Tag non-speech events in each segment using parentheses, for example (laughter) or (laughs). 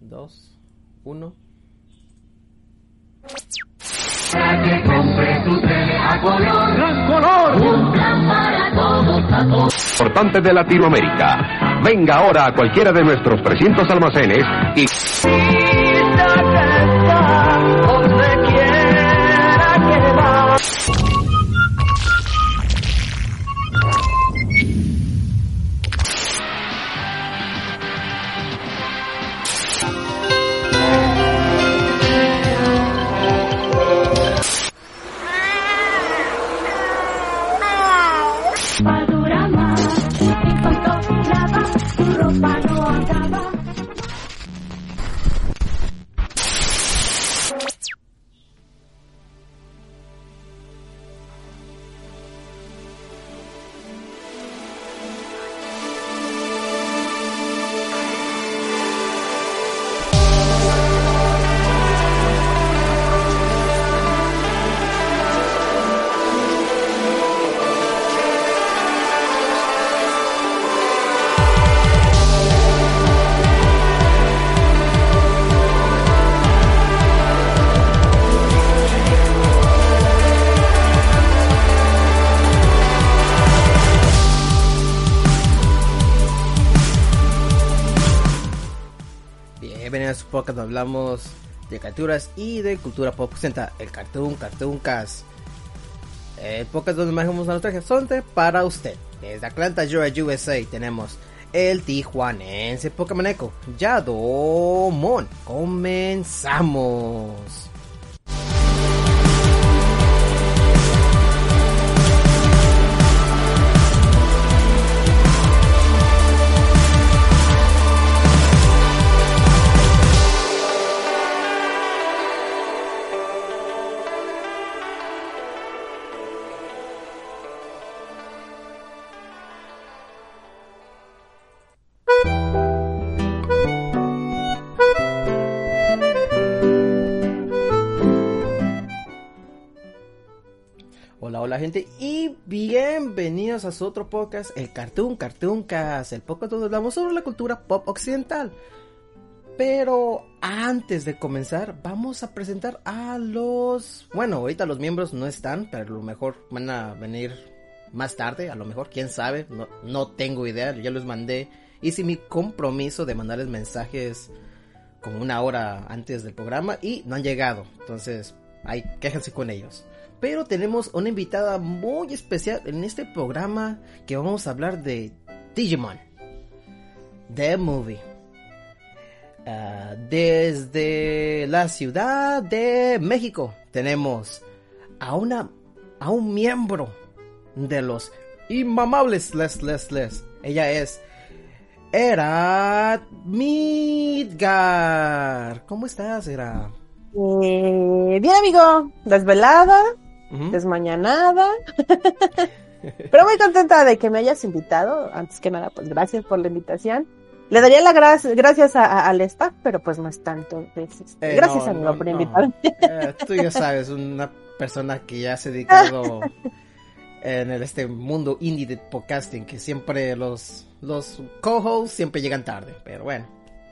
2, 1. Para que compre tu tele a color. ¡Gran color! Un plan para todos, a todos. Importante de Latinoamérica. Venga ahora a cualquiera de nuestros 300 almacenes y... hablamos de caricaturas y de cultura pop. Presenta el Cartoon Cartoon Cast. El podcast donde manejamos la nostalgia sonte para usted. Desde Atlanta, Georgia, USA tenemos el tijuanense Pokémoneco Yadomon. Comenzamos. Bienvenidos a su otro podcast, el Cartoon Cartoon Cast, el podcast donde hablamos sobre la cultura pop occidental. Pero antes de comenzar, vamos a presentar a los... Bueno, ahorita los miembros no están, pero a lo mejor van a venir más tarde, a lo mejor, quién sabe, no, no tengo idea, ya los mandé. Hice mi compromiso de mandarles mensajes como una hora antes del programa y no han llegado. Entonces, ahí, quéjense con ellos. Pero tenemos una invitada muy especial en este programa que vamos a hablar de Digimon. The Movie. Ah, desde la ciudad de México tenemos a una a un miembro de los inmamables Les Les Les. Ella es Era Midgar. ¿Cómo estás, Era? Eh, bien, amigo, desvelada, Ujú. desmañanada, (laughs) pero muy contenta de que me hayas invitado. Antes que nada, pues gracias por la invitación. Le daría las gra- gracias a- a- al staff, pero pues no es tanto. entonces, Eh, gracias, no, amigo, no, por no. invitarme. (laughs) Eh, tú ya sabes, una persona que ya se ha dedicado en el, este mundo indie de podcasting, que siempre los, los co-hosts siempre llegan tarde, pero bueno.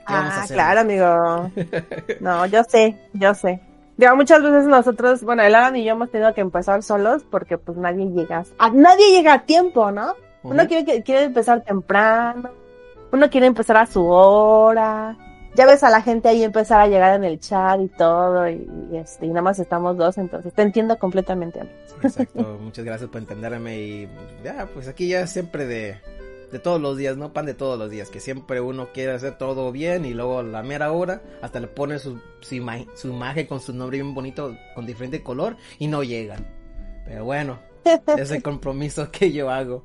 ¿qué vamos a Ah, claro, amigo. (laughs) No, yo sé, yo sé. Digo, muchas veces nosotros, bueno, el Alan y yo hemos tenido que empezar solos porque pues nadie llega, a, nadie llega a tiempo, ¿no? Uno quiere, quiere empezar temprano, uno quiere empezar a su hora. Ya ves a la gente ahí empezar a llegar en el chat y todo, y, y, este, y nada más estamos dos, entonces te entiendo completamente. amigo. Exacto, muchas gracias por entenderme y ya, pues aquí ya siempre de, de todos los días, ¿no? Pan de todos los días, que siempre uno quiere hacer todo bien y luego a la mera hora hasta le pone su, su, ima- su imagen con su nombre bien bonito, con diferente color y no llegan. Pero bueno, (laughs) es el compromiso que yo hago.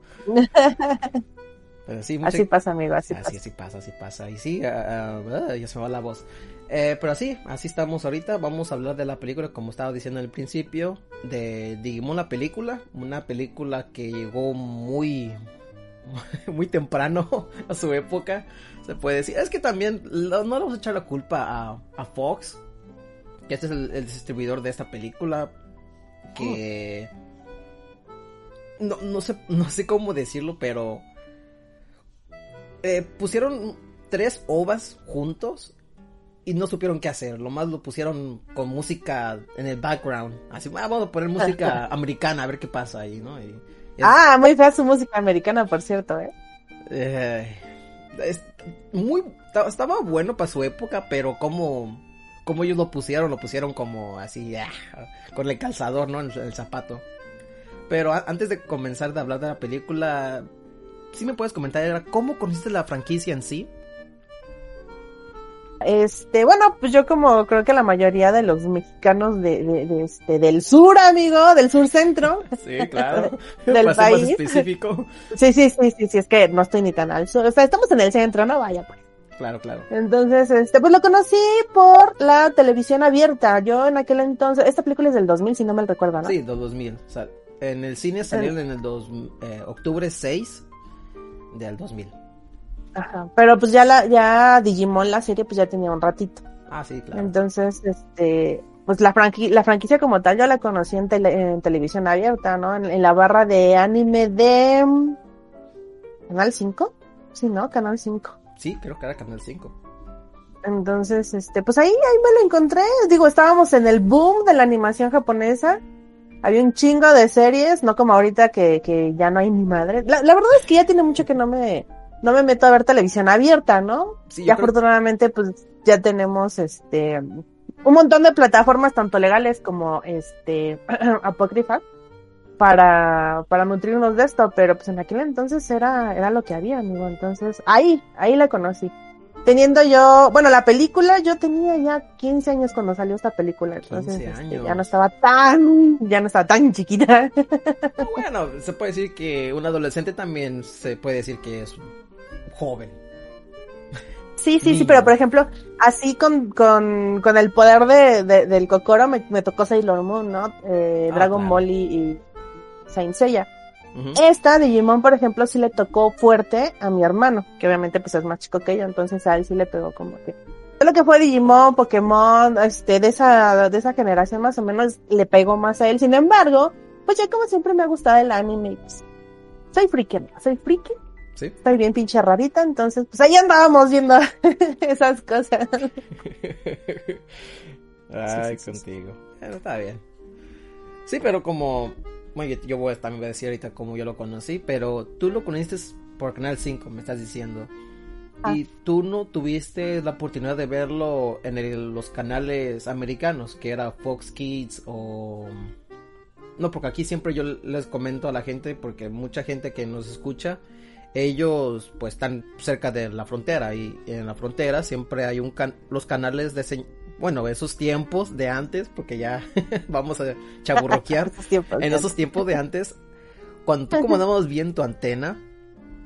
Pero sí, muchas- Así pasa, amigo, así Así, pasa. así pasa, así pasa. Y sí, ah, ah, ya se me va la voz. Eh, pero sí, así estamos ahorita. Vamos a hablar de la película, como estaba diciendo al principio, de Digimon la película. Una película que llegó muy, (laughs) muy temprano (laughs) a su época, se puede decir. Es que también lo- no le vamos a echar la culpa a, a Fox, que este es el, el distribuidor de esta película, que... No, no sé, (laughs) no sé cómo decirlo, pero eh, pusieron tres ovas juntos y no supieron qué hacer. Lo más lo pusieron con música en el background. Así, "Ah, vamos a poner música americana a ver qué pasa ahí, ¿no? Y- Ah, muy fea su música americana, por cierto, ¿eh? eh, es muy ta- estaba bueno para su época, pero como como ellos lo pusieron, lo pusieron como así ah, con el calzador, ¿no? El, el zapato. Pero a- antes de comenzar de hablar de la película, sí me puedes comentar cómo conociste la franquicia en sí. Este, bueno, pues yo como creo que la mayoría de los mexicanos de, de, de este, del sur, amigo, del sur centro. Sí, claro. (laughs) Del más país. específico. Sí, sí, sí, sí, sí, es que no estoy ni tan al sur. O sea, estamos en el centro, no vaya pues. Claro, claro. Entonces, este, pues lo conocí por la televisión abierta. Yo en aquel entonces, esta película es del 2000, si no me recuerdo, ¿no? Sí, del 2000. O sea, en el cine salieron en el dos, eh, octubre 6 del 2000. Ajá. Pero pues ya la, ya Digimon, la serie, pues ya tenía un ratito. Ah, sí, claro. Entonces, este, pues la, franqui- la franquicia como tal yo la conocí en, tele- en televisión abierta, ¿no? En, en la barra de anime de mm, Canal 5. Sí, ¿no? Canal 5. Sí, creo que era Canal 5. Entonces, este, pues ahí, ahí me lo encontré. Digo, estábamos en el boom de la animación japonesa. Había un chingo de series, no como ahorita que, que ya no hay ni madre. La, la verdad es que ya tiene mucho que no me, no me meto a ver televisión abierta, ¿no? Sí, y creo- afortunadamente, pues ya tenemos este un montón de plataformas, tanto legales como este (clears throat) apócrifas, para, para nutrirnos de esto, pero pues en aquel entonces era, era lo que había, amigo. Entonces, ahí, ahí la conocí. Teniendo yo, bueno, la película, yo tenía ya 15 años cuando salió esta película, entonces 15 este, ya no estaba tan, ya no estaba tan chiquita. Bueno, se puede decir que un adolescente también se puede decir que es joven. Sí, sí, sí, pero por ejemplo, así con, con, con el poder de, de- del Kokoro me, me tocó Sailor Moon, ¿no? Eh, Ah, Dragon claro. Ball y, y Saint Seiya. Ujú. Esta Digimon, por ejemplo, sí le tocó fuerte a mi hermano, que obviamente pues es más chico que yo, entonces a él sí le pegó como que todo lo que fue Digimon, Pokémon, este, de esa, de esa generación más o menos le pegó más a él. Sin embargo, pues ya como siempre me ha gustado el anime, pues, soy friki, soy friki, Sí. estoy bien pinche rarita, entonces pues ahí andábamos viendo (laughs) esas cosas. (laughs) Ay, sí, sí, sí. contigo. Bueno, está bien. Sí, pero como. Bueno, yo, yo voy a, también voy a decir ahorita cómo yo lo conocí, pero tú lo conociste por Canal 5, me estás diciendo. Ah. Y tú no tuviste la oportunidad de verlo en el- los canales americanos, que era Fox Kids o... No, porque aquí siempre yo les comento a la gente, porque mucha gente que nos escucha, ellos pues están cerca de la frontera y en la frontera siempre hay un can- los canales de bueno esos tiempos de antes porque ya (laughs) vamos a chaburroquear. (laughs) En esos tiempos de antes cuando tú acomodabas bien tu antena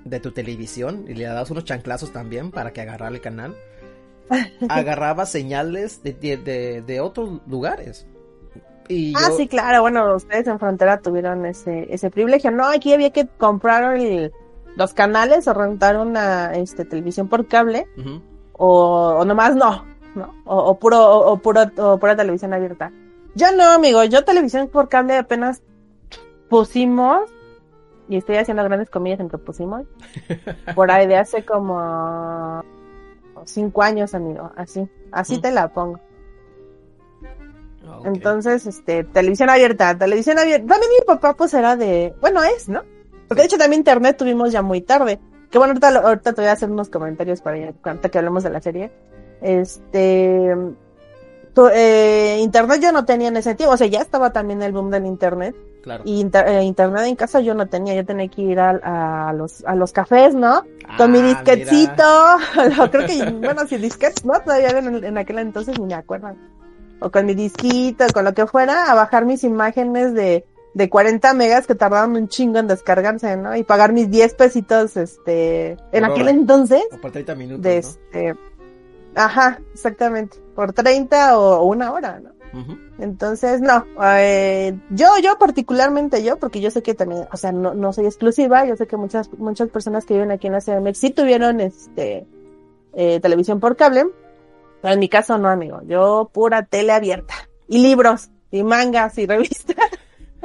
de tu televisión y le dabas unos chanclazos también para que agarrara el canal (laughs) agarraba señales de, de, de- de otros lugares. Y Ah, yo- sí, claro, bueno, ustedes en frontera tuvieron ese, ese privilegio. No, aquí había que comprar el- los canales o rentar una este, televisión por cable o, o nomás no, ¿no? O, o puro, o, o puro, o pura televisión abierta. Yo no, amigo, yo televisión por cable apenas pusimos, y estoy haciendo grandes comillas entre pusimos, (laughs) por ahí de hace como cinco años, amigo, así, así Mm. te la pongo. Entonces, este, televisión abierta, televisión abierta. También mi papá, pues, era de, bueno, es, ¿no? Porque de hecho también internet tuvimos ya muy tarde. Que bueno, ahorita, ahorita te voy a hacer unos comentarios para ya, ahorita que hablemos de la serie. Este, tu- eh, internet yo no tenía en ese tiempo, o sea, ya estaba también el boom del internet. claro Y inter- eh, internet en casa yo no tenía, yo tenía que ir a, a los, a los cafés, ¿no? Con mi Ah, disquetcito. (laughs) creo que, bueno, si disquets, ¿no? Todavía en, en aquel entonces ni me acuerdo. O con mi disquito, con lo que fuera, a bajar mis imágenes de, de 40 megas que tardaban un chingo en descargarse, ¿no? Y pagar mis 10 pesitos, este, en Por aquel hora. entonces, O por 30 minutos de ¿no? este, ajá, exactamente, por 30 o, o una hora, ¿no? Entonces, no, eh, yo, yo particularmente yo, porque yo sé que también, o sea, no, no soy exclusiva, yo sé que muchas, muchas personas que viven aquí en la CDMX sí tuvieron, este, eh, televisión por cable, pero en mi caso no, amigo, yo pura tele abierta, y libros, y mangas, y revistas,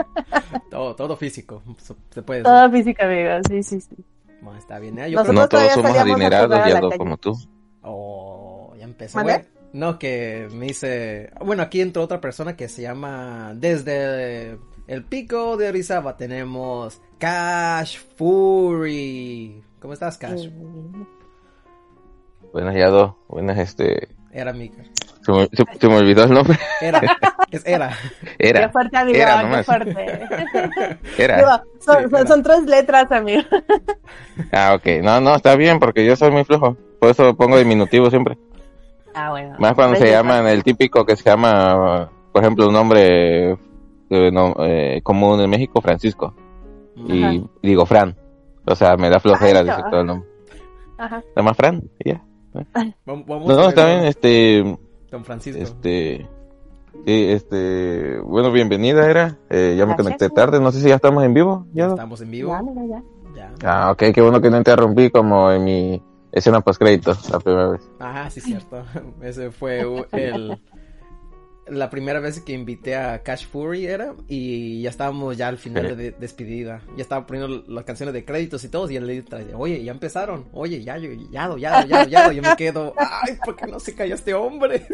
(laughs) todo todo físico se- puede decir. todo física, amigo, sí, sí, sí. Bueno, está bien ¿eh? yo Nosotros No todos somos adinerados calle. como tú. Oh, ya empezó. No, que me dice. Bueno, aquí entró otra persona que se llama. Desde el pico de Orizaba tenemos Cash Fury. ¿Cómo estás, Cash? Buenas, Yado. Buenas, este. Era Mika. Se me, se- se me olvidó el nombre. Era. (laughs) Es era. Qué Era. fuerte, amigo, Era qué nomás. fuerte. (laughs) Era. Digo, son, Sí, son- era. son tres letras, amigo. Ah, ok. No, no, está bien porque yo soy muy flojo. Por eso pongo diminutivo siempre. Ah, bueno. Más cuando se Ves, llaman el típico que se llama, por ejemplo, un nombre eh, no, eh, común en México, Francisco. Y Ajá. digo Fran. O sea, me da flojera decir todo el nombre. Ajá. Nada más Fran, ya. Vamos, vamos No, a está bien, este, Don Francisco. este, sí, este, bueno, bienvenida era, eh, ya me Gracias. conecté tarde, no sé si ya estamos en vivo, ya. Estamos en vivo. Ya, ya. Ya. Ah, ok, qué bueno que no interrumpí como en mi escena post la primera vez. Ajá, sí, cierto. (laughs) Ese fue el. La primera vez que invité a Cash Fury era y ya estábamos ya al final de despedida. Ya estaba poniendo las canciones de créditos y todo y él le dice, oye, ya empezaron. Oye, ya, yo, ya, ya, ya, ya, Yo me quedo, ay, ¿por qué no se calla este hombre?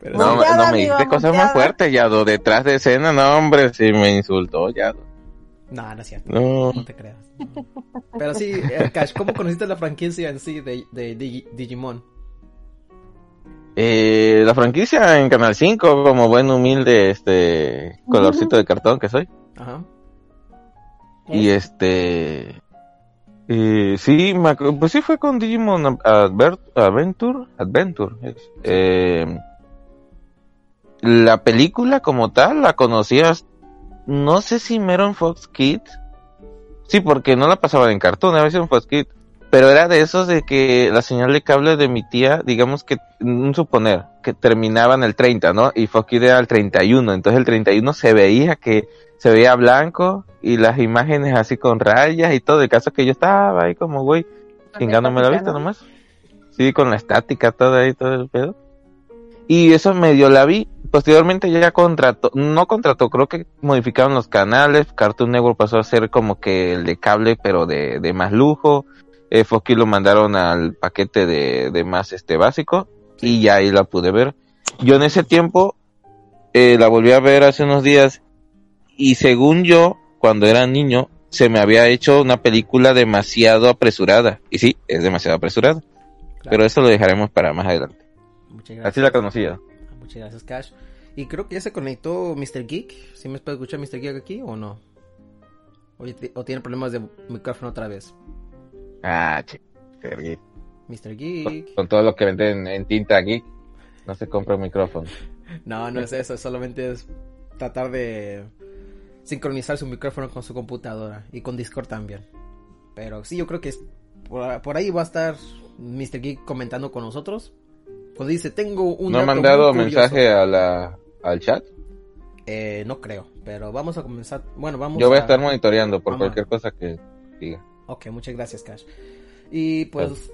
Pero No, sí, Muteada, no me dijiste cosas más fuertes, Yado, detrás de escena, no, hombre, sí me insultó, Yado. no, no es cierto. No, No te creas. Pero sí, eh, Cash, ¿cómo conociste la franquicia en sí de, de Digi- Digimon? Eh, la franquicia en Canal 5, como buen humilde, este, colorcito de cartón que soy. Ajá. Y este. eh, sí, pues sí fue con Digimon Adver- Adventure. Adventure. es. Eh, la película como tal la conocías. No sé si mero en Fox Kids. Sí, porque no la pasaban en cartón, a veces en Fox Kids. Pero era de esos de que la señal de cable de mi tía, digamos que, un suponer, que terminaba en el 30, ¿no? Y Fox Kids era el 31. Entonces el 31 se veía que se veía blanco y las imágenes así con rayas y todo. El caso es que yo estaba ahí como, güey, chingándome la vista nomás. Sí, con la estática toda ahí, todo el pedo. Y eso medio la vi. Posteriormente ya contrató, no contrató, creo que modificaron los canales. Cartoon Network pasó a ser como que el de cable, pero de, de más lujo. Eh, Fox lo mandaron al paquete de, de más este básico. Y ya ahí la pude ver. Yo en ese tiempo eh, la volví a ver hace unos días. Y según yo, cuando era niño, se me había hecho una película demasiado apresurada. Y sí, es demasiado apresurada. Pero eso lo dejaremos para más adelante. Muchas gracias. Así la conocía. Muchas gracias, Cash. Y creo que ya se conectó Mr. Geek. ¿Sí me puede escuchar Mr. Geek aquí o no? ¿O, ti- o tiene problemas de micrófono otra vez? Ah, che. vergui. Mr. Geek. Con todo lo que venden en tinta aquí, no se compra un micrófono. (laughs) No, no es eso. Solamente es tratar de sincronizar su micrófono con su computadora. Y con Discord también. Pero sí, yo creo que es- por, por ahí va a estar Mr. Geek comentando con nosotros. Cuando dice, tengo un ¿No ha mandado muy curioso". mensaje a la, al chat? Eh, no creo, pero vamos a comenzar. Bueno, vamos Yo voy a estar monitoreando por Vamos. cualquier cosa que diga. Ok, muchas gracias, Cash. Y pues,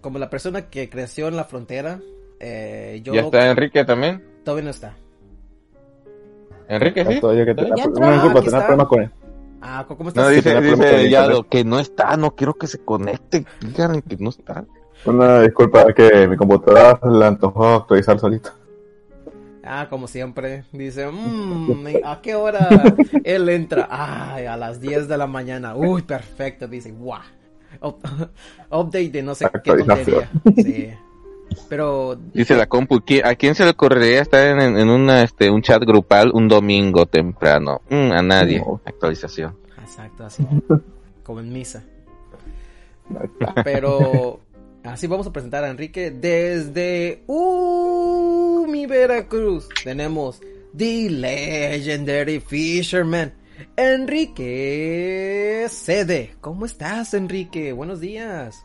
como la persona que creció en la frontera, eh, yo ¿Ya está Enrique también? todavía no está. ¿Enrique sí? Todavía que tenía- problemas con él. Ah, ¿cómo estás? No, Sí, dice, dice Yado que no está, no quiero que se conecte. Díganle que no está. Una disculpa, es que mi computadora le antojó actualizar solito. Ah, como siempre. Dice, "Mm, ¿a qué hora él entra? Ay, a las 10 de la mañana. Uy, perfecto. Dice, guau. Up- (laughs) Update de no sé qué tontería. Sí. Pero, Dice la compu, ¿qui- ¿a quién se le ocurriría estar en, en una, este, un chat grupal un domingo temprano? Mm, a nadie. No. Actualización. exacto, así. Como en misa. Pero así vamos a presentar a Enrique desde uh, mi Veracruz. Tenemos The Legendary Fisherman. Enrique Cede. ¿Cómo estás, Enrique? Buenos días.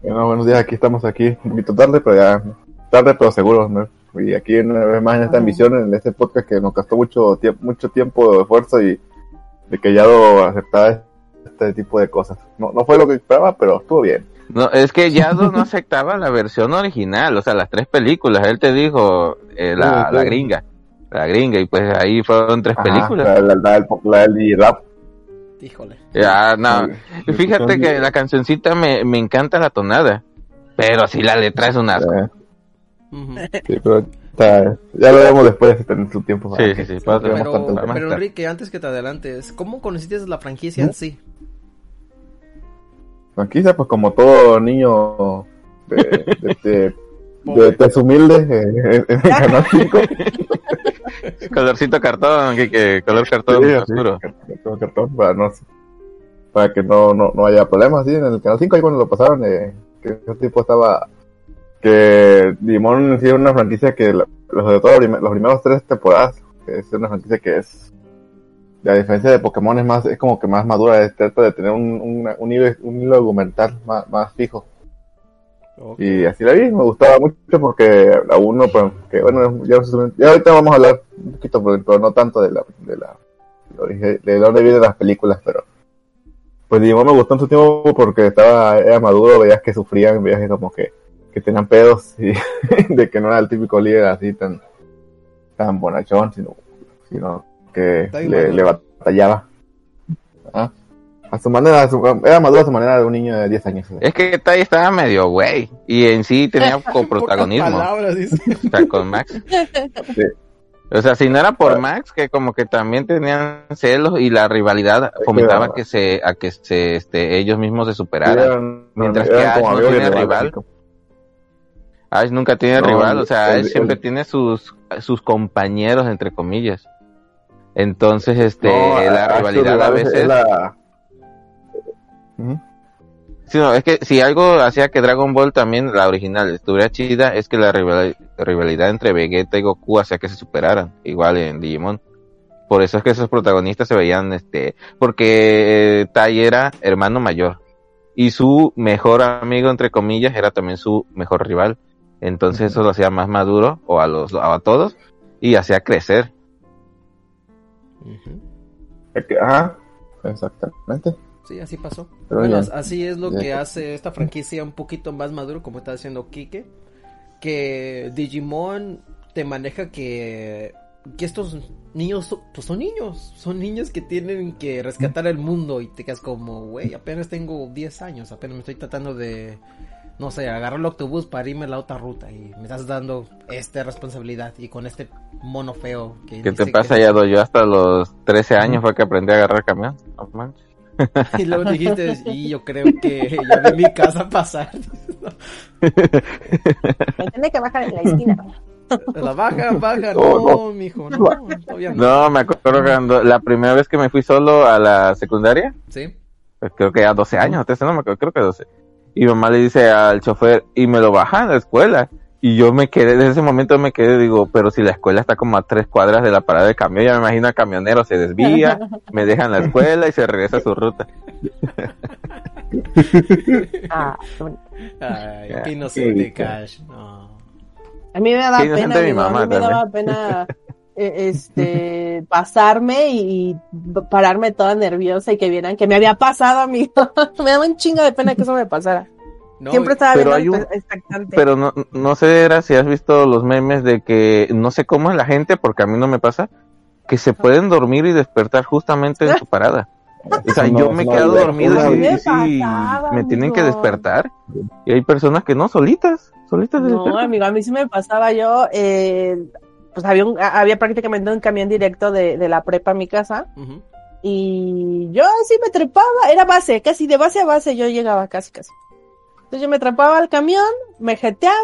Bueno, buenos días, aquí estamos aquí, un poquito tarde, pero ya tarde pero seguro, ¿no? Y aquí una vez más en esta emisión, en este podcast que nos costó mucho tiempo, mucho tiempo de esfuerzo y de que ya lo aceptaba este tipo de cosas. No, no fue lo que esperaba, pero estuvo bien. No, es que Yado no (laughs) aceptaba la versión original, o sea, las tres películas. Él te dijo eh, la, Sí, sí. la gringa, la gringa, y pues ahí fueron tres Ajá, películas. La, la, la, del- rap. Híjole. Ya, no. Sí, Fíjate que la cancioncita me, me encanta la tonada. Pero si la letra es un asco. Sí, pero está- ya lo veremos después en su tiempo. Sí, sí, sí, Pero, pero. Enrique, antes que te adelantes, ¿cómo conociste la franquicia en sí? Franquicia, pues como todo niño de, de, de, (laughs) de humilde eh, en el canal 5. Colorcito cartón, que, que color cartón Sí, oscuro. así, cartón, cartón, para, no, para que no, no, no haya problemas, ¿sí? En el canal 5 ahí cuando lo pasaron, eh, que ese tipo estaba... Que Digimon sí es una franquicia que, la- sobre todo los prim- los primeros tres temporadas, que es una franquicia que es... A diferencia de Pokémon es más, es como que más madura, es trata de tener un, un, un, hilo, un hilo argumental más, más fijo. Ok. Y así la vi, me gustaba mucho porque a uno, pues, que bueno, ya, ya ahorita vamos a hablar un poquito, pero, pero no tanto de la, de la, de, de dónde vienen las películas, pero pues Digimon me gustó en su tiempo porque estaba, era maduro, veías que sufrían, veías que como que, que tenían pedos y (laughs) de que no era el típico líder así tan, tan bonachón, sino, sino le, batallaba. Ah, A su manera, a su- era maduro a su manera de un niño de 10 años. Es que Tai estaba medio güey. Y en sí tenía (laughs) coprotagonismo. Pocas palabras, dice. O sea, con Max. Sí. O sea, si no era por. Max, que como que también tenían celos y la rivalidad fomentaba que se, a que se, este, ellos mismos se superaran. Eran- Mientras eran que Ash no rivales, rival. Ash nunca tiene No, rival, o sea, el- siempre tiene sus, sus compañeros, entre comillas. Entonces, este, No, la su rivalidad a veces... es la-. Sí, no, es que si algo hacía que Dragon Ball también, la original, estuviera chida, es que la rival- rivalidad entre Vegeta y Goku hacía que se superaran, igual en Digimon. Por eso es que esos protagonistas se veían, este, porque eh, Tai era hermano mayor y su mejor amigo, entre comillas, era también su mejor rival. Entonces eso lo hacía más maduro, o a los, a todos, y hacía crecer. Ajá, exactamente. Sí, así pasó. Pero bueno, bien. así es lo Ya. que hace esta franquicia un poquito más maduro, como está diciendo Kike. Que Digimon te maneja que, que estos niños pues son niños. Son niños que tienen que rescatar el mundo. Y te quedas como, güey, apenas tengo 10 años. Apenas me estoy tratando de, no sé, agarrar el autobús para irme a la otra ruta. Y me estás dando esta responsabilidad. Y con este mono feo. que ¿Qué te pasa que- ya? Yo hasta los 13 años fue que aprendí a agarrar camión. No manches. (laughs) Y luego dijiste, y yo creo que ya vi mi casa pasar. (laughs) Me tiene que bajar en la esquina. La baja, baja, No, no, mijo, no, no. No, me acuerdo cuando la primera vez que me fui solo a la secundaria, Sí, pues creo que ya 12 años, 13, no me acuerdo, creo que 12. Y mamá le dice al chofer, y me lo baja en la escuela. Y yo me quedé, desde ese momento me quedé, digo, pero si la escuela está como a tres cuadras de la parada de camión, ya me imagino al camionero se desvía, (laughs) me deja en la escuela y se regresa a su ruta. (laughs) Ah, ay, qué inocente, Cash. No. A mí me daba pena, mi amigo, mamá a mí me daba pena (laughs) este pasarme y, y pararme toda nerviosa y que vieran que me había pasado, amigo. (laughs) me daba un chingo de pena que eso me pasara. No, Siempre estaba pero viendo hay un- expectante. Pero no, no sé, era si has visto los memes de que, no sé cómo es la gente, porque a mí no me pasa, que se pueden dormir y despertar justamente en su (laughs) parada. O sea, No, yo me he quedado no, dormido y, me y sí, pasaba, me tienen que despertar. Y hay personas que no, solitas, solitas No, amigo, a mí sí me pasaba yo, eh, pues había un, había prácticamente un camión directo de, de la prepa a mi casa Ujú. y yo así me trepaba, era base, casi de base a base yo llegaba casi casi. Entonces yo me trepaba al camión, me jeteaba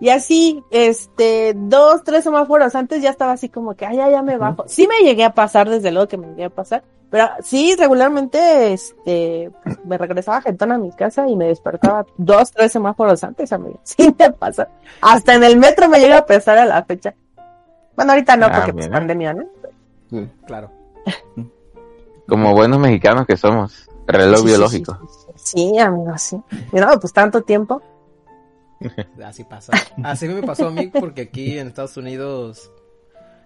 y así, este, dos, tres semáforos antes ya estaba así como que, ay, ya, ya me bajo. Sí me llegué a pasar, desde luego que me llegué a pasar, pero sí, regularmente, este, me regresaba jetón a mi casa y me despertaba dos, tres semáforos antes, amigo. (laughs) Sí me pasa. Hasta en el metro me llega a pesar a la fecha. Bueno, ahorita no, Ah, porque pues mira. pandemia, ¿no? Claro. (laughs) Como buenos mexicanos que somos. Reloj Sí, biológico. sí, sí, sí. Sí, amigo, sí. No, pues tanto tiempo. (laughs) Así pasa. Así me pasó a mí porque aquí en Estados Unidos,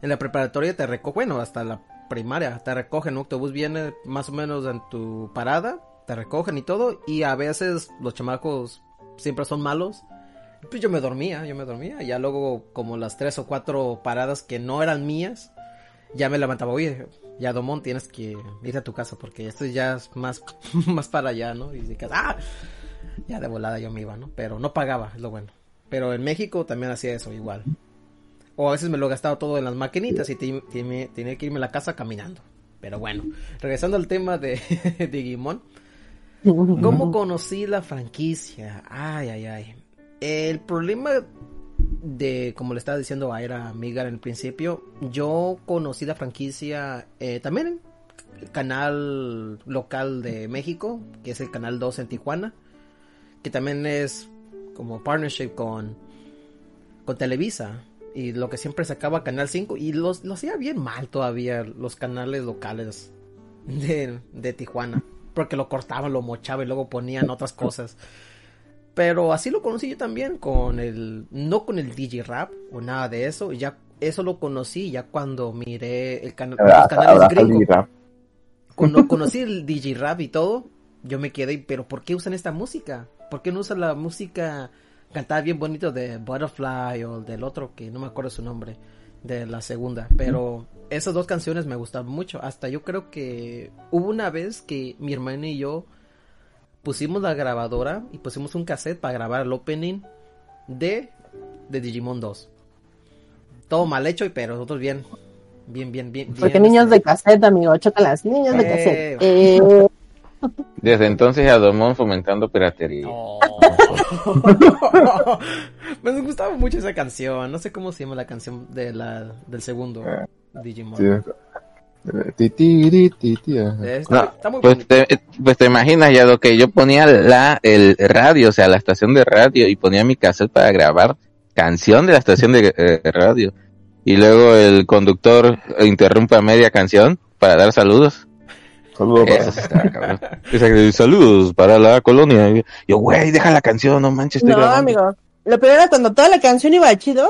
en la preparatoria te recogen, bueno, hasta la primaria, te recogen, un autobús viene más o menos en tu parada, te recogen y todo, y a veces los chamacos siempre son malos. Pues yo me dormía, yo me dormía, ya luego como las tres o cuatro paradas que no eran mías, ya me levantaba, oye, ya Domón tienes que ir a tu casa porque esto ya es más, (laughs) más para allá, ¿no? Y dices, ah, ya de volada yo me iba, ¿no? Pero no pagaba, es lo bueno. Pero en México también hacía eso igual. O a veces me lo gastaba todo en las maquinitas y te- te- tenía que irme a la casa caminando. Pero bueno, regresando al tema de (laughs) Digimon. ¿Cómo conocí la franquicia? Ay, ay, ay. El problema de, como le estaba diciendo a Era Amiga en el principio, yo conocí la franquicia eh, también el canal local de México, que es el canal 2 en Tijuana, que también es como partnership con, con Televisa. Y lo que siempre sacaba Canal 5, y los, lo hacía bien mal todavía los canales locales de, de Tijuana. Porque lo cortaban, lo mochaban y luego ponían otras cosas. Pero así lo conocí yo también con el, no con el DJ Rap o nada de eso. Ya eso lo conocí ya cuando miré el los Abraza- canales gringos. Cuando (laughs) conocí el DJ Rap y todo, yo me quedé, pero ¿por qué usan esta música? ¿Por qué no usan la música cantada bien bonito de Butterfly o del otro que no me acuerdo su nombre, de la segunda? Pero esas dos canciones me gustaban mucho. Hasta yo creo que hubo una vez que mi hermana y yo pusimos la grabadora y pusimos un cassette para grabar el opening de, de Digimon 2. Todo mal hecho, pero nosotros bien, bien, bien, bien. Porque bien, niños este, de cassette, amigo, chócalas, niños de Eh, cassette. Eh, Desde entonces Adomón fomentando piratería. Oh. (laughs) Me gustaba mucho esa canción. No sé cómo se llama la canción de la, del segundo Eh, Digimon. Sí, ti, ti, ti, ti, ti, ajá. Está, No, está muy Pues te, pues te imaginas ya lo que yo ponía la, el radio, o sea, la estación de radio y ponía mi cassette para grabar canción de la estación de eh, radio. Y luego el conductor interrumpe a media canción para dar saludos. Saludos para- (laughs) que, saludos para la colonia. Yo, güey, deja la canción, no manches, no, grabando. amigo. Lo peor era cuando toda la canción iba chido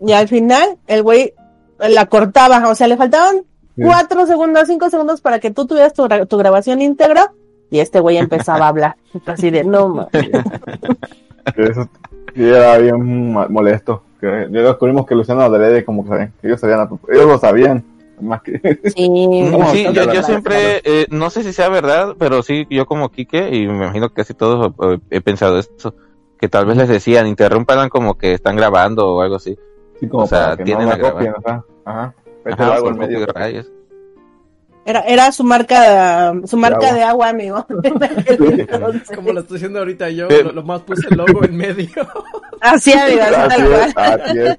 y al final el güey la cortaba. O sea, le faltaban. Cuatro segundos, cinco segundos para que tú tuvieras tu, gra- tu grabación íntegra y este güey empezaba a hablar. (laughs) Así de, no, ma. Que (laughs) eso sí era bien molesto. Que ya descubrimos que Luciano adrede como que ellos sabían, ellos lo sabían, más que Sí, (laughs) Vamos, Sí, yo, yo siempre, eh, no sé si sea verdad, pero sí, yo como Quique, y me imagino que casi todos eh, he pensado esto, que tal vez les decían, interrumpan como que están grabando o algo así. sí, como O sea, tienen no la copien, ajá, ajá. Vete Ajá, algo por en medio. poco de rayos. Era, era su marca, su marca agua. de agua, amigo. (laughs) Como lo estoy haciendo ahorita yo, lo, lo más puse el logo en medio. Así, (laughs) amigo, así es, es.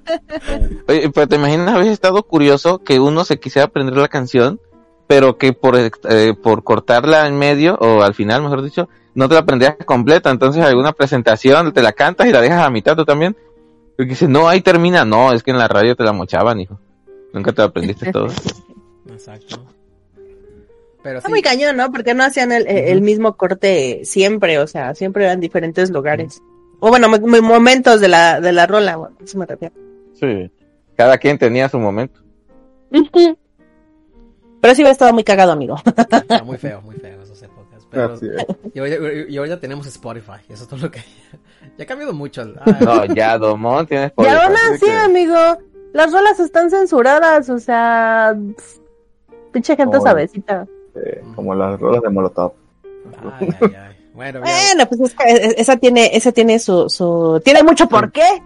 Oye, pero te imaginas, habéis estado curioso que uno se quisiera aprender la canción, pero que por, eh, por cortarla en medio, o al final, mejor dicho, no te la aprendías completa, entonces alguna presentación te la cantas y la dejas a mitad tú también. Porque dices, no, ahí termina, no, es que en la radio te la mochaban, hijo. Nunca te aprendiste todo. Exacto. Pero Está sí, muy cañón, ¿no? Porque no hacían el, el mismo corte siempre, o sea, siempre eran diferentes lugares. O bueno, mo- mo- momentos de la, de la rola, bueno, eso me refiero. Sí. Cada quien tenía su momento. Pero sí hubiera estado muy cagado, amigo. está muy feo, muy feo esas épocas. Pero, y, hoy, y hoy ya tenemos Spotify, eso es todo lo que... (laughs) Ya ha cambiado mucho. No, ya, Domón, tienes Y aún Spotify. así, que- amigo, las rolas están censuradas, o sea, pinche gente Oye. sabecita. Eh, como las rolas de Molotov. ay, ay, ay. Bueno, pues es que e- esa tiene, esa tiene su, su, tiene mucho por qué.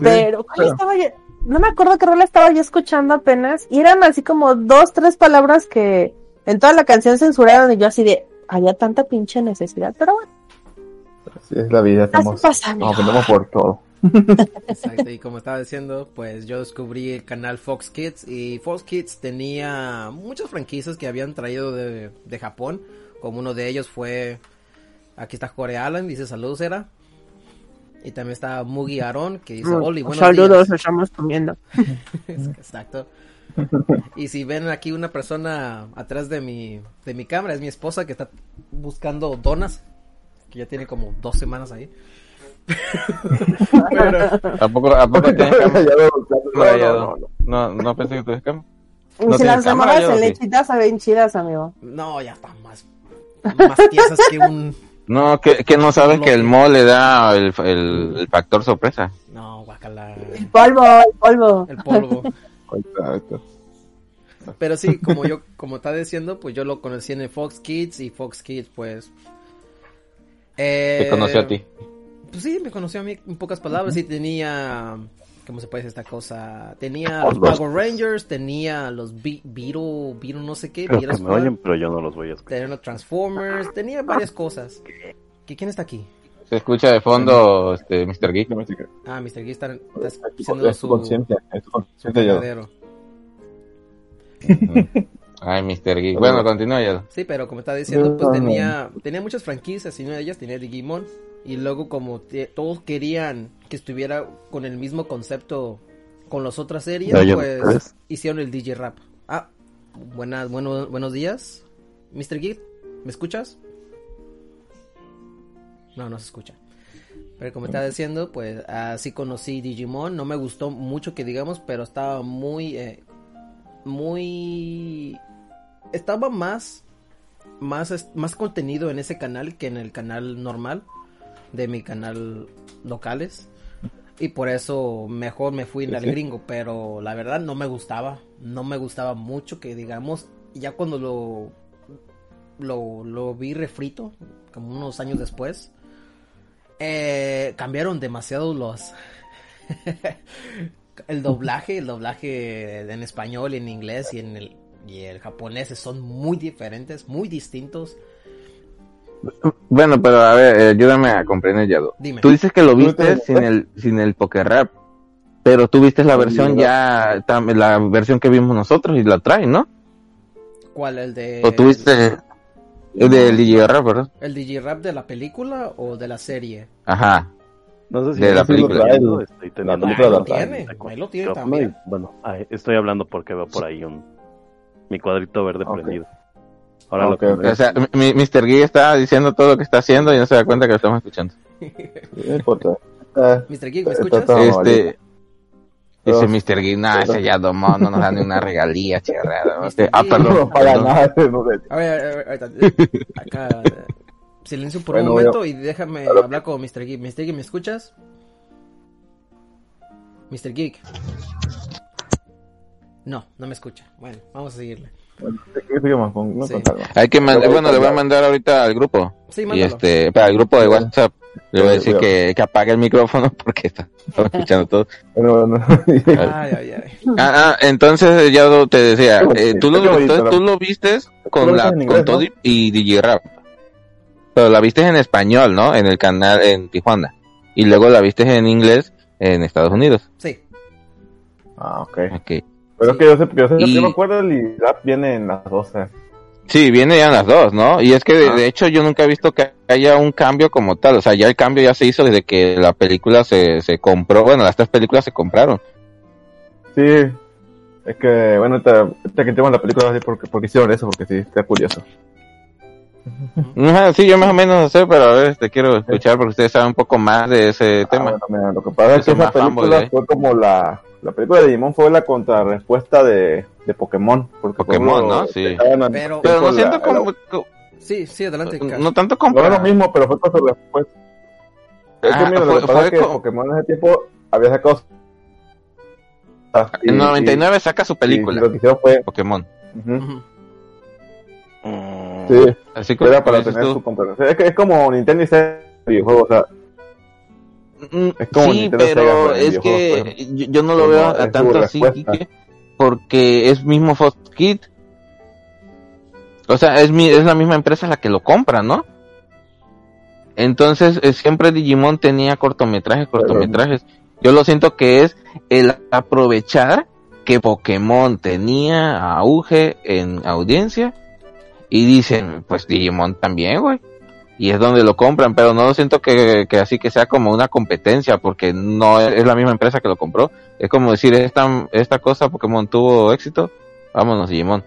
Pero, ¿cuál pero- estaba yo? No me acuerdo qué rola estaba yo escuchando apenas. Y eran así como dos, tres palabras que en toda la canción censuraron y yo así de, había tanta pinche necesidad. Pero bueno, Así es la vida, así estamos, pasa, amigo. nos por todo. Exacto, y como estaba diciendo, pues yo descubrí el canal Fox Kids y Fox Kids tenía muchas franquicias que habían traído de, de Japón, como uno de ellos fue, aquí está Core Alan, dice saludos era, y también está Mugi Aaron, que dice Oli, buenos Saludos, días. estamos comiendo. (laughs) Exacto. (laughs) Y si ven aquí una persona atrás de mi, de mi cámara, es mi esposa que está buscando donas, que ya tiene como dos semanas ahí. Pero, ¿A poco, a poco tienes cámara? Ya veo, ya- No, no, ya no, no, pensé que tuvieras cámara. Y No si las cámara, remojas yo en sí. lechitas saben chidas, amigo. No, ya está más, más tiesas que un... No, que, que no sabes que el mo le da el, el, el factor sorpresa. No, guacala. El polvo, el polvo. El polvo. Pero sí, como yo, como está diciendo, pues yo lo conocí en el Fox Kids y Fox Kids, pues... Eh, Te conoció a ti. Pues sí, me conoció a mí en pocas palabras. Sí, tenía. ¿Cómo se puede decir esta cosa? Tenía los Power Rangers, tenía los Be- Beetle, Beetle no sé qué, Creo que me oyen, pero yo no los voy a escuchar. tenía los Transformers, tenía varias cosas. ¿Qui- ¿Quién está aquí? Se escucha de fondo este Mr. Geek. Ah, Mr. Geek está, está Es haciendo es su conciencia, es tu conciencia yo. Ay, Mr. Geek. Bueno, continúa ya. Sí, pero como estaba diciendo, pues tenía, tenía muchas franquicias y una de ellas tenía Digimon. Y luego como te- todos querían que estuviera con el mismo concepto con las otras series, pues hicieron el DJ Rap. Ah, buenas, bueno, buenos días, Mr. Geek, ¿me escuchas? No, no se escucha. Pero como estaba diciendo, pues así conocí Digimon. No me gustó mucho que digamos, pero estaba muy, eh, muy, estaba más, más, más contenido en ese canal que en el canal normal de mi canal locales. Y por eso mejor me fui al sí. gringo, pero la verdad no me gustaba, no me gustaba mucho que digamos, ya cuando lo lo, lo vi refrito, como unos años después, eh, cambiaron demasiado los (laughs) el doblaje, el doblaje en español, en inglés y en el y el japonés son muy diferentes, muy distintos. Bueno, pero a ver, eh, ayúdame a comprender ya. Dime. Tú dices que lo ¿Tú viste te- sin el sin el poker rap, pero tú viste la versión ya la versión que vimos nosotros y la traen, ¿no? ¿Cuál el de O tú viste el del DJ rap, ¿verdad? el DJ rap de la película o de la serie? Ajá. No sé si De la estoy película. oyendo, estoy La teniendo película Ahí lo la tiene, ahí lo tiene también. Bueno, estoy hablando porque veo por ahí un mi cuadrito verde Ok. prendido. Ahora Ok, lo ok. que O sea, mi, Mr. Geek está diciendo todo lo que está haciendo y no se da cuenta que lo estamos escuchando. (laughs) No importa. Eh, Mr. Geek, ¿me Está escuchas? este dice Mr. Geek, no, ese ya domó, no nos da ni una regalía, chingada. Este, ah, perdón. no paga perdón. nada. (laughs) no sé. A ver, a ver, eh, acá eh, silencio por un momento y déjame hablar con Mr. Geek. Mr. Geek, ¿me escuchas? Mr. Geek. No, no me escucha. Bueno, vamos a seguirle. No Sí. Hay que mandar, bueno, le voy a mandar. ahorita al grupo. Sí, Y este, para el grupo de WhatsApp, le voy a decir que, que apague el micrófono (laughs) porque está, estaba escuchando todo. Bueno, bueno. (laughs) Ay, ay, ay. Ah, ah, entonces ya te decía, eh, tú, lo, entonces, ¿no? tú lo vistes Tú con la, con todo ¿no? y, DJ Rap. Pero la vistes en español, ¿no? En el canal en Tijuana. Y luego la vistes en inglés en Estados Unidos. Sí, Ah, ok. Ok. Pero es que yo sé, yo sé, Y- yo me acuerdo el rap viene en las 12. Sí, viene ya en las dos, ¿no? Y es que de, Ah. de hecho yo nunca he visto que haya un cambio como tal. O sea, ya el cambio ya se hizo desde que la película se, se compró. Bueno, las tres películas se compraron. Sí. Es que, bueno, ahorita, ahorita que tenemos la película, así porque, porque hicieron eso, porque sí, está curioso. Ajá, sí, yo más o menos sé, pero a ver, te quiero escuchar porque ustedes saben un poco más de ese Ah, tema. bueno, mira, lo que pasa es que esa película fue como la... La película de Digimon fue la contrarrespuesta de, de Pokémon. Porque por Pokémon, ¿no? Sí. Pero- Pero no siento la- como, la- sí, sí, adelante. No tanto como No es lo mismo, pero fue contrarrespuesta. Es que mira, lo fue- que pasa fue es que como- Pokémon en ese tiempo había sacado... en 99 saca su y- y película, lo que hicieron fue... Pokémon. Sí, Así como era para tener tú. su contrarrespuesta. Es, que es como Nintendo y videojuegos, o sea... Mm, Es como sí, pero es que yo, yo no lo veo a tanto así. Quique, porque es mismo Fox Kid. O sea, es mi, es la misma empresa la que lo compra, ¿no? Entonces, eh, siempre Digimon tenía cortometrajes, cortometrajes. Yo lo siento que es el aprovechar que Pokémon tenía auge en audiencia y dicen, pues Digimon también, güey. Y es donde lo compran, pero no lo siento que, que así que sea como una competencia, porque no es, la misma empresa que lo compró. Es como decir, esta, esta cosa Pokémon tuvo éxito, vámonos Digimon.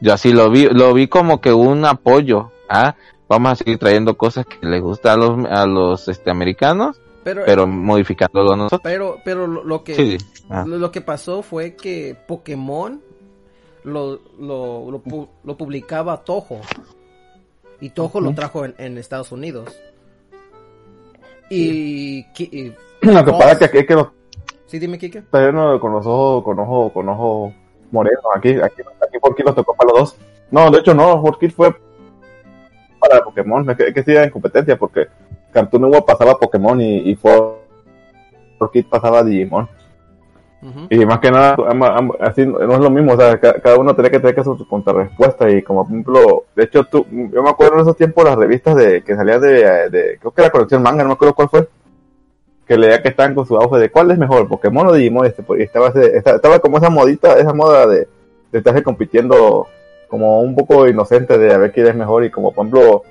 Yo así lo vi, lo vi como que un apoyo, ¿ah? Vamos a seguir trayendo cosas que les gusta a los, a los este, americanos, Pero, pero modificándolo a nosotros. pero, pero lo, que Sí, ah. lo, que pasó fue que Pokémon lo, lo, lo, lo publicaba Toho. Y Toho lo trajo en, en Estados Unidos. Y, y- (clears throat) Lo que pasa es que aquí es que los sí, dime, Kike. está viendo con los ojos, con ojo, con ojo moreno. Aquí, aquí, aquí aquí los tocó para los dos. No, de hecho no, por Kid fue para Pokémon, es que, es que sí era en competencia, porque Cartoon Network pasaba Pokémon y, y 4Kids pasaba Digimon. Y más que nada, así no es lo mismo, o sea, ca- cada uno tenía que tener que su, contrarrespuesta y como por ejemplo, de hecho, tú, yo me acuerdo en esos tiempos las revistas de que salían de, creo que era colección manga, no me acuerdo cuál fue, que leía que estaban con su auge de cuál es mejor, Pokémon o Digimon, este, y estaba, estaba como esa modita, esa moda de, de estarse compitiendo como un poco inocente de a ver quién es mejor y como por ejemplo,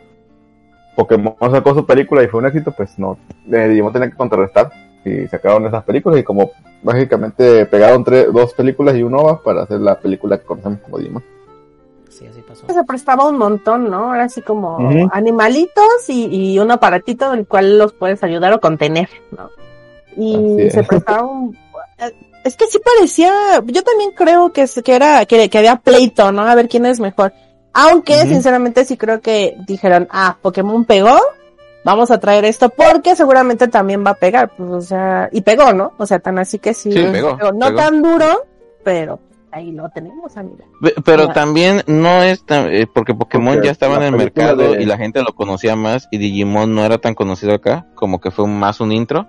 Pokémon sacó su película y fue un éxito, pues no, eh, Digimon tenía que contrarrestar y sacaron esas películas y como básicamente pegaron tres, dos películas y un OVA para hacer la película que conocemos como Digimon. Sí, así pasó. Se prestaba un montón, ¿no? Era así como animalitos y, y un aparatito del cual los puedes ayudar o contener, ¿no? Y se prestaba un... Es que sí parecía, yo también creo que, es- que era, que, que había pleito, ¿no? A ver quién es mejor. Aunque, sinceramente, sí creo que dijeron, ah, Pokémon pegó, vamos a traer esto porque seguramente también va a pegar, pues, o sea, y pegó, ¿no? O sea, tan así que sí. Sí, pegó, No pegó. tan duro, pero ahí lo tenemos, amiga. Pe- Pero también no es tan, eh, porque Pokémon ya estaba en el mercado de- y la gente lo conocía más y Digimon no era tan conocido acá, como que fue más un intro.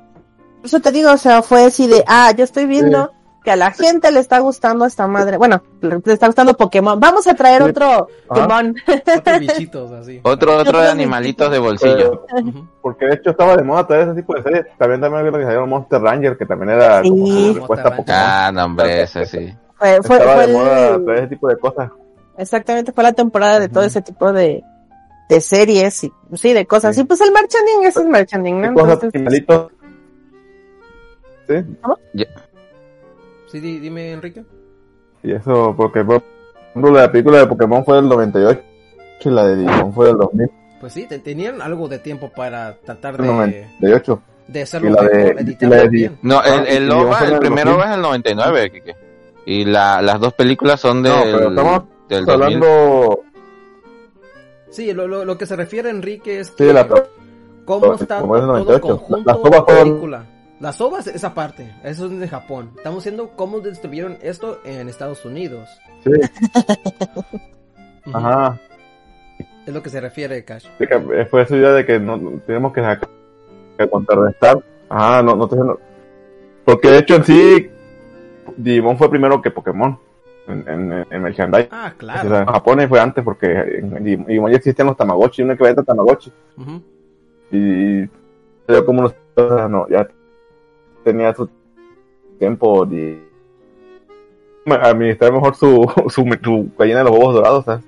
Por Eso te digo, o sea, fue así de, ah, yo estoy viendo que a la gente le está gustando esta madre. Bueno, le está gustando Pokémon. Vamos a traer otro Ajá. Pokémon. Otros bichitos así. (laughs) Otro, otro de Otro animalitos de bolsillo. (laughs) Porque de hecho estaba de moda traer ese tipo de series. También también había lo que llama Monster Ranger, que también era como Sí. su respuesta a Pokémon. Ah, no, hombre, ese sí. Fue, fue, Estaba fue de moda el- traer ese tipo de cosas. exactamente, fue la temporada de todo ese tipo de, de series y, sí, de cosas. Sí. Y pues el merchanding, eso es merchanding, ¿no? Y cosas Entonces, animalitos. Sí, Sí, di- dime, Enrique. y eso, porque por ejemplo la película de Pokémon fue del 98 y la de Digimon fue del Pues sí, te- tenían algo de tiempo para tratar de, 2098. de hacerlo la de- mejor, y la editarlo de- bien. No, el, Ah, el Digimon OVA, el el primero 2000. OVA es el 99, Kike. Y la, las dos películas son No, del, pero estamos del 2000. hablando Sí, lo, lo, lo que se refiere Enrique es sí, que de la cómo está como es el todo 98. conjunto Las ovas la fueron- película. Las ovas, esa parte, eso es de Japón. Estamos viendo cómo distribuyeron esto en Estados Unidos. Sí, ajá. Es lo que se refiere, Cash. Sí, que fue esa idea de que no no- tenemos que que contrarrestar. Ajá, no, no te no. Porque de hecho en sí Digimon fue primero que Pokémon en, en, en merchandising. Ah, O claro. sea, en Japón fue antes porque en Digimon ya existían los Tamagotchi, uno que vende Tamagotchi. Ujú. Y yo como unos no, ya tenía su tiempo de administrar mejor su, (laughs) su, su gallina de los huevos dorados, ¿sabes?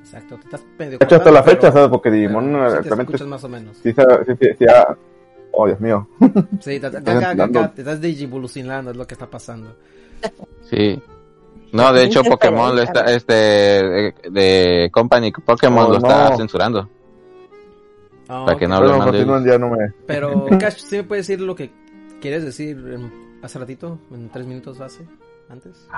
Exacto, te estás medio De hecho, hasta la fecha. Porque Digimon pero sí más o menos. sí, sí, sí, sí, oh Dios mío. Sí, (laughs) te, te- Estás digivolucionando, es lo que está pasando. Sí. No, de hecho Pokémon lo está, este, de, de Company Pokémon Oh, lo está censurando. Ah, Para que ok. no hable Bueno, mal de ya no me... Pero, (laughs) Cash, ¿sí me puedes decir lo que quieres decir hace ratito? En tres minutos hace, antes.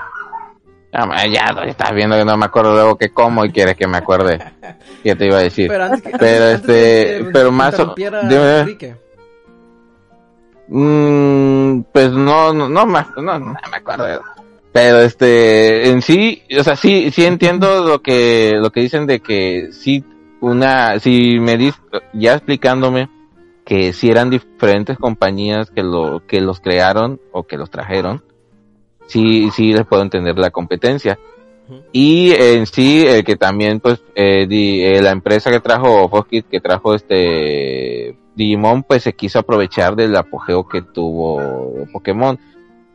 Ah, ya, ya estás viendo que no me acuerdo luego que como y quieres que me acuerde. (laughs) ¿Qué te iba a decir? Pero antes que, Pero, antes- este, que pero más o- dime. Mm, pues no, no, no, me, no, no me acuerdo. Pero este, en sí, o sea, sí, sí entiendo lo que, lo que dicen de que sí, una, si me dis, ya explicándome que si eran diferentes compañías que lo, que los crearon o que los trajeron, sí, sí les puedo entender la competencia. Y en sí, el que también, pues, eh, di- eh, la empresa que trajo Foskit, que trajo este Digimon, pues se quiso aprovechar del apogeo que tuvo Pokémon.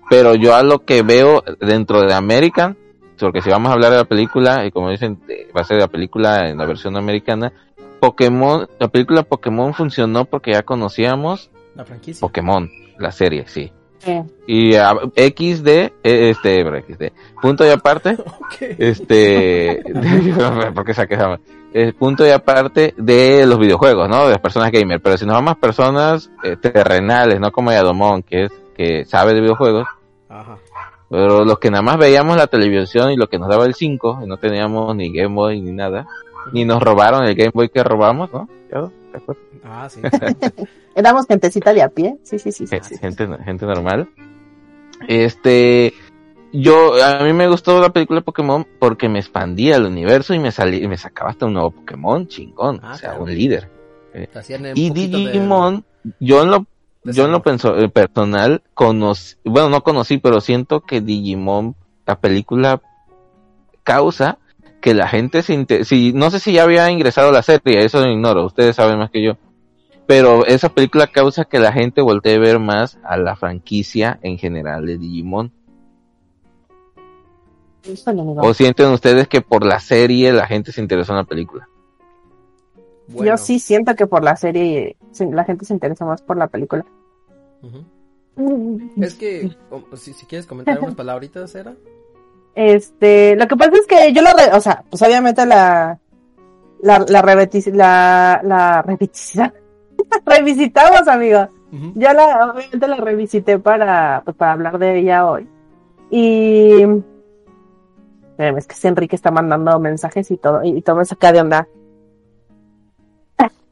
Pero yo a lo que veo dentro de American, porque si vamos a hablar de la película, y como dicen, eh, va a ser la película en la versión americana, Pokémon, la película Pokémon funcionó porque ya conocíamos La franquicia. Pokémon, la serie, sí. Sí. Y ah, XD, eh, este, XD, punto y aparte, (laughs) Ok. este, (laughs) ¿por qué saqué esa? Eh, punto y aparte de los videojuegos, ¿no? De las personas gamer. Pero si nos vamos a personas eh, terrenales, no como Yadomón, que es, que sabe de videojuegos, Ajá. Pero los que nada más veíamos la televisión y lo que nos daba el 5, y no teníamos ni Game Boy ni nada, ni nos robaron el Game Boy que robamos, ¿no? Ah, sí. (laughs) Éramos gentecita de a pie. Sí, sí, sí. sí. Gen- gente, gente normal. Este, yo, a mí me gustó la película de Pokémon porque me expandía el universo y me salí, y me sacaba hasta un nuevo Pokémon chingón, Ah, o sea, claro. un líder. Y poquito de- Digimon, yo en lo, yo en lo eh, personal conocí, bueno, no conocí, pero siento que Digimon, la película, causa que la gente se inte- si, no sé si ya había ingresado a la serie, eso lo ignoro, ustedes saben más que yo. Pero esa película causa que la gente voltee a ver más a la franquicia en general de Digimon. ¿O sienten ustedes que por la serie la gente se interesó en la película? Bueno, Yo sí siento que por la serie la gente se interesa más por la película. Ujú. Es que, si, si quieres comentar unas (laughs) palabritas, ¿era? Este, lo que pasa es que yo lo, re- o sea, pues obviamente la, la, la, la, la revitis- (laughs) revisitamos, amigo. Ujú. Yo la, obviamente la revisité para, pues, para hablar de ella hoy. Y, es que Enrique está mandando mensajes y todo, y, todo me saca de onda.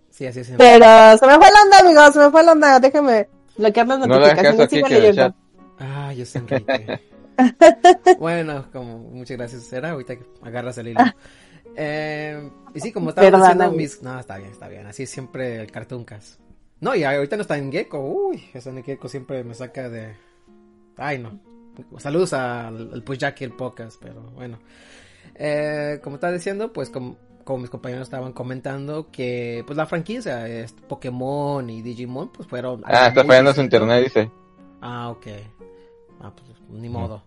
Sí, así es. Pero se me fue la onda, amigo, se me fue la onda, déjame bloquear las No le hagas caso notificaciones. que el leyendo. Ah, yo sé, Enrique. (laughs) bueno, como muchas gracias, Era. Ahorita que agarras el hilo. Eh, y sí, como estaba diciendo mis... No, está bien, está bien. Así es siempre el Cartoon Cast. No, y ahorita no está en Gecko. Uy, ese en Gecko siempre me saca de... Ay, no. Saludos al, al Push Jackie, el podcast, pero bueno. Eh, como estaba diciendo, pues como, como mis compañeros estaban comentando que pues la franquicia, es Pokémon y Digimon, pues fueron... Ah, está fallando su internet, dice. Ah, ok. Ah, pues ni modo.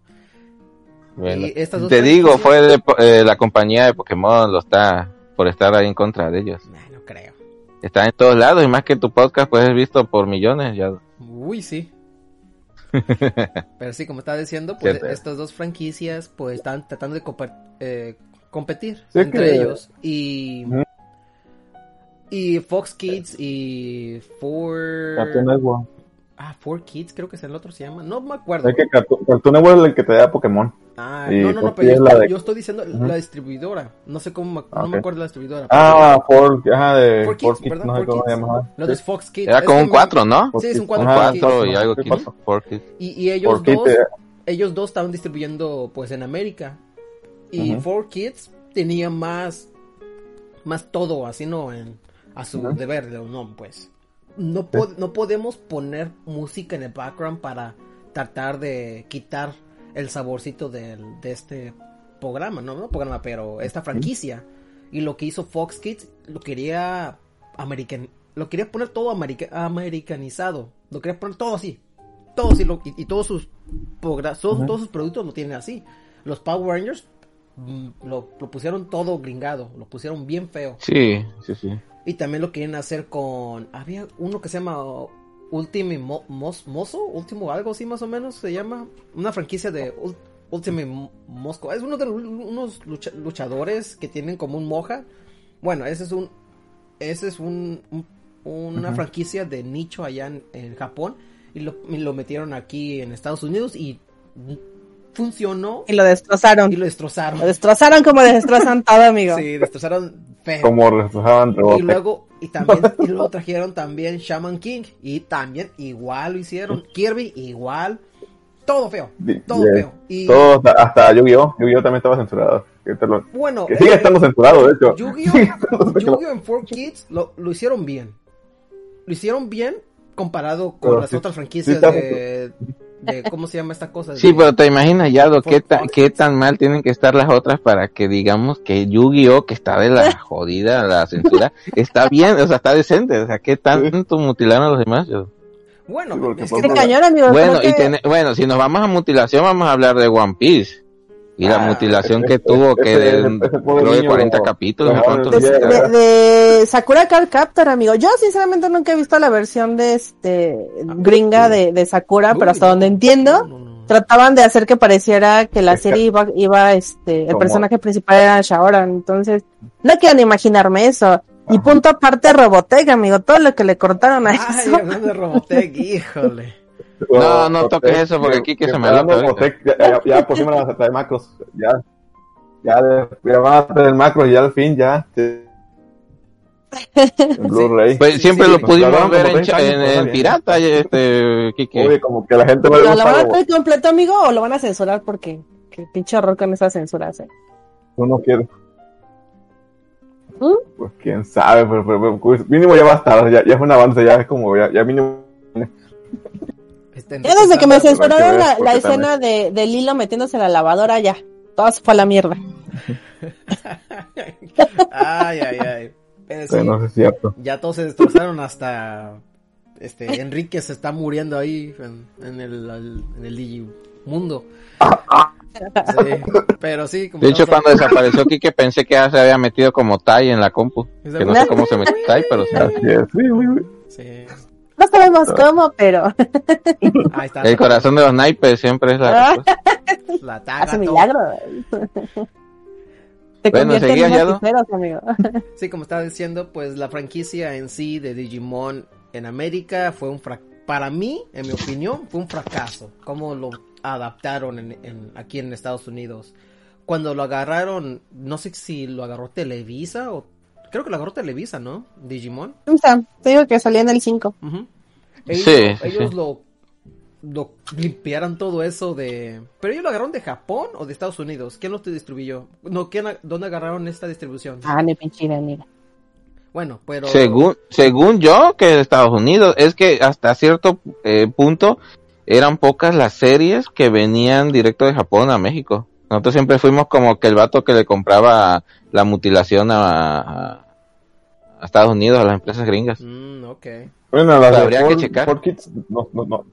Bueno, Y estas dos te digo, fue de po- eh, la compañía de Pokémon, lo está por estar ahí en contra de ellos. Nah, no creo. Está en todos lados y más que tu podcast puedes ser visto por millones ya. Uy, sí. (laughs) Pero sí, como estaba diciendo, pues estas dos franquicias pues están tratando de eh, competir Sí, entre que- ellos. Y... Ujú. Y Fox Kids y Four... Cartoon Network. Ah, Four Kids creo que es el otro se llama. No me acuerdo. Es que Cartoon, Cartoon Network es el que te da Pokémon. Ah, y no, no, no, pero yo, es la estoy, de- yo estoy diciendo Ujú. la distribuidora. No sé cómo, me- Ah, no me acuerdo de la distribuidora. Ah, Four, ajá, de Four Kids, Kids, ¿verdad? no sé Four cómo se Kids. llama. Sí. de Fox Kids. Era Es como un me- 4, ¿no? Sí, es un Kids. cuatro, Un Ajá, Kids. 4 y algo Kids. Y, y ellos dos, eh, ellos dos estaban distribuyendo pues en América. Y Ujú. Four Kids tenía más, más todo así, ¿no? En, a su deber, no, pues. No, po- no podemos poner música en el background para tratar de quitar el saborcito del, de este programa, no, no programa, pero esta franquicia. Y lo que hizo Fox Kids lo quería american, lo quería poner todo america- americanizado, lo quería poner todo así, todo así, lo- y, y todos sus todos, todos sus productos lo tienen así. Los Power Rangers lo, lo pusieron todo gringado, lo pusieron bien feo. Sí, sí, sí. Y también lo quieren hacer con. Había uno que se llama Ultimate Mo- Mos- Mozo, último algo así más o menos se llama. Una franquicia de Ul- Ultimate Mo- Mosco. Es uno de los- unos lucha- luchadores que tienen como un moja. Bueno, ese es un. Ese es un, un- una franquicia de nicho allá en, en Japón. Y lo, y lo metieron aquí en Estados Unidos y funcionó. Y lo destrozaron. Y lo destrozaron. Lo destrozaron como destrozan (laughs) todo, amigo. Sí, destrozaron feo. Como reflejaban Y rebote. luego, y también, y luego trajeron también Shaman King. Y también igual lo hicieron. Kirby igual. Todo feo. Todo yeah. feo. Y Todo, hasta- hasta Yu-Gi-Oh! Yu-Gi-Oh! también estaba censurado. Que, te lo- bueno, que sigue eh, estando censurado, de hecho. Yu-Gi-Oh! Censurado. Yu-Gi-Oh! en 4Kids lo, lo hicieron bien. Lo hicieron bien comparado con Pero las sí- otras sí franquicias está- de, de- ¿Cómo se llama esta cosa? Sí, De- pero te imaginas, Yado, qué, tan Kids. qué tan mal tienen que estar las otras para que digamos que Yu-Gi-Oh, que está de la (laughs) jodida, la censura, está bien, o sea, está decente, o sea, qué tanto mutilaron a los demás. Yo- Bueno, Sí, porque es por que Qué ejemplo, cañón, amigo. Bueno, y que- bueno, si nos vamos a mutilación, vamos a hablar de One Piece. Y la Ah, mutilación que tuvo, ese- que de, ese- creo de niño 40 lo- capítulos, dejaron en de, de- de Sakura Card Captor, amigo. Yo sinceramente nunca he visto la versión de este gringa de, de Sakura, pero hasta donde entiendo, trataban de hacer que pareciera que la serie iba, iba este, el Como- personaje principal era Shaoran. Entonces, no quiero ni imaginarme eso. Y punto aparte Robotech, amigo, todo lo que le cortaron a Ay, eso. hablando de Robotech, (laughs) híjole. No, no toques eso, porque aquí que se me. Robotech, ya, ya, ya por fin me van a traer macros. Ya, ya, ya van a traer macros y ya al fin, ya. En Blu-ray. Pues siempre sí, lo pudimos Claro, ver en, 30 cha- años, en- pues, en pirata, este. Oye, como que la gente no le ¿Pero lo van a ver completo, amigo, o lo van a censurar? Porque qué pinche horror con esas censuras, eh. Uno quiere. ¿Mm? Pues quién sabe, pero, pero- pero, pues, mínimo ya va a estar, ya, ya es un avance, ya es como, ya, ya mínimo. Ya desde que me censuraron la, también- escena de, de Lilo metiéndose en la lavadora, ya. Todo se fue a la mierda. ay, ay, ay. Pero sí, Pero no es cierto. ya todos se destrozaron hasta este Enrique se está muriendo ahí en, en el en el Digimundo. Sí, pero sí, como De hecho, cuando desapareció Quique pensé que ya se había metido como Tai en la compu. Que no sé cómo se metió Tai, pero sí. Así es, sí, sí, sí. Sí. No sabemos cómo, pero (laughs) Ahí está. El corazón de los naipes siempre es la Ah. La (laughs) taga, hace. Te Bueno, convierten ¿seguía en ya, amigo. (laughs) Sí, como estaba diciendo, pues la franquicia en sí de Digimon en América fue un fracaso. Para mí, en mi opinión, fue un fracaso. Cómo lo adaptaron en, en- aquí en Estados Unidos. Cuando lo agarraron, no sé si lo agarró Televisa o... Creo que lo agarró Televisa, ¿no? Digimon. O sea, te digo que salía en el 5. Ujú. Ellos, Sí, ellos sí. lo, lo limpiaron todo eso de... ¿Pero ellos lo agarraron de Japón o de Estados Unidos? ¿Quién lo distribuyó? No, ¿quién, ¿Dónde agarraron esta distribución? Ah, ni pinche mira. Bueno, pero... Según, según yo, que de Estados Unidos, es que hasta cierto eh, punto eran pocas las series que venían directo de Japón a México. Nosotros siempre fuimos como que el vato que le compraba la mutilación a, Estados Unidos, a las empresas gringas. Mm, ok. Bueno, las Habría de que checar. Four Kids no, no,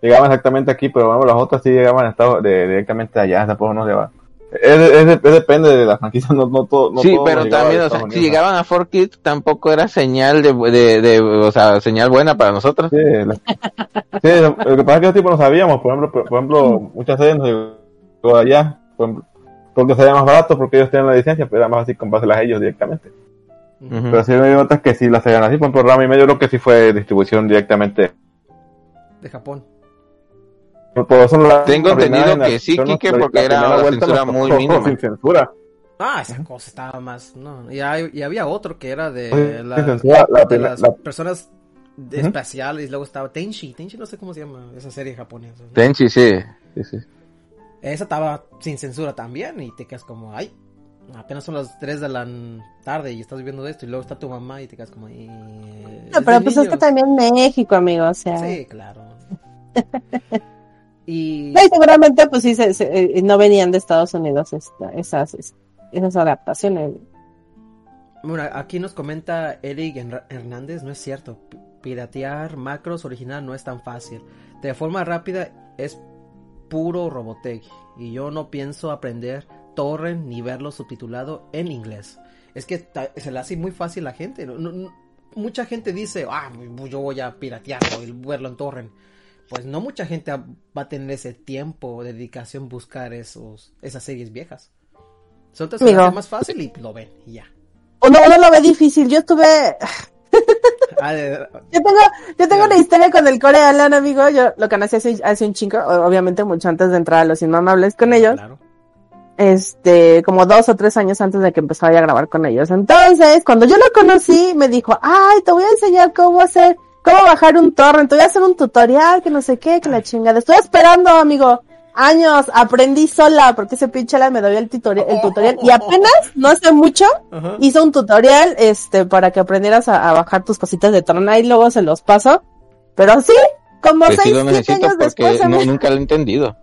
llegaban exactamente aquí, pero bueno, las otras sí llegaban a Estados- de, directamente allá, tampoco no llevaban. Es, es- es- depende de la franquicia, no, no todo. No sí, todo pero también, o sea, si llegaban a 4Kids tampoco era señal de, de, de- o sea, señal buena para nosotros. Sí, la- sí, lo, que pasa es que ese tipo no sabíamos, por ejemplo, por, por ejemplo, muchas series nos llegó de allá, por ejemplo, porque salía más barato, porque ellos tenían la licencia, pero era más fácil comprárselas a ellos directamente. Ujú. Pero sí hay otras que sí las hagan así, por ejemplo, Rama y medio creo que sí fue distribución directamente. De Japón. Por- por eso la- Tengo la entendido que sí, la- porque era vuelta censura muy mínima. Sin censura. Ah, esa cosa estaba más. No, y, hay- y había otro que era de, la- sin censura, la de las la- personas espaciales. Luego estaba Tenchi. Tenchi no sé cómo se llama esa serie japonesa. ¿no? Tenchi, sí. sí, sí. Esa estaba sin censura también. Y te quedas como, ay, apenas son las 3 de la tarde y estás viendo esto. Y luego está tu mamá y te quedas como, "Ay, No, es pero pues es que niños". también México, amigo, o sea. Sí, claro. (laughs) y. Seguramente, pues sí, se- se- eh, no venían de Estados Unidos esta- esas, es- esas adaptaciones. Bueno, aquí nos comenta Eric Her- Hernández, no es cierto. Piratear macros original no es tan fácil. De forma rápida es puro Robotech. Y yo no pienso aprender torrent ni verlo subtitulado en inglés. Es que se le hace muy fácil a la gente. No- no- no- mucha gente dice, ah, yo voy a piratearlo y verlo en torrent. Pues no mucha gente va a tener ese tiempo o dedicación buscar esos, esas series viejas. Solo se más fácil y lo ven y ya. Uno, uno lo ve difícil. Yo tuve, (laughs) Ah, yo tengo, yo tengo una historia con el Core Alan, amigo. Yo lo conocí hace, hace un chingo, obviamente mucho antes de entrar a los inmamables con ellos. Claro. este, como dos o tres años antes de que empezara a grabar con ellos. Entonces, cuando yo lo conocí, me dijo, ay, te voy a enseñar cómo hacer, cómo bajar un torrent, te voy a hacer un tutorial, que no sé qué, que la chingada. Estoy esperando, amigo, años, aprendí sola, porque ese pinche la me dio el tutorial, el tutorial, y apenas, no hace mucho, Ajá. hizo un tutorial, este, para que aprendieras a, a bajar tus cositas de torrent, ahí luego se los paso. Pero sí, como sí seis, lo siete necesito años porque después, no- amigo. nunca lo he entendido.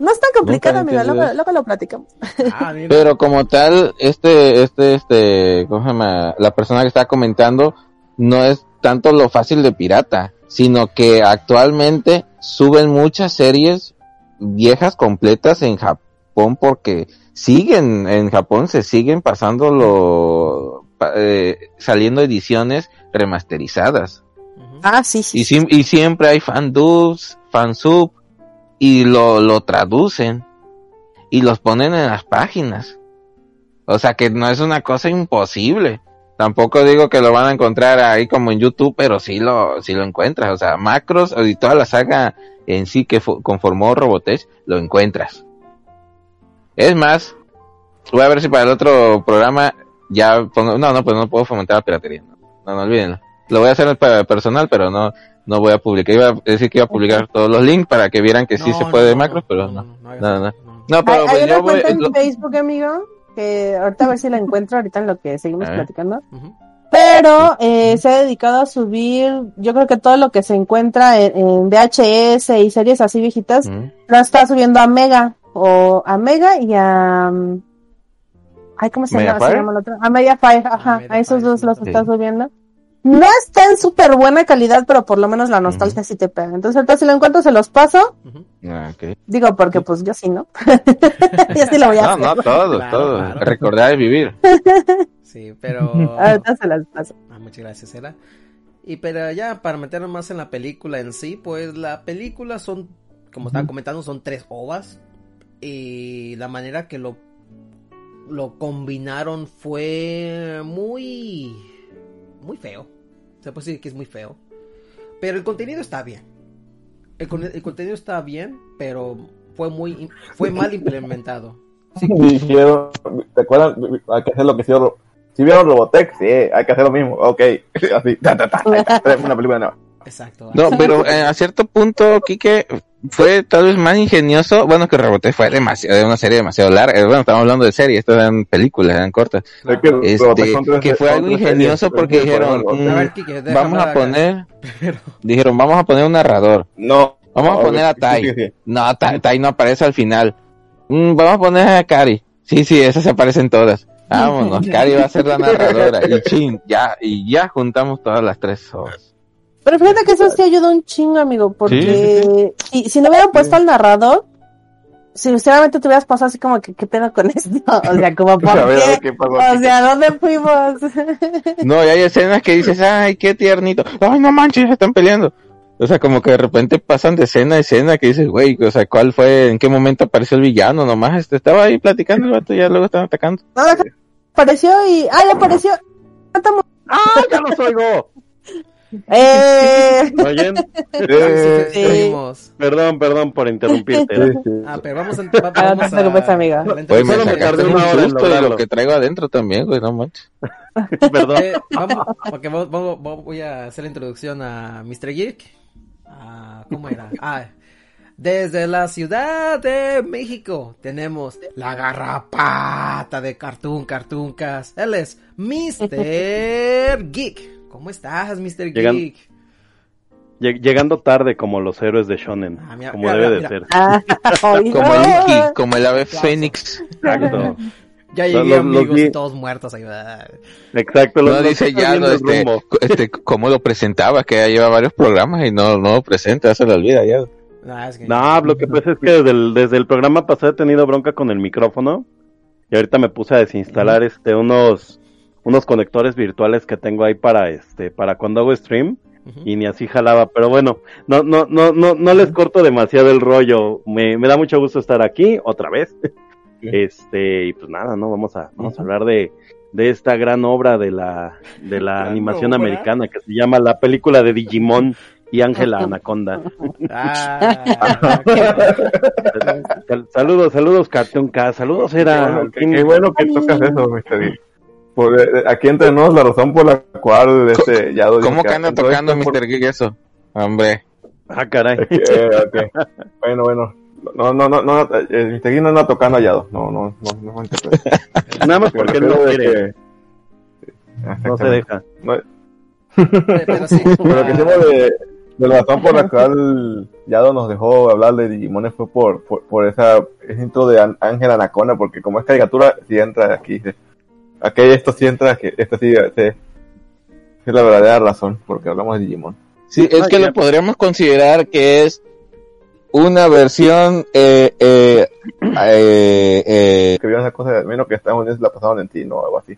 no es tan complicado, amigo, luego, luego lo platicamos. Ah. Pero como tal, este, este, este, ¿cómo se llama? La persona que está comentando no es tanto lo fácil de pirata, sino que actualmente suben muchas series viejas completas en Japón porque siguen, en Japón se siguen pasando lo, eh, saliendo ediciones remasterizadas. Ah, sí, sí. Y, sim- y siempre hay fandubs, fansub, y lo, lo traducen y los ponen en las páginas. O sea que no es una cosa imposible. Tampoco digo que lo van a encontrar ahí como en YouTube, pero sí lo, sí lo encuentras. O sea, macros y toda la saga en sí que fo- conformó Robotech, lo encuentras. Es más, voy a ver si para el otro programa ya pongo, no, no, pues no puedo fomentar la piratería. No, no, no olvídenlo. Lo voy a hacer para personal, pero no, no voy a publicar. Iba a decir que iba a publicar todos los links para que vieran que sí No, se puede no, de macros, pero no, no. no, no Hay, pero hay pues una yo voy, cuenta en lo- Facebook, amigo, que ahorita a ver si la encuentro ahorita en lo que seguimos platicando. Pero eh, se ha dedicado a subir, yo creo que todo lo que se encuentra en, en VHS y series así viejitas, Mm. lo está subiendo a Mega, o a Mega y a... Ay, ¿cómo se llama, se llama el otro? A Mediafire, ajá, a esos dos los Sí. está subiendo. No está en súper buena calidad, pero por lo menos la nostalgia sí te pega. Entonces ahorita si lo encuentro se los paso, Ujú. Ah, ok. digo porque pues yo sí, ¿no? (laughs) yo sí lo voy a No, hacer. no, todo, Claro, todo. claro. Recordar y vivir. (laughs) Sí, pero... Ahorita se las paso. Ah, muchas gracias, Era. Y pero ya para meternos más en la película en sí, pues la película son, como estaba comentando, son tres ovas. Y la manera que lo, lo combinaron fue muy, muy feo. Se puede decir que es muy feo. Pero el contenido está bien. El, con- el contenido está bien, pero fue muy, fue mal implementado. Dijeron, ¿te acuerdas? Hay que hacer lo que hicieron. Si vieron Robotech, sí, hay que hacer lo mismo. Ok, (laughs) así, ta, ta, ta, una película nueva. Exacto. No, pero eh, a cierto punto, Kike fue tal vez más ingenioso. Bueno, que Rebote fue demasiado, una serie demasiado larga. Eh, Bueno, estamos hablando de series, esto eran películas, eran cortas. Este, que fue algo ingenioso series, porque dijeron, mm, déjame vamos a poner, (laughs) Pero- dijeron, vamos a poner un narrador. No. Vamos a poner a Tai. No, Tai, Tai no aparece al final. Mm, vamos a poner a Kari. Sí, sí, esas se aparecen todas. Vámonos, Kari va a ser la narradora. Y chin, ya, y ya juntamos todas las tres horas. Pero fíjate que eso sí ayuda un chingo, amigo, porque si, si no hubieran puesto al narrador, sinceramente te hubieras pasado así como que, ¿qué pedo con esto? (laughs) O sea, como, ¿por (laughs) A ver, a ver qué? pasó O sea, ¿dónde fuimos? (laughs) No, y hay escenas que dices, ay, qué tiernito. Ay, no manches, están peleando. O sea, como que de repente pasan de escena a escena que dices, güey, o sea, ¿cuál fue, en qué momento apareció el villano? Nomás este, estaba ahí platicando el vato y ya luego estaban atacando. No, apareció y, ¡ay, apareció! ¡Ah, ya los oigo! Eh, ¿Me oyen? Eh, Sí. Perdón, perdón por interrumpirte. sí, sí. Ah, pero vamos a, va- Ah, vamos no te preocupes, amiga. a Güey, me Solo me introducción. tardé una hora en de lo que traigo adentro también, güey, no manches. (laughs) Perdón. Eh, vamos, porque vamos- vamos- vamos- voy a hacer la introducción a Mr. Geek. Ah, ¿Cómo era? Ah, desde la Ciudad de México tenemos la garrapata de Cartoon Cartooncast. Él es Mr. Geek. ¿Cómo estás, Mr. Llegan- Geek? Lle- Llegando tarde como los héroes de Shonen. Ah, mira, como mira, debe mira, de mira. ser. ah. (laughs) Como el como el ave fénix. Exacto. Ya Los- llegué, los- amigos, los todos muertos. ahí, ah. Exacto. No los- dice los- ya, no, este, este, cómo lo presentaba, que ya lleva varios programas y no, no lo presenta, ya se le olvida ya. Nah, es que- No, lo que pasa es que desde el, desde el programa pasado he tenido bronca con el micrófono. Y ahorita me puse a desinstalar este unos unos conectores virtuales que tengo ahí para este para cuando hago stream y ni así jalaba, pero bueno, no no no no no les corto demasiado el rollo. Me, me da mucho gusto estar aquí otra vez. (laughs) Este, y pues nada, no vamos a vamos a hablar de de esta gran obra de la de la animación obra. americana que se llama la película de Digimon y Ángela Anaconda. (laughs) Ah, Sal- (laughs) Saludos, saludos Cartoon Cast, saludos Qué era bueno, qué bueno que tocas eso, Mr. Por, eh, aquí entre nos, la razón por la cual este, ya ¿Cómo que anda tocando por- Mr. Geek eso? Hombre, Ah, caray. Eh. Bueno, bueno. No, no, no, no, eh, Mr. Geek no anda tocando hallado. No, no, no, no, (laughs) Nada más porque él no quiere, no se deja. No, pero sí. (laughs) pero lo que hicimos de, de la razón por la cual Yado nos dejó hablar de Digimon fue por, por, por esa, ese intro de An- Ángel Anaconda, porque como es caricatura, sí entra aquí. Aquí esto sí entra, que esto sí, sí, es la verdadera razón, porque hablamos de Digimon. sí, es que lo podríamos considerar que es una versión, eh, eh, eh, eh, Que vieron esa cosa, menos que Estados Unidos la pasaron en ti, ¿no? Algo así.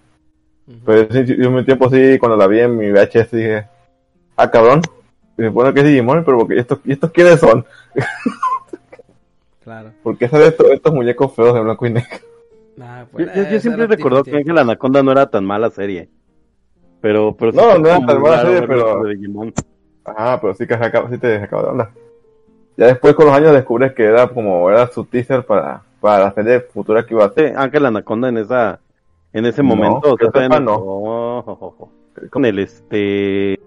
Pero sí, sí, yo un tiempo sí, cuando la vi en mi VHS dije, ah, cabrón, se supone que es Digimon, pero porque estos, ¿y estos quiénes son? (laughs) Claro. ¿Por qué salen estos, estos muñecos feos de blanco y negro? Nah, Yo, pues, yo- yo siempre tipo- que Ángela Anaconda no era tan mala serie. Pero, pero sí No, no era tan mala serie, pero-. Ajá, pero sí que sacaba, sí te sacaba de onda. Ya después con los años descubres que era como, era su teaser para, para la serie futura que iba a Sí, hacer. Ángela Anaconda en esa en ese No, momento. o sea, que todavía sepa, no- no. oh, oh, oh, oh. Con el este.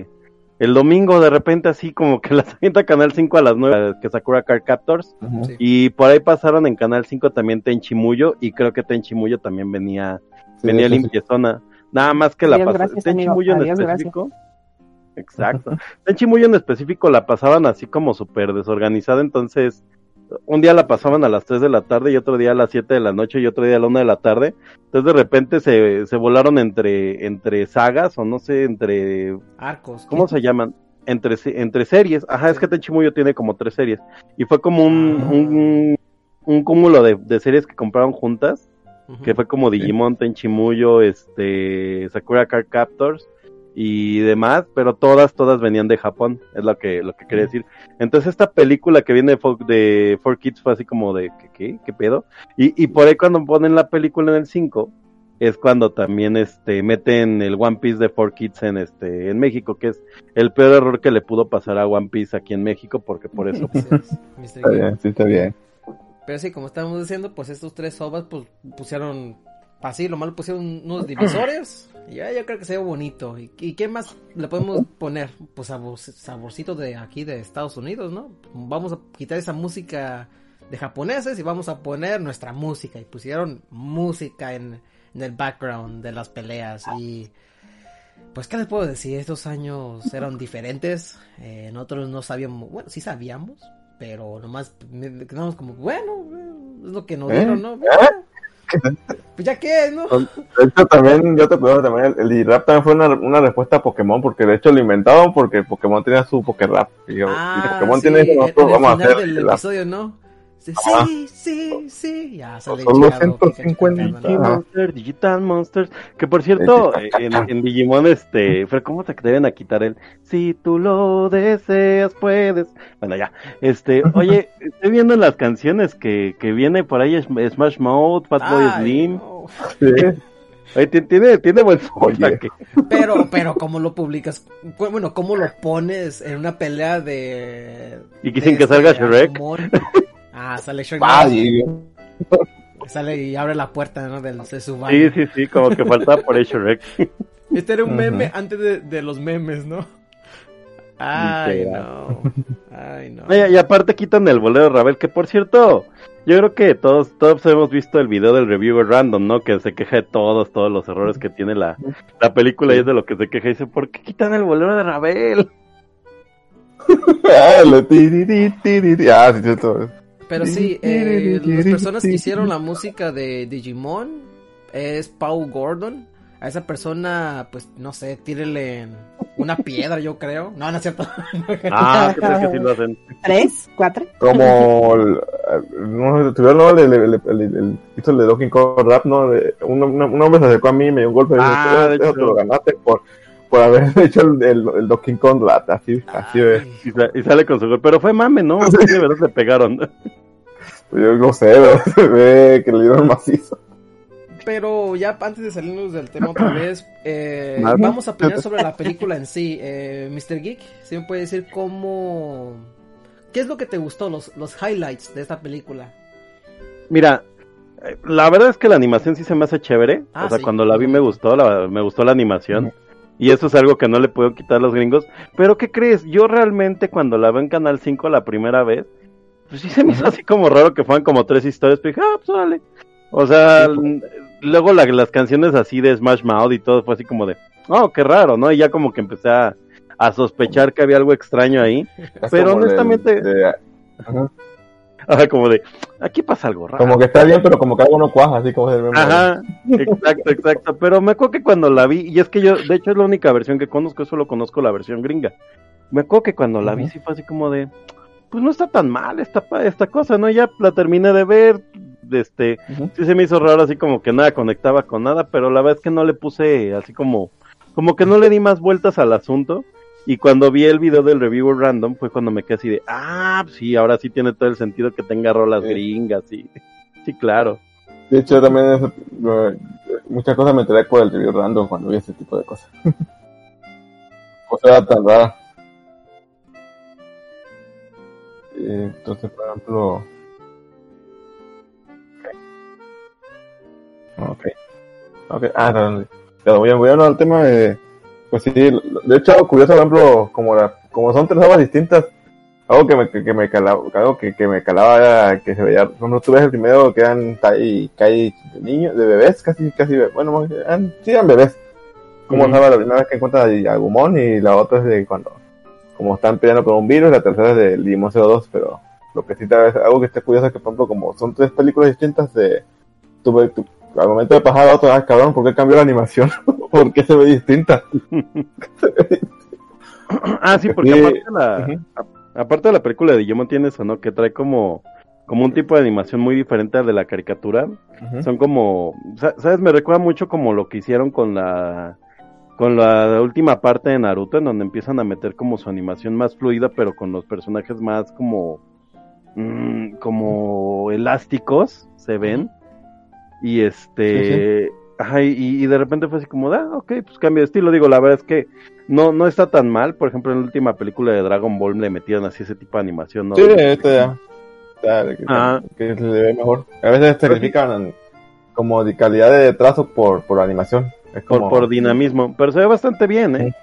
El domingo de repente así como que (laughs) las avienta Canal 5 a las 9 que Sakura Card Captors y por ahí pasaron en Canal 5 también Tenchimuyo y creo que Tenchimuyo también venía Sí, venía sí, sí. limpiezona. Nada más que la Adiós, gracias, amigo. Tenchimuyo en específico. Exacto. Tenchimuyo en específico la pasaban así como súper desorganizada, entonces un día la pasaban a las 3 de la tarde y otro día a las 7 de la noche y otro día a la 1 de la tarde. Entonces de repente se, se volaron entre, entre sagas o no sé, entre Arcos. ¿Cómo se llaman? Entre, entre series. Ajá, es que Tenchimuyo tiene como tres series. Y fue como un, Ah. un, un cúmulo de, de series que compraron juntas, que fue como Digimon, Tenchimuyo, este, Sakura Card Captors y demás, pero todas, todas venían de Japón, es lo que, lo que quería decir. Entonces esta película que viene de, Fo- de 4Kids fue así como de, ¿qué, qué, qué pedo? Y, y por ahí cuando ponen la película en el 5, es cuando también este meten el One Piece de 4Kids en este en México, que es el peor error que le pudo pasar a One Piece aquí en México, porque por eso (laughs) Sí. Está bien, sí, está bien. Pero sí, como estábamos diciendo, pues estos tres ovas pues pusieron, así lo malo pusieron unos divisores. Y ya yo creo que se ve bonito. ¿Y, y qué más le podemos poner? Pues sabor, saborcito de aquí de Estados Unidos, ¿no? Vamos a quitar esa música de japoneses y vamos a poner nuestra música. Y pusieron música en, en el background de las peleas. Y pues, ¿qué les puedo decir? Estos años eran diferentes. Eh, nosotros no sabíamos, bueno, sí sabíamos, pero nomás quedamos como, bueno, eh, es lo que nos ¿Eh? dieron, ¿no? Pues ya que, ¿no? De hecho, también, yo te puedo también, el, el D-Rap también fue una, una respuesta a Pokémon, porque de hecho lo inventaron porque Pokémon tenía su Poké-Rap. Y, yo, y Pokémon sí, tiene eso, nosotros el vamos a hacer el rap. episodio, ¿no? Sí, Ajá. sí, sí, sí, ya sale Son los Chado, 150. Pikachu cantando, Digital Monsters, que por cierto, en, en Digimon, este, pero ¿cómo te deben a quitar el? Si tú lo deseas, puedes. Bueno, ya, este, oye, (laughs) estoy viendo en las canciones que, que viene por ahí Sm- Smash Mouth, Fatboy Ay, Slim. no. Sí. Oye, tiene, tiene buen soundtrack. Pero, pero, ¿cómo lo publicas? Bueno, ¿cómo lo pones en una pelea de. Y de que salga este Shrek. Ah, sale Shrek. Ah, (laughs) Sale y abre la puerta, ¿no? Del, de su Sí, baño. sí, sí, como que faltaba por (laughs) ahí Shrek. Este era un meme antes de, de los memes, ¿no? Ay, no. Ay, no. Y aparte quitan el bolero de Ravel, que por cierto, yo creo que todos, todos hemos visto el video del reviewer random, ¿no? Que se queja de todos, todos los errores que tiene la, la película y es de lo que se queja y dice, ¿por qué quitan el bolero de Ravel? (laughs) Ah, le ti, ti, ti, ti, ti. Ah, sí, cierto. Pero sí, eh, las personas que hicieron la música de Digimon es Paul Gordon. A esa persona, pues, no sé, tírele una piedra, yo creo. No, no es cierto. (laughs) Ah, ¿qué que sí lo hacen? ¿Tres? ¿Cuatro? Como, el- no sé, tuvieron, ¿no? El, el, el, el, el- hizo el de Donkey Kong Rap, ¿no? De- un, un- hombre se acercó a mí y me dio un golpe y Ah, dijo, de "Eso hecho. te lo ganaste por, por haber (laughs) hecho el, el, el Donkey Kong Rap, así, así es. Y, sa- y sale con su gol, pero fue mame, ¿no? (laughs) Sí, de verdad le pegaron. Yo no sé, (laughs) pero se ve que le dieron macizo. Pero ya antes de salirnos del tema otra vez, eh, vamos a opinar sobre la película en sí. Eh, Mr. Geek, ¿sí me puede decir cómo... ¿Qué es lo que te gustó, los, los highlights de esta película? Mira, eh, la verdad es que la animación sí se me hace chévere. Ah, o sea, sí. cuando la vi me gustó, la, me gustó la animación. Y eso es algo que no le puedo quitar a los gringos. Pero ¿qué crees? Yo realmente cuando la veo en Canal 5 la primera vez, pues sí se me hizo así como raro que fueran como tres historias. Pero dije, ah, pues vale. O sea, l- luego la- las canciones así de Smash Mouth y todo fue así como de, oh, qué raro, ¿no? Y ya como que empecé a, a sospechar que había algo extraño ahí. Es Pero honestamente- de- ajá. Ajá, como de, aquí pasa algo raro. como que está bien, pero como que algo no cuaja, así como meme. Ajá, (laughs) exacto, exacto. Pero me acuerdo que cuando la vi, y es que yo, de hecho es la única versión que conozco, solo conozco la versión gringa. Me acuerdo que cuando la vi sí fue así como de, pues no está tan mal esta, pa- esta cosa, ¿no? Ya la terminé de ver, este, sí se me hizo raro así como que nada conectaba con nada, pero la verdad es que no le puse así como, como que no le di más vueltas al asunto. Y cuando vi el video del reviewer random fue cuando me quedé así de, ah, sí, ahora sí tiene todo el sentido que tenga rolas Sí. gringas, sí, (laughs) sí, claro. De hecho, también es- muchas cosas me enteré por el review random cuando vi ese tipo de cosas. Cosa tan rara. Eh, Entonces, por ejemplo... Ok. Ok. Ah, no. Pero voy a, voy a hablar del tema de. Pues sí, de hecho, algo curioso, por ejemplo, como, la, como son tres aguas distintas, algo que me, que, que me calaba, algo que, que me calaba era que se veía, por ejemplo, tú ves el primero que eran Tai, Kai de niños, de bebés, casi, casi, bueno, eran, sí eran bebés. Como Ujú. sabe, la primera vez que encuentran a Agumon y la otra es de cuando, como están peleando con un virus, la tercera es de Limón 02, pero lo que sí te algo que está curioso es que, por ejemplo, como son tres películas distintas de, tú, ves- tú- al momento de pasar a otro, ah, cabrón, ¿por qué cambió la animación? (laughs) ¿Por qué se ve distinta? (laughs) (laughs) Ah, sí, porque Sí. aparte, de la, a- aparte de la película de Digimon tiene eso, ¿no? Que trae como, como un tipo de animación muy diferente al de la caricatura. Son como, sa- ¿sabes? Me recuerda mucho como lo que hicieron con la, con la última parte de Naruto, en donde empiezan a meter como su animación más fluida, pero con los personajes más como, mm, como elásticos, se ven. Y este, ajá, y, y de repente fue así como, ah, ok, pues cambia de estilo. Digo, la verdad es que no, no está tan mal. Por ejemplo, en la última película de Dragon Ball le metieron así ese tipo de animación, ¿no? Sí, este ya. que, Ah. que se le ve mejor. A veces se califican como de calidad de trazo por, por animación. Es por, como, por dinamismo. Pero se ve bastante bien, ¿eh?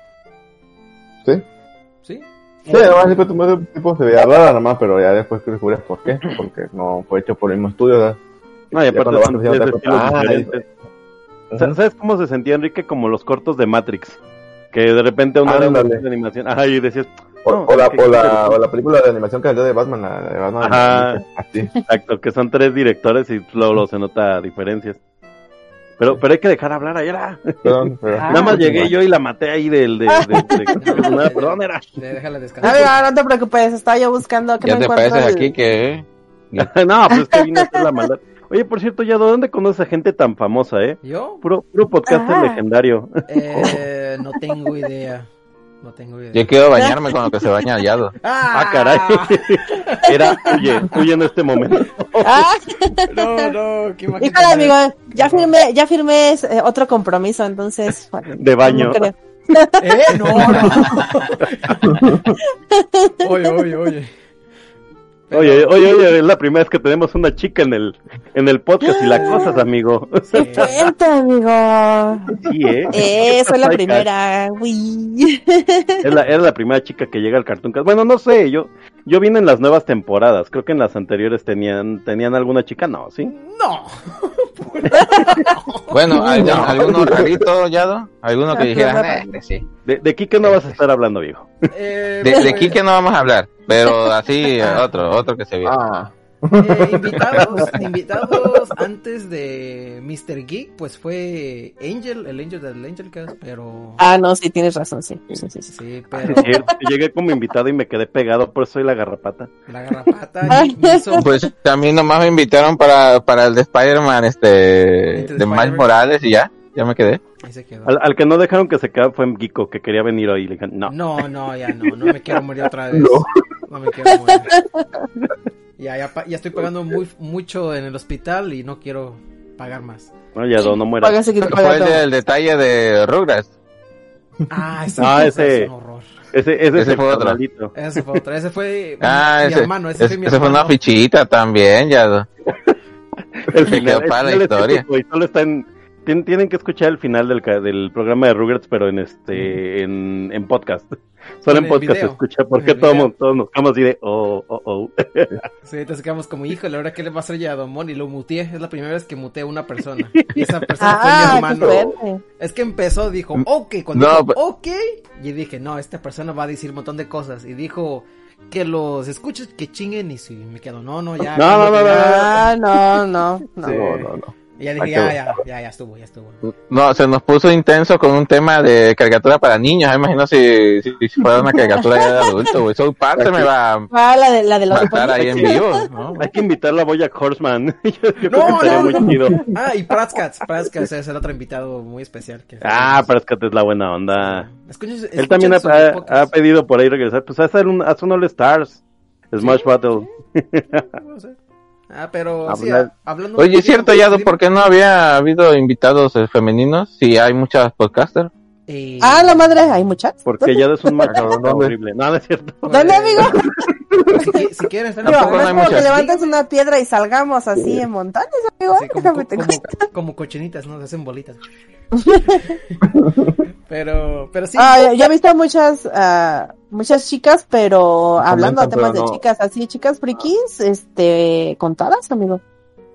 Sí. ¿Sí? Sí, además siempre tu tipo se veía rara nomás, pero ya después que descubres por qué. Porque no fue hecho por el mismo estudio, ¿verdad? No, y Ya aparte cuando son tres estilos ah, diferentes. ¿Sabes cómo se sentía Enrique? Como los cortos de Matrix. Que de repente uno era una de animación. Ajá, y decías, O, No, o la, o, la, o la película de animación que salió de Batman, la de Batman. Ajá. (laughs) Así. exacto, que son tres directores y luego (laughs) se nota diferencias. Pero, pero hay que dejar hablar a Yara. Perdón, pero- Ah. Nada más llegué yo y la maté ahí del, de, de, de- perdón, era. Déjala descansar. no te preocupes, estaba yo buscando que Ya no te encuentro pareces el- aquí que... (laughs) no, pues es que vine a hacer la maldad. Oye, por cierto, ya ¿dónde conoces a gente tan famosa, eh? ¿Yo? Puro, puro podcaster legendario. Eh, no tengo idea. No tengo idea. Yo quiero bañarme con lo que se baña Yado. (laughs) Ah, caray. (laughs) Era, huye, huye en este momento. Ah, No, no, qué híjole, amigo, ya firmé, ya firmé eh, otro compromiso, entonces. bueno, De baño. no creo. (laughs) ¿Eh? No, no. Oye, oye, oye. Pero- Oye, oye, oye, es la primera vez que tenemos una chica en el, en el podcast y la cosas, amigo. Sí. Vente, amigo. Sí, ¿eh? (laughs) Eh, soy la primera. Uy. Es la, era la primera chica que llega al Cartoon Cast. Bueno, no sé, yo, yo vine en las nuevas temporadas. Creo que en las anteriores tenían, tenían alguna chica, no, ¿sí? No. (laughs) Bueno, ¿algún- No. ¿alguno rarito, Yado? ¿Alguno que dijera. "Eh, sí? De, de Kike no vas a estar hablando, viejo. Eh, De, de Kike no vamos a hablar, pero así otro, otro que se vio. Ah, eh, invitados, (laughs) invitados antes de Mr. Geek, pues fue Angel, el Angel del Angel Cast, pero... Ah, no, sí, tienes razón, sí. sí, sí, sí. Sí, pero llegué como invitado y me quedé pegado, por eso soy la garrapata. la garrapata (laughs) hizo... Pues también nomás me invitaron para, para el de Spider-Man, este, de Miles. Morales y ya, ya me quedé. Ahí se quedó. Al, al que no dejaron que se quedara fue Giko, que quería venir hoy. Le dije, no. No, no, ya no, no me quiero morir otra (laughs) vez. No. No me quiero morir. Ya, ya, pa- ya estoy pagando muy, mucho en el hospital y no quiero pagar más. No, ya no, no muera. Paga Fue el, del detalle de Rugrats. Ah, (laughs) esa Ah, ese- es un horror. Ese, ese, Ese es el fue otro. carnalito. Ese fue otra, ese fue (laughs) Ah, mi ese, hermano, ese, ese, fue mi ese fue una hermano. fichita también, Yado. El Se quedó para la el final historia. y solo está en, tien- tienen que escuchar el final del, ca- del programa de Rugrats, pero en este, en, en podcast. (laughs) Solo En podcast se escucha, porque todos, todos nos quedamos así de, oh, oh, oh. (laughs) Sí, entonces quedamos como, híjole, ahora qué le va a hacer ya a Don Mon y lo muteé. Es la primera vez que muteé a una persona. Y esa persona fue mi Ah, qué hermano. Es que empezó, dijo, ok, cuando No, dijo, ok, y dije, no, esta persona va a decir un montón de cosas. Y dijo que los escuches que chinguen y si me quedo, no, no, ya. No, no, no, no, ya". Ah, no, no, no. no, no, no. Y ya dije, Ah, ya, qué ya, ya, ya estuvo, ya estuvo. No, se nos puso intenso con un tema de caricatura para niños. Me imagino si, si, si fuera una caricatura ya de adulto, güey. South Park se me va a Ah, la de, la de los matar ahí en vivo, (laughs) ¿no? Hay que invitarlo a Boyack Horseman. yo (laughs) yo creo No, que estaría no, muy no. chido. Ah, y Pratscats, Pratscats es el otro invitado muy especial. Que Ah, Prescott es la buena onda. Escuchen- Él también ha, ha- pedido por ahí regresar. Pues hacer un, haz un All Stars. Smash Battle. No sé. Ah, pero sí, Hablar- hablando Oye, es cierto, Yado, ¿por qué no había habido invitados eh, femeninos? Si hay muchas podcasters. Eh, Ah, la madre, hay muchas. Porque ya es un (laughs) macho ¿Dónde? horrible. No, no es cierto. ¿Dónde, amigo? (laughs) Si, qui- si quieren estar No, no no es hay como que muchas. levantes una piedra y salgamos así en montañas, amigo. Así como, Déjame te como, cuento. como cochinitas, ¿no? Se hacen bolitas. (laughs) pero, pero sí. Ah, yo he visto muchas, ah, muchas chicas, pero hablando de Comentan, temas pero de chicas así, chicas frikis, este, contadas, amigo.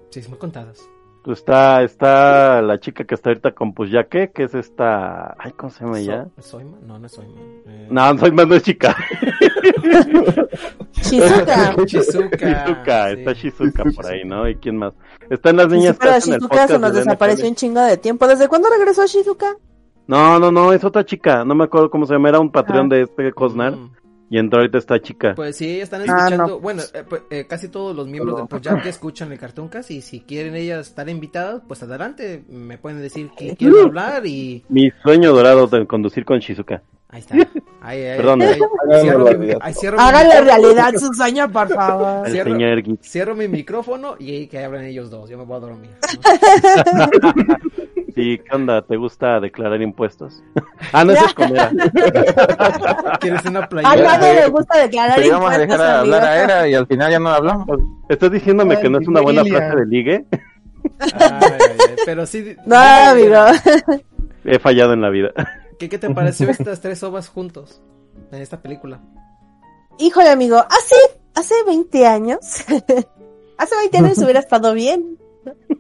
Sí, muy contadas. Pues está, está la chica que está ahorita con Pusyaque, que es esta. Ay, ¿cómo se llama ella? So- ¿Soyma? No, no es Soyma. Eh, No, soy más no es chica. (laughs) Shizuka. Shizuka. Shizuka, sí. está Shizuka por ahí, ¿no? ¿Y quién más? Están las Sí, niñas que pero el Shizuka podcast se nos de desapareció NFL. un chingo de tiempo. ¿Desde cuándo regresó Shizuka? No, no, no, es otra chica. No me acuerdo cómo se llama. Era un patrón Ah. de este Cosnar. Mm. Y entró ahorita esta chica. Pues sí, están Ah, escuchando. no. Bueno, eh, pues, eh, casi todos los miembros del Project escuchan el Cartoon Cast y si quieren ellas estar invitadas, pues adelante. Me pueden decir que quieren hablar y Mi sueño dorado de conducir con Shizuka. ahí está. Ahí, ahí, (laughs) Perdón. ahí, cierro, mi, realidad. ahí cierro mi Háganle micrófono. realidad su sueño, por (laughs) favor. Cierro. señor Geek. Cierro mi micrófono y ahí que hablen ellos dos. Yo me voy a dormir. (laughs) Sí, ¿qué onda? ¿Te gusta declarar impuestos? (laughs) ah, no, esa es comera. (laughs) ¿Quieres una A playera? nadie le gusta declarar Pero íbamos a impuestos, dejar de hablar a. Era y al final ya no hablamos. ¿Estás diciéndome que no es una buena frase de ligue? Ay, ay, ay, Pero sí. No, amigo. He fallado en la vida. (laughs) ¿Qué, ¿Qué te pareció estas tres ovas juntos en esta película? Híjole, amigo, hace, hace 20 años, hace 20 años hubiera estado bien.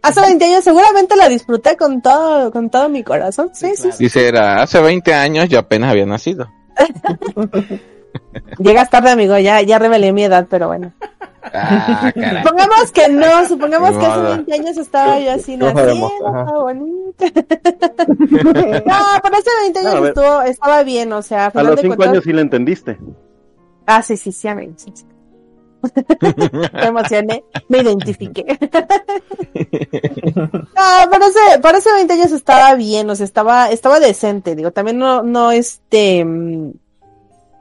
Hace 20 años seguramente la disfruté con todo, con todo mi corazón. Sí, Sí, sí, claro. sí. Dice, era hace 20 años yo apenas había nacido. (laughs) Llegas tarde, amigo, ya, ya revelé mi edad, pero bueno. Ah. Supongamos que no, supongamos que hace Moda. 20 años estaba yo así No naciendo, estaba bonita. (laughs) No, pero hace 20 años No, estuvo, estaba bien, o sea, a los de cinco cuentas- años sí la entendiste. Ah, sí, sí, sí, amigo. sí, sí. (laughs) Me emocioné, me identifiqué. (laughs) No, pero ese, para ese 20 años estaba bien, o sea, estaba, estaba decente, digo, también no, no, este, mm,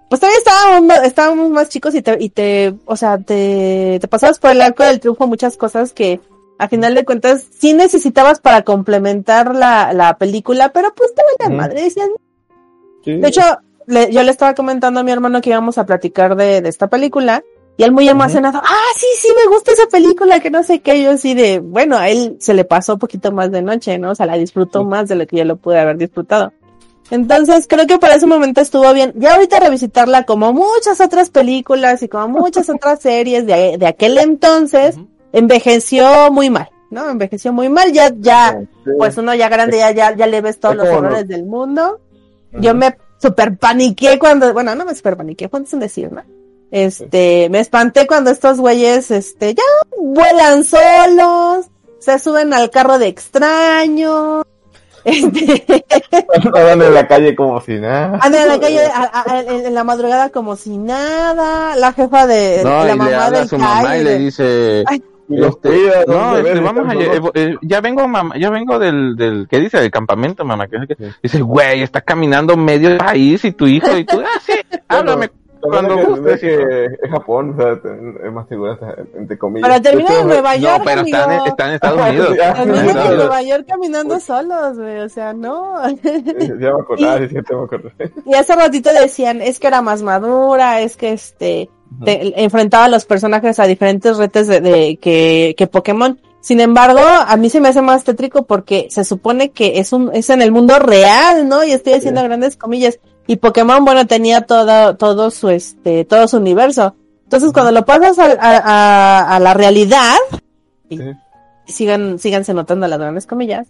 pues todavía estábamos, estábamos más chicos y te, y te, o sea, te, te pasabas por el arco del triunfo muchas cosas que, a final de cuentas, sí necesitabas para complementar la, la película, pero pues te Ujú. madre, decían, Sí. de hecho, le- yo le estaba comentando a mi hermano que íbamos a platicar de, de esta película y él muy emocionado, ah, sí, sí, me gusta esa película, que no sé qué, yo así de, bueno, a él se le pasó un poquito más de noche, ¿no? O sea, la disfrutó más de lo que yo lo pude haber disfrutado. Entonces, creo que para ese momento estuvo bien. Ya ahorita revisitarla como muchas otras películas y como muchas (laughs) otras series de, de aquel entonces, envejeció muy mal, ¿no? Envejeció muy mal, ya, ya, Sí. pues uno ya grande ya, ya, ya le ves todos los errores del mundo. Yo me super paniqué cuando, bueno, no me super paniqué, fue sin decir, ¿no? Este, me espanté cuando estos güeyes, este, ya vuelan solos, se suben al carro de extraño, (laughs) este, Andan en la calle como si nada. andan en la calle a- a- en, en la madrugada como si nada, la jefa de, No, la y le mamá habla a del su mamá y le de- dice, Ay. Este, no, este, vamos a, eh, ya vengo mamá, ya vengo del, del, ¿qué dice? Del campamento, mamá, que. Dice, güey, estás caminando medio país y tu hijo y tú, ah, sí, háblame cuando gustes. que es Japón, o sea, es más segura, entre comillas. Pero termina Yo en Nueva York, No, pero están, en- están en Estados Unidos. Sí, en. Nueva York caminando solos, güey, o sea, no. Ya me acordaba, sí, me acordé. Y hace ratito decían, es que era más madura, es que este, te- enfrentaba a los personajes a diferentes retes de, de- que, que Pokémon. Sin embargo, a mí se me hace más tétrico porque se supone que es un, es en el mundo real, ¿no? Y estoy haciendo grandes comillas. Y Pokémon, bueno, tenía todo, todo su, este, todo su universo. Entonces, cuando lo pasas a, a, a- a la realidad, y Sí. sigan, síganse notando las grandes comillas,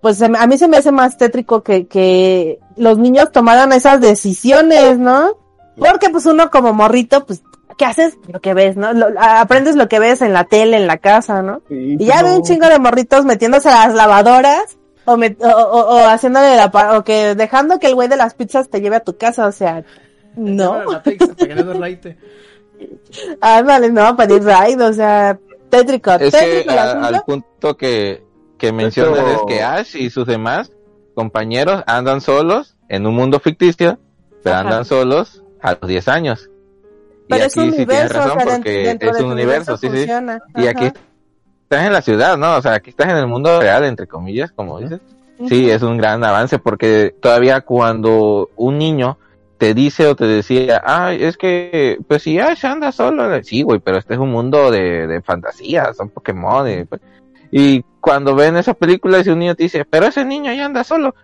pues a mí se me hace más tétrico que, que los niños tomaran esas decisiones, ¿no? Porque pues uno como morrito, pues, ¿qué haces? Lo que ves, ¿no? Lo- aprendes lo que ves en la tele, en la casa, ¿no? Sí, Y ya no. ve un chingo de morritos metiéndose a las lavadoras o, met- o, o- o haciéndole la, pa- o que dejando que el güey de las pizzas te lleve a tu casa, o sea, no. Para que. (laughs) Ándale, no, pedir ride, o sea, tétrico, Es que tétrico el a- al punto que, que mencionas hecho- es que Ash y sus demás compañeros andan solos en un mundo ficticio, pero Ajá. andan solos a los 10 años. Pero y es un aquí sí tienes universo, o razón sea, dentro, porque dentro es un tu universo, sí, sí. funciona. Y aquí. Estás en la ciudad, ¿no? O sea, aquí estás en el mundo real, entre comillas, como dices. Sí, es un gran avance porque todavía cuando un niño te dice o te decía, ay, es que, pues si Ash anda solo, sí, güey, pero este es un mundo de, de fantasía, son Pokémon. Y, pues, y cuando ven esa película, ese un niño te dice, pero ese niño ya anda solo.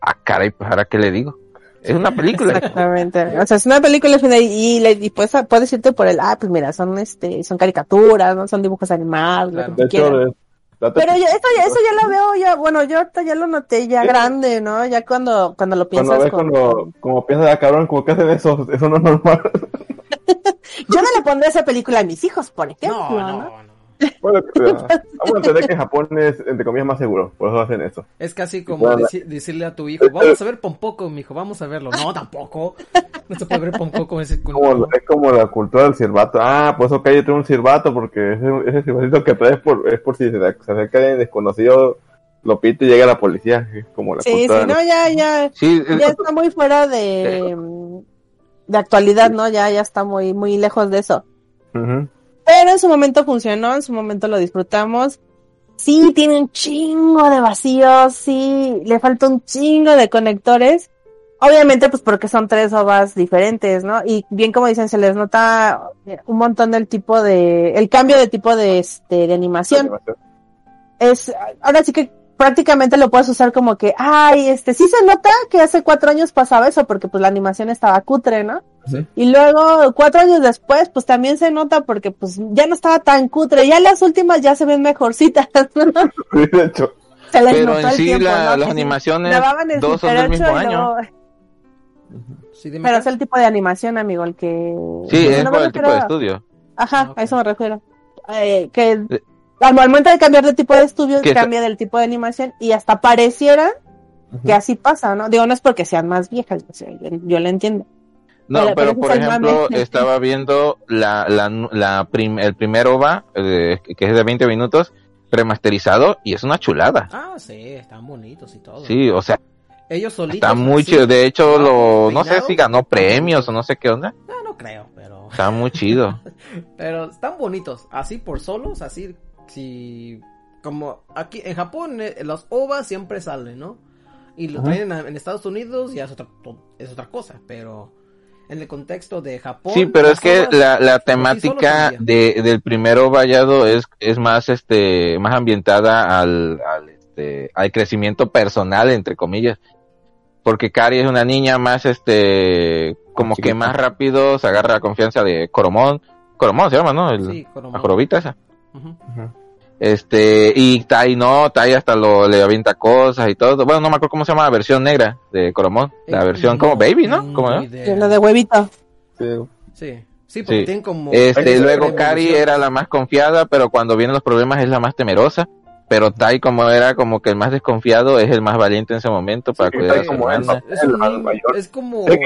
Ah, caray, pues ahora qué le digo. Es una película. Exactamente. O sea, es una película y, y, le- y puedes, puedes irte por el, ah, pues mira, son este, son caricaturas, no son dibujos animados, lo Claro. que De tú quieras. hecho, date- Pero yo, esto, ya, eso ya lo veo, ya, bueno, yo ahorita ya lo noté ya Sí. grande, ¿no? Ya cuando, cuando lo cuando piensas ves, con- cuando, como piensas, ah, cabrón, como que hacen eso, eso no es normal. (laughs) Yo no le pondré esa película a mis hijos, por ejemplo, No, ¿no? no, no. Bueno, (laughs) vamos a entender que Japón es, entre comillas, más seguro, por eso hacen eso. Es casi como Bueno. deci- decirle a tu hijo, vamos a ver Pompoco, mijo, vamos a verlo. No, tampoco. No se puede ver Pompoco ese Como, es como la cultura del silbato. Ah, pues ok, yo tengo un silbato porque ese, que traes por, es por si se, se acerca alguien desconocido, lo pita y llega la policía. Es como la Sí, sí, cultura. no, ya, ya, Sí, ya está muy fuera de, de actualidad, ¿no? Ya, ya está muy, muy lejos de eso. Ujú. Pero en su momento funcionó, en su momento lo disfrutamos. Sí, tiene un chingo de vacíos, sí, le falta un chingo de conectores. Obviamente, pues porque son tres ovas diferentes, ¿no? Y bien como dicen, se les nota un montón del tipo de, el cambio de tipo de, este, de animación. Es, ahora sí que prácticamente lo puedes usar como que, ay, este, sí se nota que hace cuatro años pasaba eso, porque pues la animación estaba cutre, ¿no? Sí. Y luego, cuatro años después, pues también se nota porque pues ya no estaba tan cutre, ya las últimas ya se ven mejorcitas, ¿no? (laughs) Sí, de hecho. Se les Pero notó en el sí tiempo, la- ¿no? las animaciones, dos son del mismo 8 y año. luego- Sí, dime, Pero es el tipo de animación, amigo, el que... Sí, es no por me el tipo de estudio. Ajá, Ah, a eso me refiero. Eh, que al momento de cambiar de tipo de estudio, cambia del tipo de animación y hasta pareciera que así pasa, ¿no? Digo, no es porque sean más viejas, yo, yo lo entiendo. No, Pero- por ejemplo, estaba viendo la, la, la prim- el primer OVA, eh, que es de 20 minutos, remasterizado, y es una chulada. Ah, sí, están bonitos y todo. Sí, o sea, Ellos solitos. está muy así. chido. De hecho, lo, no sé si ganó premios o no sé qué onda. No, no creo, pero... Está muy chido. (laughs) Pero están bonitos, así por solos, así, si... Como aquí en Japón, eh, los OVA siempre salen, ¿no? Y lo traen en Estados Unidos y es otra, es otra cosa, pero en el contexto de Japón... Sí, pero es que la, la sí solos temática de, del primero vallado es, es más, este, más ambientada al, al, este, al crecimiento personal, entre comillas. Porque Kari es una niña más, este, como que más rápido se agarra la confianza de Coromón. Coromón se llama, ¿no? El, Sí, Coromon. la jorobita esa. Ujú. Este, y Tai no, Tai hasta lo, le avienta cosas y todo. Bueno, no me acuerdo cómo se llama la versión negra de Coromón. La Eh, versión como Baby, ¿no? idea. Lo de huevito. Sí. Sí, porque Sí. tienen como... Este, luego. Cari era la más confiada, pero cuando vienen los problemas es la más temerosa. Pero Tai, como era como que el más desconfiado, es el más valiente en ese momento para Sí, cuidar a su como es, como... Es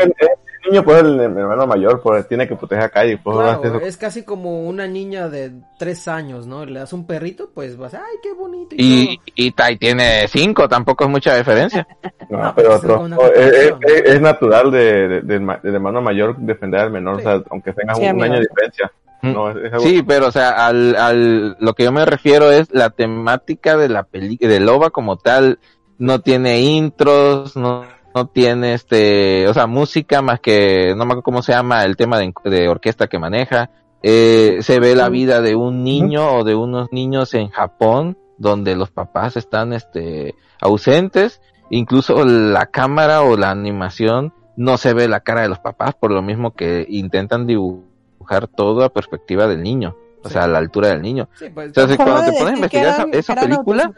niño, pues, el, el hermano mayor, pues, tiene que proteger a Kai, pues, Claro, hace eso. es casi como una niña de tres años, ¿no? Le das un perrito, pues vas, ay, qué bonito. Y, Y, y Tai tiene cinco, tampoco es mucha diferencia. No, No, pero pues, es otro, es, es- es- es natural de, de- del, ma- del hermano mayor defender al menor, Sí. o sea, aunque tenga Sí, un, amigo. año de diferencia. Mm. No, es, es algo- Sí, pero o sea, al, al, lo que yo me refiero es la temática de la película, de Loba como tal, no tiene intros, no, no tiene este, o sea, música más que, no me acuerdo cómo se llama el tema de, de orquesta que maneja, eh, se ve la vida de un niño o de unos niños en Japón, donde los papás están, este, ausentes, incluso la cámara o la animación no se ve la cara de los papás, por lo mismo que intentan dibujar todo a perspectiva del niño, o Sí. sea, a la altura del niño. Sí, pues, cuando te pones a investigar esa, película.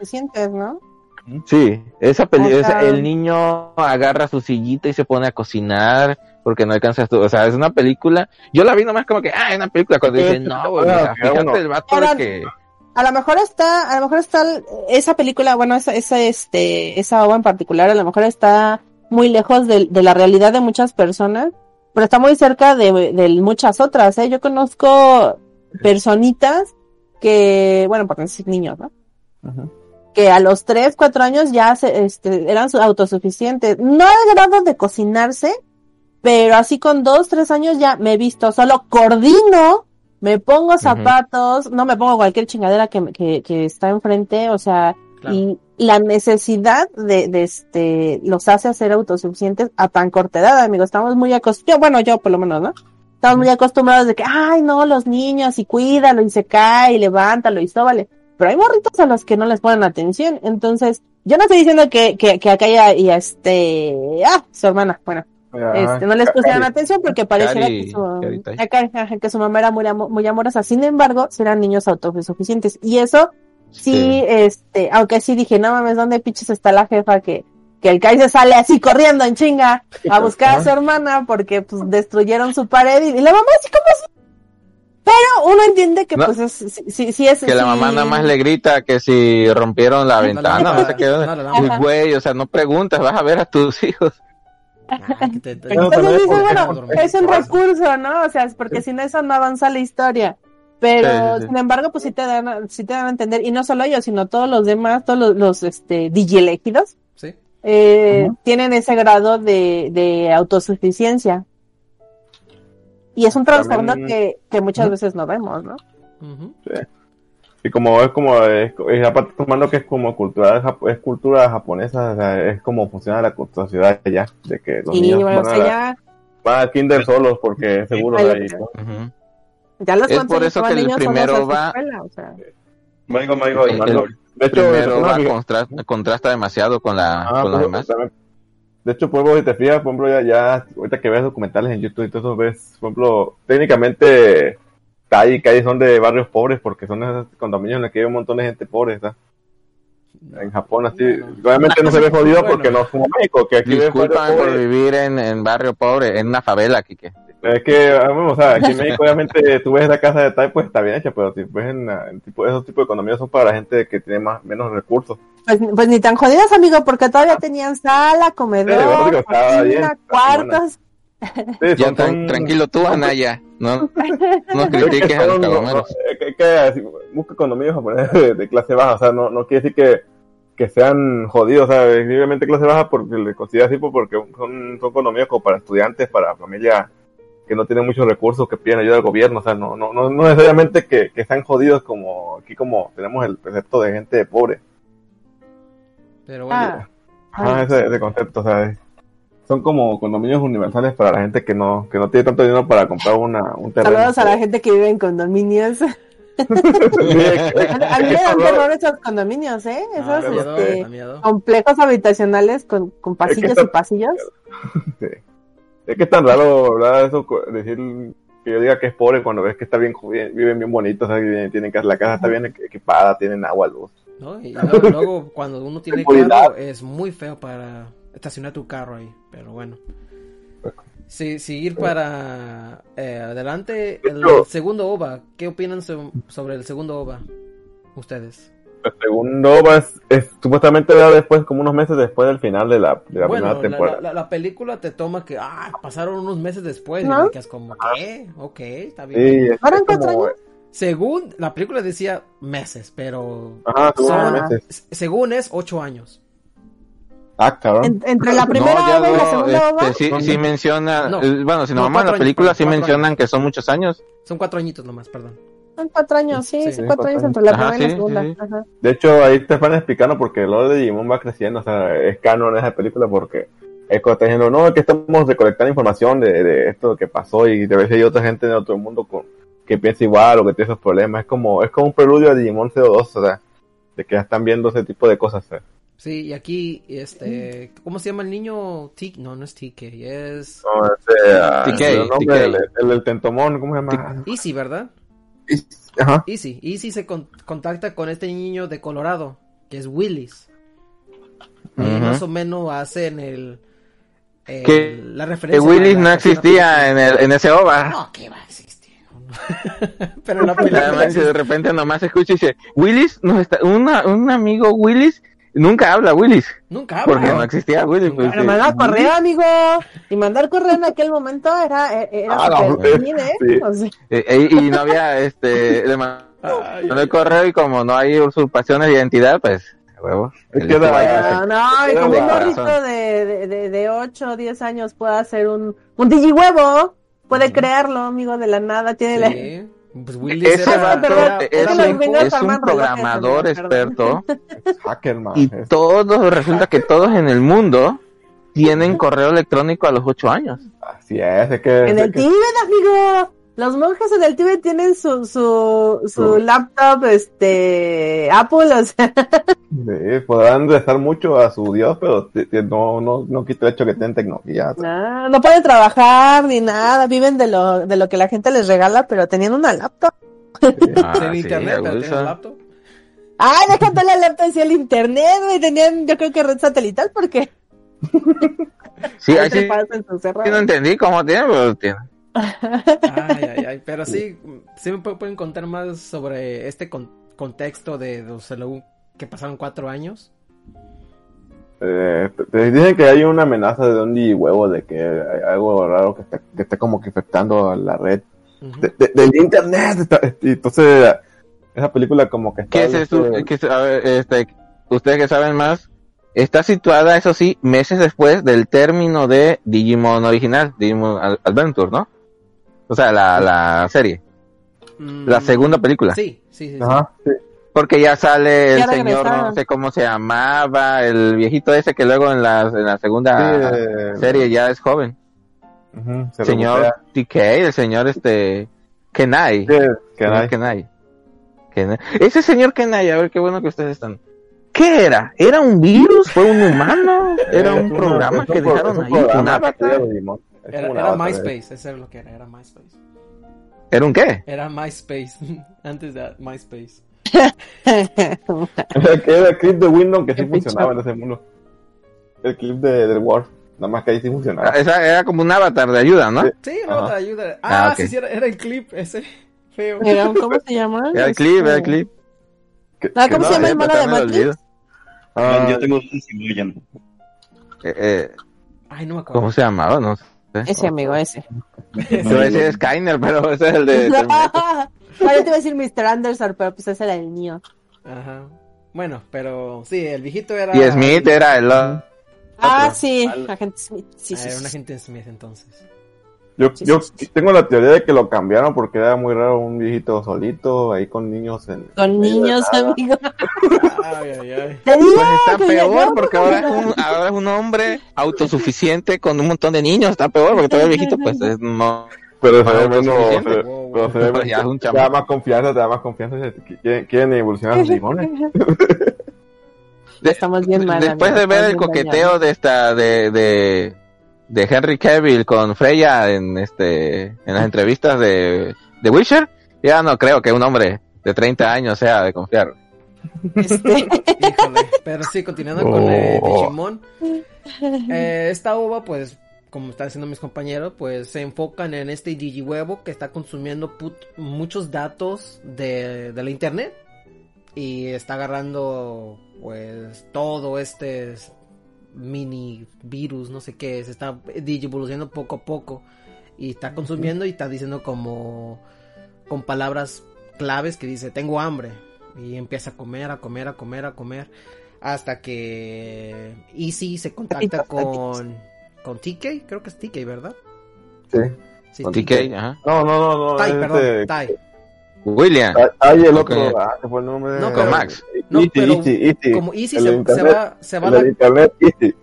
Sí, esa película, O sea- el niño agarra su sillita y se pone a cocinar porque no alcanzas tú, o sea, es una película, yo la vi nomás como que, ah, es una película, cuando dicen, no, güey, ah, fíjate el vato Ahora- que, A lo mejor está, a lo mejor está esa película, bueno, esa, esa, este, esa obra en particular, a lo mejor está muy lejos de, de la realidad de muchas personas, pero está muy cerca de, de muchas otras, ¿eh? Yo conozco personitas que, bueno, por no decir niños, ¿no? Ujú. Que a los 3, 4 años ya se, este, eran su- autosuficientes. No al grado de cocinarse, pero así con 2, 3 años ya me he visto, solo coordino, me pongo zapatos, no me pongo cualquier chingadera que, que, que está enfrente, o sea, Claro. Y la necesidad de, de este, los hace hacer autosuficientes a tan corta edad, amigo. Estamos muy acostumbrados, bueno, yo por lo menos, ¿no? Estamos muy acostumbrados de que, ay, no, los niños, y cuídalo, y se cae, y levántalo, y sóbale. Pero hay morritos a los que no les ponen atención. Entonces, yo no estoy diciendo que, que, que acá ya, y este, ah, su hermana, bueno, Ah, este, no les pusieron atención porque pareciera Cari- que su, ajá, que su mamá era muy, muy amorosa. Sin embargo, sí eran niños autosuficientes. Y eso, sí, Sí. este, aunque sí dije, no mames, ¿dónde pinches está la jefa que, que el Kai se sale así corriendo en chinga a buscar a su hermana porque pues destruyeron su pared y, la mamá así como. Pero uno entiende que No. pues es, sí, sí, sí es Que la sí- mamá nada más le grita que si rompieron la No, ventana, no sé qué. Güey, o sea, no preguntas, vas a ver a tus hijos. Ah, que te- te- Pero Entonces dices, bueno, es un recurso, ¿no? O sea, es porque sin eso no avanza la historia. Pero, Sí, sí, sí. sin embargo, pues sí te dan, a- sí te dan a entender, y no solo ellos, sino todos los demás, todos los, los este, DJ elegidos, Sí. eh, tienen ese grado de, de autosuficiencia. Y es un También- que, que muchas veces no vemos, ¿no? Ujú. Y como es como, es, es aparte tomando que es como cultura, es cultura japonesa, o sea, es como funciona la sociedad allá, de que los Y niños bueno, o van, sea, a la- ya, van al kinder solos porque seguro Ay, ahí. Ujú. ya los Es por eso que el primero a va- escuela, o sea. Maigo, Maigo, El- De hecho, Primero va, contra- contrasta demasiado con, la, Ah, con los pues, demás. también. De hecho, por ejemplo, si te fijas, por ejemplo, ya, ya, ahorita que ves documentales en YouTube y todo eso, ves, por ejemplo, técnicamente, calles, calles son de barrios pobres porque son esos condominios en los que hay un montón de gente pobre, ¿está? En Japón, así, obviamente no se ve jodido porque no es como México, que aquí Disculpan por vivir en, en barrio pobre, en una favela, Kike. Es que, ah, bueno, o sea, aquí en México, obviamente, tú ves la casa de tal, pues está bien hecha, pero si ves en, ah, en tipo, esos tipos de economías son para la gente que tiene más, menos recursos. Pues, pues ni tan jodidas, amigo, porque todavía tenían sala, comedor, bien, cuartos. Sí, Ya, son- tran- son- tranquilo tú, Anaya. No, no (laughs) critiques a los son- calomeros. no, que, que así, busca economía japonesa de, de clase baja, o sea, no, no quiere decir que, que sean jodidos, o sea, obviamente clase baja porque le considera así pues, porque son, son economías como para estudiantes, para familias que no tienen muchos recursos, que piden ayuda al gobierno, o sea, no, no, no, no necesariamente que, que sean jodidos como aquí como tenemos el precepto de gente pobre. Pero bueno, Ah, Ajá, Ay, ese, ese concepto, o sea, es- son como condominios universales para la gente que no, que no tiene tanto dinero para comprar una, un terreno. saludos a la gente que vive en condominios. A mí me dan terror esos condominios, ¿eh? Esos ah, miedo, este, complejos habitacionales con, con pasillos está- y pasillos. (laughs) Sí. Es que es tan raro, ¿verdad? Eso, decir que yo diga que es pobre cuando ves que está bien, viven bien bonitos, o sea, tienen casa, la casa está bien equipada, tienen agua, luz. ¿no? Y luego, luego, cuando uno (laughs) tiene carro es muy feo para estacionar tu carro ahí, pero bueno. Sí, seguir para eh, adelante, el segundo OVA, ¿qué opinan so- sobre el segundo OVA? Ustedes. El segundo es, es- supuestamente era después, como unos meses después del final de la, de la bueno, primera la, temporada. la- la- la película te toma que, ah, pasaron unos meses después, ¿No? y te quedas como, ¿qué? Ok, está bien. Sí, es, ¿Fueron es como- cuatro años? Según, la película decía meses, pero Ajá, según son- meses. s- según es ocho años. Ah, cabrón. En- entre la primera no, y la no, segunda este, ova. sí, sí menciona, No. bueno, si No, nos vamos a cuatro la película, años, sí mencionan años. que son muchos años. Son cuatro añitos nomás, perdón. Son cuatro años, sí, Sí, sí, cuatro cuatro años años. entre la primera y la segunda. sí, sí. Ajá. De hecho, ahí te van explicando porque el lore de Digimon va creciendo, o sea, es canon esa película porque es cuando está diciendo, no, es que estamos recolectando información de, de esto que pasó y de vez hay otra gente en otro mundo con, que piensa igual o que tiene esos problemas. Es como, es como un preludio a Digimon CO2, o sea, de que ya están viendo ese tipo de cosas. Sí, y aquí, este, ¿cómo se llama el niño? T no, no es TK, es No, ah, TK, el nombre, TK. El, el, el tentomón, ¿cómo se llama? Easy, ¿verdad? Ajá. Easy. Easy se con- contacta con este niño de Colorado, que es Willis. Y Ujú. más o menos hacen el, el- Que- la Que referencia. Willis a la- no existía en, el, en ese OVA. No, ¿qué va a existir? (laughs) Pero la película de repente nomás escucha y dice, Willis, no está, una, un amigo Willis, nunca habla Willis, nunca porque habla. no existía Willis. pues, Pero sí. mandar correo, amigo. Y mandar correo en aquel momento era, era Ah, no, sí. bien, ¿eh? Sí. O sea, Eh, eh, y no había, este, (laughs) le mandó el correo y como no hay usurpaciones de identidad, pues, huevo. Es que ahí, pero no, y como un la morrito de, de, de, de 8 o 10 años puede hacer un, un digihuevo. Puede crearlo, amigo, de la nada. Tiene la, Sí. Pues Willis Ese era- vato es, un- es programador experto Es hacker, man. y todos, resulta que todos en el mundo tienen correo electrónico a los ocho años. Así es, es que... En es el que- Tíbet, amigo. Los monjes en el Tíbet tienen su, su, laptop, este, Apple, o sea, Sí, podrán rezar mucho a su Dios, pero no, no, no quita el hecho que tienen tecnología. no, no pueden trabajar ni nada, viven de lo, de lo que la gente les regala, pero tenían una laptop. Ah, sí, internet, pero Wilson. tiene laptop. Ay, déjate la laptop y el internet, güey, tenían, yo creo que red satelital, porque Sí, (laughs) ahí sí, no entendí cómo tiene, pero tiene. Ay, ay, ay. Pero sí, sí me pu- pueden contar más sobre este con- contexto de Hello que pasaron cuatro años. Eh, te- dicen que hay una amenaza de un huevo de que hay algo raro que está, que está como que afectando a la red Ujú. de- de- del internet. está- y entonces, esa película como que está... ¿Qué es eso? este, ¿Qué es- a ver, este, ustedes que saben más, está situada, eso sí, meses después del término de Digimon original, Digimon Adventure, ¿no? O sea, la, la serie, la Mm, segunda película. Sí, sí, sí. sí. Ajá, sí. Porque ya sale el señor, no sé cómo se llamaba, el viejito ese que luego en la, en la segunda Sí, eh, serie ya es joven. ujú, se señor. TK, el señor este, Kenai. Sí, hay. Kenai. Kenai. Ese señor Kenai, a ver qué bueno que ustedes están. ¿Qué era? ¿Era un virus? ¿Fue un humano? ¿Era un programa que dejaron ahí? ¿Un avatar? Es Era, un avatar. MySpace, ese era lo que era, era MySpace. ¿Era un qué? Era MySpace, (laughs) antes de MySpace. (laughs) Era el clip de Windows que sí funcionaba en ese mundo. El clip de, del Word. Nada más que ahí sí funcionaba. Ah, esa era como un avatar de ayuda, ¿no? Sí. Sí, no, Ajá. te ayuda. Ah, Ah, sí, era, era el clip ese. (laughs) Feo. Era un- ¿Cómo se llama? Era el clip, era el clip. Ah, que ¿cómo no, se llama el mono de Matrix? ah, Yo tengo dudas si me oyen. Eh, eh, Ay, no me acuerdo. ¿Cómo se llamaba? No sé. Ese amigo, ese. (laughs) Te voy a decir Skyner, pero (laughs) ese es el de... (laughs) No, te iba a decir Mr. Anderson, pero pues ese era el mío. Ajá. Bueno, pero sí, el viejito era. Y Smith era el... Ah, Otro. sí, agente Smith. Sí, Ah, sí, era un agente Smith entonces. Yo, Sí, yo sí, sí. tengo la teoría de que lo cambiaron porque era muy raro un viejito solito ahí con niños en Con niños, amigo. Ay, ay, ay. Pues está que peor porque ahora es, un, ahora es un hombre autosuficiente con un montón de niños. Está peor porque todavía el viejito pues es- no... pero se ve menos autosuficiente. se- Wow, pero wow. se ve menos- Ya es un te da más confianza te da más confianza quieren, quieren evolucionar sus limones (laughs) Estamos bien mal, Después amigo, de ver el coqueteo de esta de, de Henry Cavill con Freya en este en las entrevistas de de Witcher, ya no creo que un hombre de 30 años sea de confiar. Este, (laughs) Híjole. Pero sí, continuando con eh, Oh. Digimon. Eh, esta ova, pues, como están diciendo mis compañeros, pues se enfocan en este Digihuevo que está consumiendo put- muchos datos de, de la internet. Y está agarrando, pues, todo este mini virus, no sé qué, se está digivolucionando poco a poco. Y está consumiendo y está diciendo como con palabras claves que dice, tengo hambre. Y empieza a comer, a comer, a comer, a comer. Hasta que Easy se contacta con, con TK, creo que es TK, ¿verdad? sí Sí, Con TK, ajá. no no no no Tai, perdón, Tai. William. Ah, Ay, el otro, ah, fue el nombre. No, Con pero- Max. No, Easy, pero Easy, Easy. Como Easy El se, de se internet, va, se va el la- internet, Easy.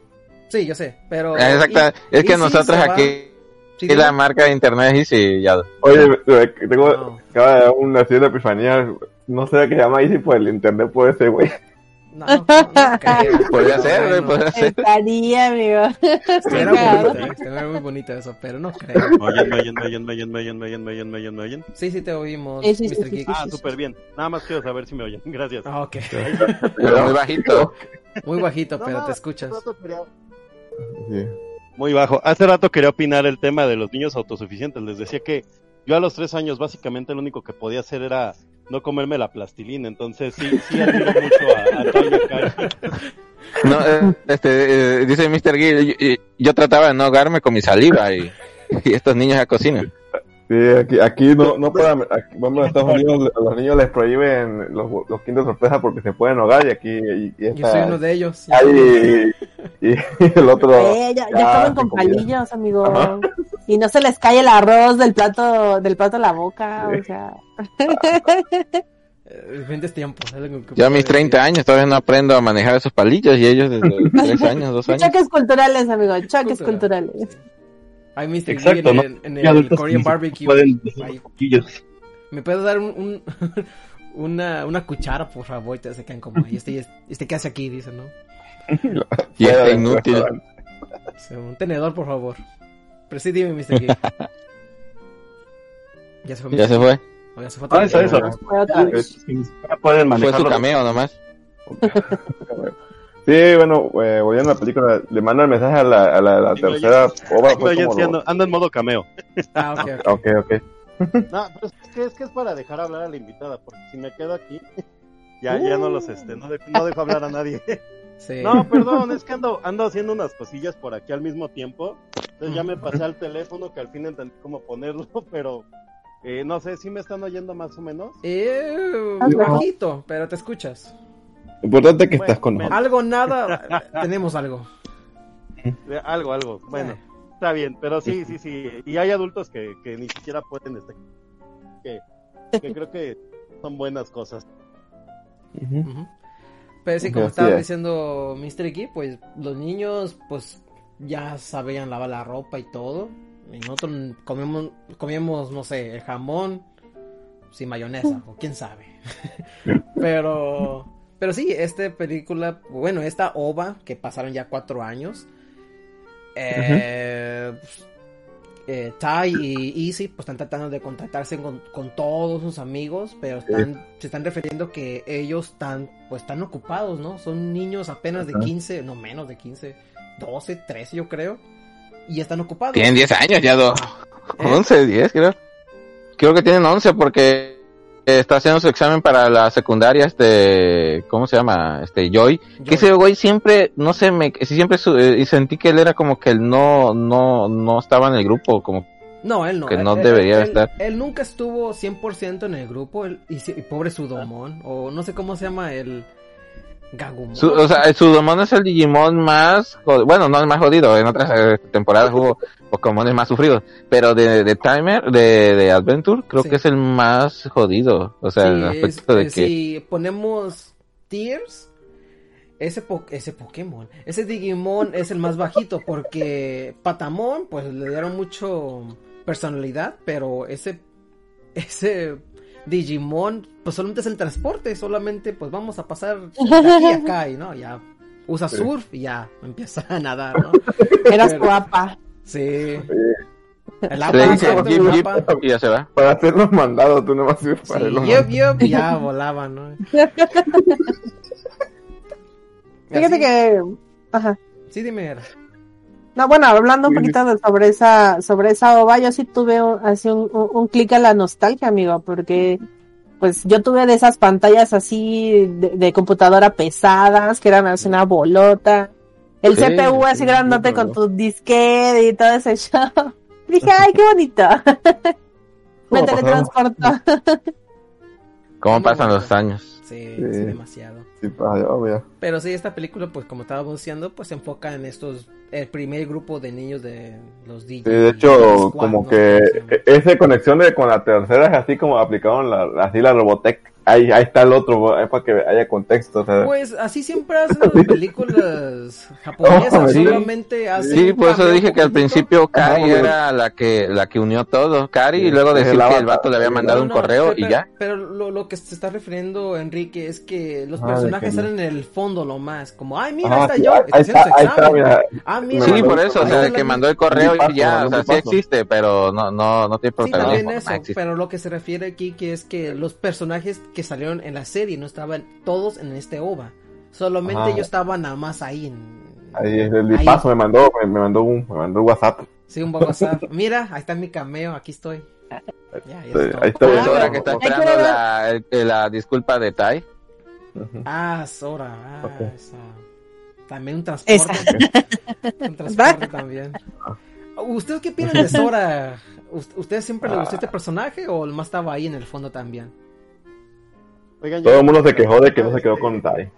Sí, yo sé, pero... Exacto. E- Es que Easy nosotros aquí Sí, y la marca de internet y sí, ya. Oye, tengo, No. acaba de dar una epifanía, no sé qué se llama Easy por el internet, puede ser, güey. No, no, no (laughs) creo. Podría ser, güey, podría ser. estaría, amigo. Estaría Cagado. bonito, eh, estaría muy bonito eso, pero no creo. ¿Me oyen, me oyen, me oyen, me oyen, me oyen, me oyen, me oyen, me oyen, me oyen? Sí, sí te oímos, Sí, sí, sí, Mr. sí. Ah, súper bien. Nada más quiero saber si me oyen. Gracias. Ah, ok. Pero muy bajito. Muy bajito, pero te escuchas. Muy bajo. Hace rato quería opinar el tema de los niños autosuficientes. Les decía que yo a los tres años básicamente lo único que podía hacer era no comerme la plastilina. Entonces sí, sí admiro mucho a, a Toño Cari. No, eh, este, eh, dice Mr. Gill, yo, yo trataba de no ahogarme con mi saliva y, y estos niños ya cocinan. Sí, aquí, aquí no, no para, aquí, vamos a Estados Unidos, a los niños les prohíben los, los kinder sorpresa porque se pueden ahogar y aquí, y, y Yo soy uno de ellos. Ay, y, y el otro. Eh, ya, ya se con comía. palillos, amigo. Ajá. Y no se les cae el arroz del plato, del plato a la boca, o sea. (laughs) Diferentes tiempos. Yo a mis puedo 30 años todavía no aprendo a manejar esos palillos y ellos desde los (laughs) 3 años, 2 años. Choques culturales, amigo, choques Cultural. culturales. Hay Mr. Exacto, en, ¿no? el- en Hay el Korean sí barbecue. pueden Ahí. ¿Me puedes dar un, un- (laughs) una, una cuchara, por favor? Y te se quedan como, ¿y este, este qué hace aquí? Dice, ¿no? Y está inútil. Un tenedor, por favor. Pero sí, dime, Mr. Geek. (laughs) Ya se fue. Ya se fue. O ya se fue Ah, eso, eso. Pueden Fue su cameo nomás. Sí, bueno, eh, volviendo a la película, le manda el mensaje a la, a la, a tercera obra. No, como sí ando, ando en modo cameo. Ah, ok, ok. Ok, ok. (laughs) No, pero es que, es que es para dejar hablar a la invitada, porque si me quedo aquí, (laughs) ya, ya no los, este, no, de- no dejo hablar a nadie. Sí. No, (laughs) perdón, es que ando, ando haciendo unas cosillas por aquí al mismo tiempo. Entonces ya me pasé al teléfono, que al fin entendí cómo ponerlo, (laughs) pero eh, no sé, si me están oyendo más o menos. Eh, Hazlo. bajito, pero te escuchas. Importante que Bueno, estás con. Algo, nada, eh, (laughs) tenemos algo. Eh, Algo, algo. Bueno, está bien, pero sí, sí, sí. Y hay adultos que, que ni siquiera pueden, este, que, que creo que son buenas cosas. Pero sí, como Así estaba es. diciendo Mr. X, pues los niños pues ya sabían lavar la ropa y todo. Y nosotros comemos, comíamos, no sé, el jamón sin mayonesa, o quién sabe. (laughs) pero, pero sí, esta película, bueno, esta ova, que pasaron ya cuatro años, eh, pues, eh, Ty y Easy pues están tratando de contactarse con, con todos sus amigos, pero están, se están refiriendo que ellos están pues están ocupados, ¿no? Son niños apenas de Ajá. 15, no menos de 15, 12, 13 yo creo, y están ocupados. Tienen 10 años ya, dos. ¿Eh? 11, 10 creo. Creo que tienen 11 porque está haciendo su examen para la secundaria, este, ¿cómo se llama? Este, Joy. Que ese güey siempre, no sé, me, siempre su- eh, y sentí que él era como que él no, no, no estaba en el grupo, como No, él no. que no él- debería él- estar. Él nunca estuvo 100% en el grupo, él- y, si- pobre Sudomon, o no sé cómo se llama el Gagumon. Su, o sea, el Sudomon es el Digimon más, bueno, no el más jodido, en otras eh, temporadas hubo Pokémon más sufridos, pero de, de Timer, de, de Adventure, creo Sí. que es el más jodido, o sea, el es- aspecto de eh, que... Si ponemos Tears, ese, po- ese Pokémon, ese Digimon es el más bajito porque Patamon pues le dieron mucho personalidad, pero ese ese Digimon pues solamente es el transporte, solamente pues vamos a pasar de (laughs) aquí a acá y no, ya usa Sí. surf y ya empieza a nadar, ¿no? (laughs) Eras Pero- guapa. Sí. El Le apa, El y ya se va. Para hacer los mandados, tú nomás Sí, para yup, mandados. yup, y ya volaban, ¿no? Fíjate Así- que, ajá. Sí, dime. Era. No, bueno, hablando un poquito de- sobre esa, sobre esa ova, yo sí tuve un, así un, un, un clic a la nostalgia, amigo, porque pues yo tuve de esas pantallas así de, de computadora pesadas, que eran así una bolota, el Sí, CPU así sí, grandote sí, con tu disquete y todo ese (laughs) show. Dije, ay, qué bonito. (laughs) Me teletransportó. ¿Cómo pasan los años? Sí, Sí. sí, demasiado. Sí, para allá, obvio. Pero sí, esta película, pues como estábamos diciendo, pues se enfoca en estos, el primer grupo de niños de los DJs. Sí, de hecho, como que e- esa conexión de, con la tercera es así como aplicaron la, así la Robotech. Ahí, ahí está el otro, es para que haya contexto. O sea, Pues así siempre hacen (laughs) las películas japonesas, Oh, sí. solamente hacen Sí, por eso dije que al principio Cari Ajá, era la que la que unió todo. Cari y Sí, luego es decir el que el vato le había mandado No, un no, correo pero- y ya. Pero lo, lo que se está refiriendo Enrique es que los Ah, personajes que- salen en el fondo lo más, como, ay, mira, Ajá, está sí, yo, ahí está está, está, examen. mira. Ah, mira, Sí, por eso, o sea, de que mandó el correo y ya, o sea, sí existe, pero no no no tiene Sí, también protagonismo. eso, no existe. pero lo que se refiere aquí que es que los personajes que salieron en la serie no estaban todos en este OVA. Solamente Ajá. ellos estaban nada más ahí en... Ahí es el Ahí. paso me mandó, me, me mandó un, me mandó un WhatsApp. Sí, un WhatsApp. Mira, ahí está mi cameo, aquí estoy. Ya, ya Sí, está. ahí está, Ah, ahora pero- que está esperando la, el- la disculpa de Tai. Ujú. Ah, Sora. Ah, Ok. esa. También un transporte. (laughs) un transporte también. ¿Ustedes qué opinan de (laughs) Sora? ¿Ust- ¿Ustedes siempre les gustó este personaje o el más estaba ahí en el fondo también? Oigan, Todo el mundo se quejó de que no se quedó con Tai.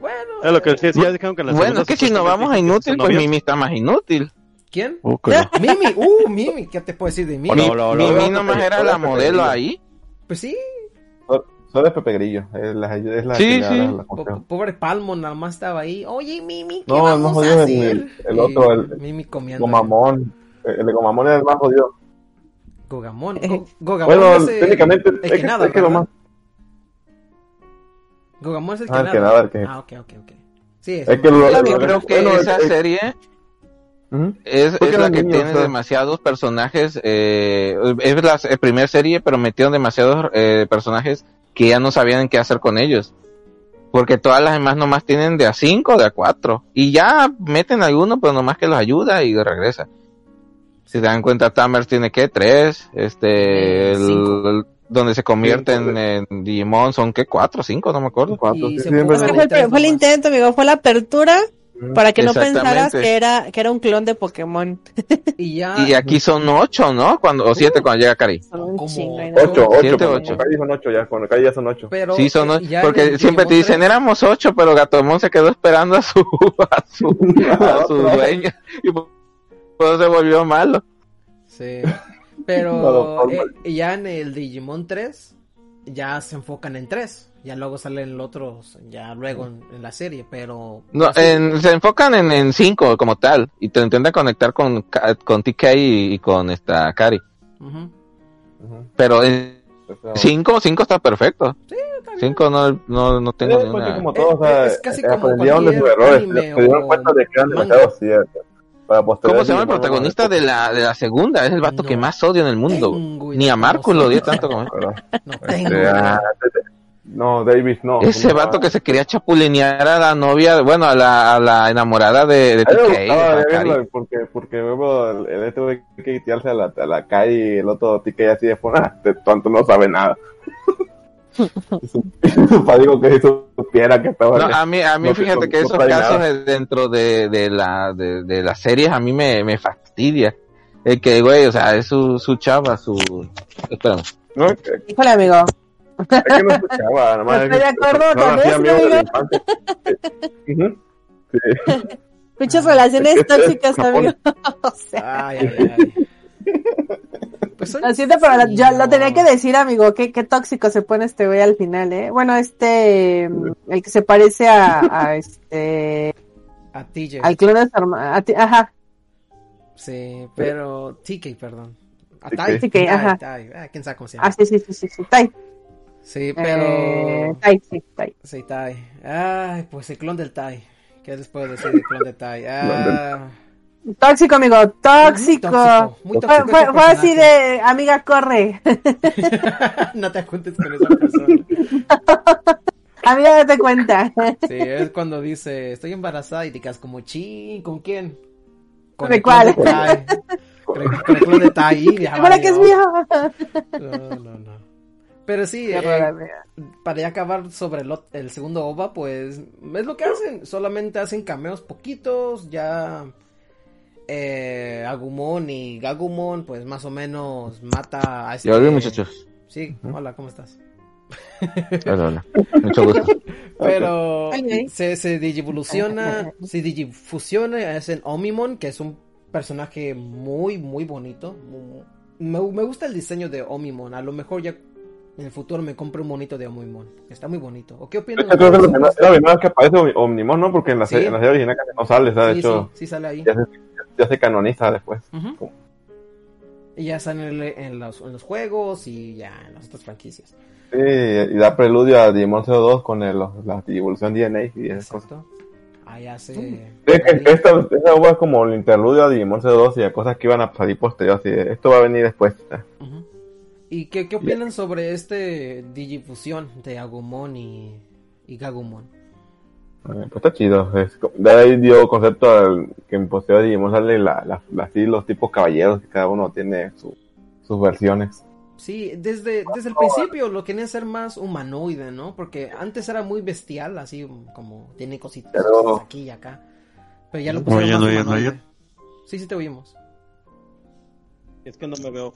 Bueno, Es lo que decía, sí, ya dijeron que en la Bueno, es que si nos vamos a inútil, pues. Mimi está más inútil. ¿Quién? Uh. (laughs) Mimi, uh, Mimi, ¿qué te puedo decir de Mimi? Hola, hola, hola, Mimi hola. nomás era la modelo ahí. Pues sí, Solo es Pepe Grillo. Es la, es la Sí, sí. la pobre Palmo nada más estaba ahí. Oye, Mimi, ¿qué No, vamos no a jodido hacer? el- el otro, el- Mimi comiendo. Gomamón. El de Gomamón es el más jodido. Gogamón. (laughs) Go- Gogamón Bueno, técnicamente es que que, nada, es que lo más. Gogamón es el que Ah, que nada, el que- Ah, ok, ok, ok. Sí, Es que lo- lo- que lo- creo que bueno, esa es- serie es, la que niños, tiene o sea. demasiados personajes. Eh, es la eh, primera serie, pero metieron demasiados eh, personajes que ya no sabían qué hacer con ellos. Porque todas las demás nomás tienen de a 5 de a 4. Y ya meten alguno, pero nomás que los ayuda y regresa. Si se dan cuenta, Tamers tiene que 3. Este, el- Cinco. el- donde se convierten Cinco, en Digimon son que 4 o 5, no me acuerdo. Cuatro, sí, son- fue, el, fue el intento, amigo, fue la apertura para que no pensaras que era, que era un clon de Pokémon. (laughs) Y ya. Y aquí son 8, ¿no? Cuando, o 7 cuando llega Cari. Son chingo. no- Ocho, ocho. Siete, ocho. Kai son ocho ya. Con Kai ya son ocho. Pero, Sí, son ocho, porque siempre te dicen 3, éramos ocho, pero Gatomon se quedó esperando a su (laughs) a su, (laughs) a su dueña y por eso se volvió malo. Sí. Pero eh, ya en el Digimon 3 ya se enfocan en 3. Ya luego salen los otros, ya luego en, en la serie, pero... No, sí, en- se enfocan en, en cinco como tal y te intentan conectar con, con TK y, y con esta Cari. ujú. Ujú. Pero en Eso- cinco, cinco está perfecto. Sí, está bien. Cinco no, no, no Sí, tengo ni pues, una. como todo, o sea, Es- es casi eh, como aprendieron de sus cualquier errores, se dieron cuenta de que eran demasiado ciertos. Para ¿Cómo se llama el protagonista de la, de la segunda? Es el vato No que más odio en el mundo. Tengo Ni a Marcus se lo odio tanto como él. (laughs) No Este, tengo ah, idea. no, Davis no. Ese no, vato que se quería chapulinear a la novia, bueno, a la, a la enamorada de, de TK. de porque, porque luego el, el este tuve que tirarse a la, a la calle y el otro tique así de este (laughs) tonto no sabe nada. (laughs) padre dijo que si supiera que estaba... No, a mí, a mí no- fíjate no- que esos casos nada. de- dentro de, de la, de, de las series a mí me, me fastidia. El que, güey, o sea, es su, su chava, su... Espérame. No, es que, Híjole, amigo. es que no escuchaba, nada más. Estoy de acuerdo no, con eso, amigo. Muchas (laughs) relaciones (laughs) tóxicas, amigo. o sea, Ay, ay, ay. Pues lo siento, pero la- sí, yo lo tenía que decir, amigo. Qué, qué tóxico se pone este güey al final, ¿eh? Bueno, este. mm, El que se parece a, a (laughs) este. A TJ. Al clon de su ti- Ajá. Sí, pero... TK, perdón. A. Tai. TK, Tai, ajá. Tai. Ah, quién sabe cómo se llama. Ah, sí, sí, sí, sí, sí. Tai. Sí, pero... Eh, tai, sí, Tai. Sí, Tai. Ay, pues el clon del Tai. ¿Qué les puedo decir del clon del Tai? Ah, Tóxico, amigo. Tóxico. tóxico, muy tóxico fue, este fue así de, amiga, corre. (laughs) no te juntes con esa persona. (laughs) amiga, date cuenta. Sí, es cuando dice, estoy embarazada y te quedas como, ching, ¿con quién? Con ¿De el cuál? Con el, con el clon de Tai. (laughs) Segura que es mío. No, no, no. Pero sí, eh, para ya acabar sobre el, el segundo OVA, pues es lo que hacen. Solamente hacen cameos poquitos, ya eh, Agumon y Gagumon, pues más o menos mata a este... Ya volví, muchachos. Sí, hola, ¿cómo estás? Hola, hola. Mucho gusto. (laughs) Pero se, se digivoluciona, se digifusiona, es en Omimon, que es un personaje muy, muy bonito. Me, me gusta el diseño de Omimon. A lo mejor ya en el futuro me compro un monito de Omimon. Está muy bonito. ¿O qué opinan? Yo creo que es la primera- vez que aparece Omni- Omnimon, ¿no? Porque en la, Sí. serie, en la serie original casi no sale, ¿sabes? De Sí, hecho, sí, sí sale ahí. ya, se, ya se canoniza después. Y ya sale en, en los, en los juegos y ya en las otras franquicias. Sí, y da preludio a Digimon 02 con el, la evolución DNA y esas cosas. Exacto. Ahí hace... Sí, esta, esta hubo es como el interludio a Digimon 02 y a cosas que iban a salir posterior. Así de, esto va a venir después. ¿Y qué, qué opinan sobre este Digifusión de Agumon y, y Gagumon? Pues está chido. Es de ahí dio concepto al, que en posterior Digimon sale la, la, la- así los tipos caballeros que cada uno tiene su- sus versiones. Sí, desde, desde el principio lo querían hacer más humanoide, ¿no? Porque antes era muy bestial, así como tiene cositas Pero- aquí y acá. Pero ya lo pusieron Oye, más no, no. Sí, sí te oímos. Es que no me veo.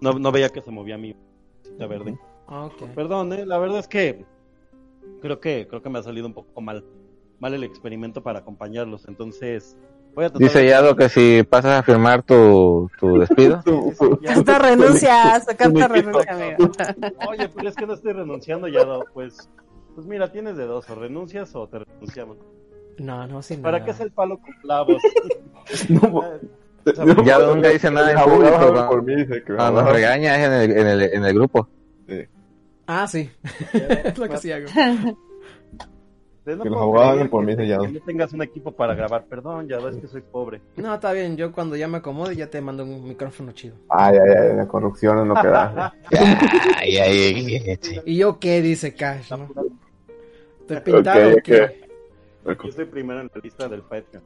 No, no veía que se movía mi cosita verde. Ah, ok. Perdón, eh, la verdad es que creo que creo que me ha salido un poco mal mal el experimento para acompañarlos. Entonces, Voy a tratar Dice de- Yado que si pasas a firmar tu, tu (laughs) despido. Ya. Carta renuncia, su carta renuncia, amigo. (laughs) Oye, pero es que no estoy renunciando ya, no, pues, pues mira, tienes de dos, o renuncias o te renunciamos. No, no, sin ¿Para nada. qué es el palo con clavos? (laughs) No, Ya nunca dice nada en público, ¿no? por mí, dice que me Ah, nos abogado- regaña es en el, en el, en el grupo. Ah, sí. es lo que sí hago. De no Que los abogados por que- mí, que no tengas un equipo para grabar, perdón, ya es que soy pobre. No, está bien. Yo cuando ya me acomode ya te mando un micrófono chido. Ay, ay, ay, la corrupción es lo que da. (laughs) Ay, ay, ay. ¿Y yo qué? Dice Cash, ¿no? ¿Estoy pintado Ok, o qué? Yo soy primero en la lista del Patreon.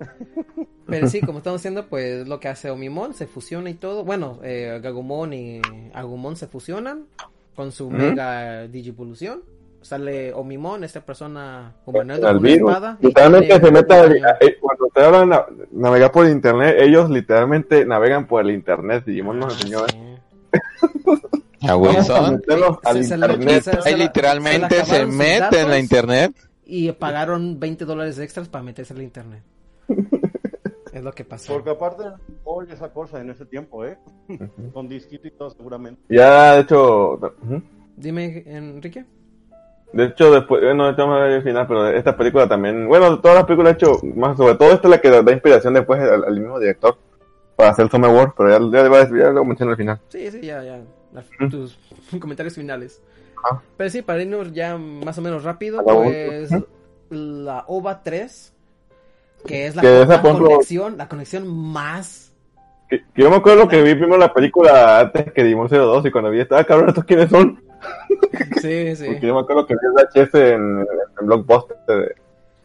(laughs) Pero sí, como estamos diciendo, pues lo que hace Omimon se fusiona y todo. Bueno, eh, Gagumon y Agumon se fusionan con su mega digivolución. Sale Omimon, esta persona con una virus. espada. Literalmente se daño. eh, cuando te hablan na- navegar por internet, ellos literalmente navegan por el internet. Digimon nos Ah, enseñó. (laughs) A a Ahí la- literalmente se mete en la internet. Y pagaron 20 dólares extras para meterse al internet. (laughs) es lo que pasó. Porque aparte, oye esa cosa en ese tiempo, ¿eh? Con disquito y todo, seguramente. Ya, de hecho, ujú. Dime, Enrique. De hecho, después, bueno, esto me el final, pero esta película también, bueno, todas las películas he hecho, más sobre todo esta es la que da inspiración después al, al mismo director para hacer Summer War, pero ya, ya, ya, ya lo menciono al final. Sí, sí, ya, ya. La- Mm. tus (laughs) comentarios finales. Ajá. Pero sí, para irnos ya más o menos rápido, la pues la OVA 3, que es la, Que esa, la por ejemplo- conexión, la conexión más... Que, que yo me acuerdo que vi primero la película antes que Dimon 02 y cuando vi estaba cabrón, ¿estos quiénes son? Sí, sí. Porque yo me acuerdo que vi el VHS en, en Blockbuster, de-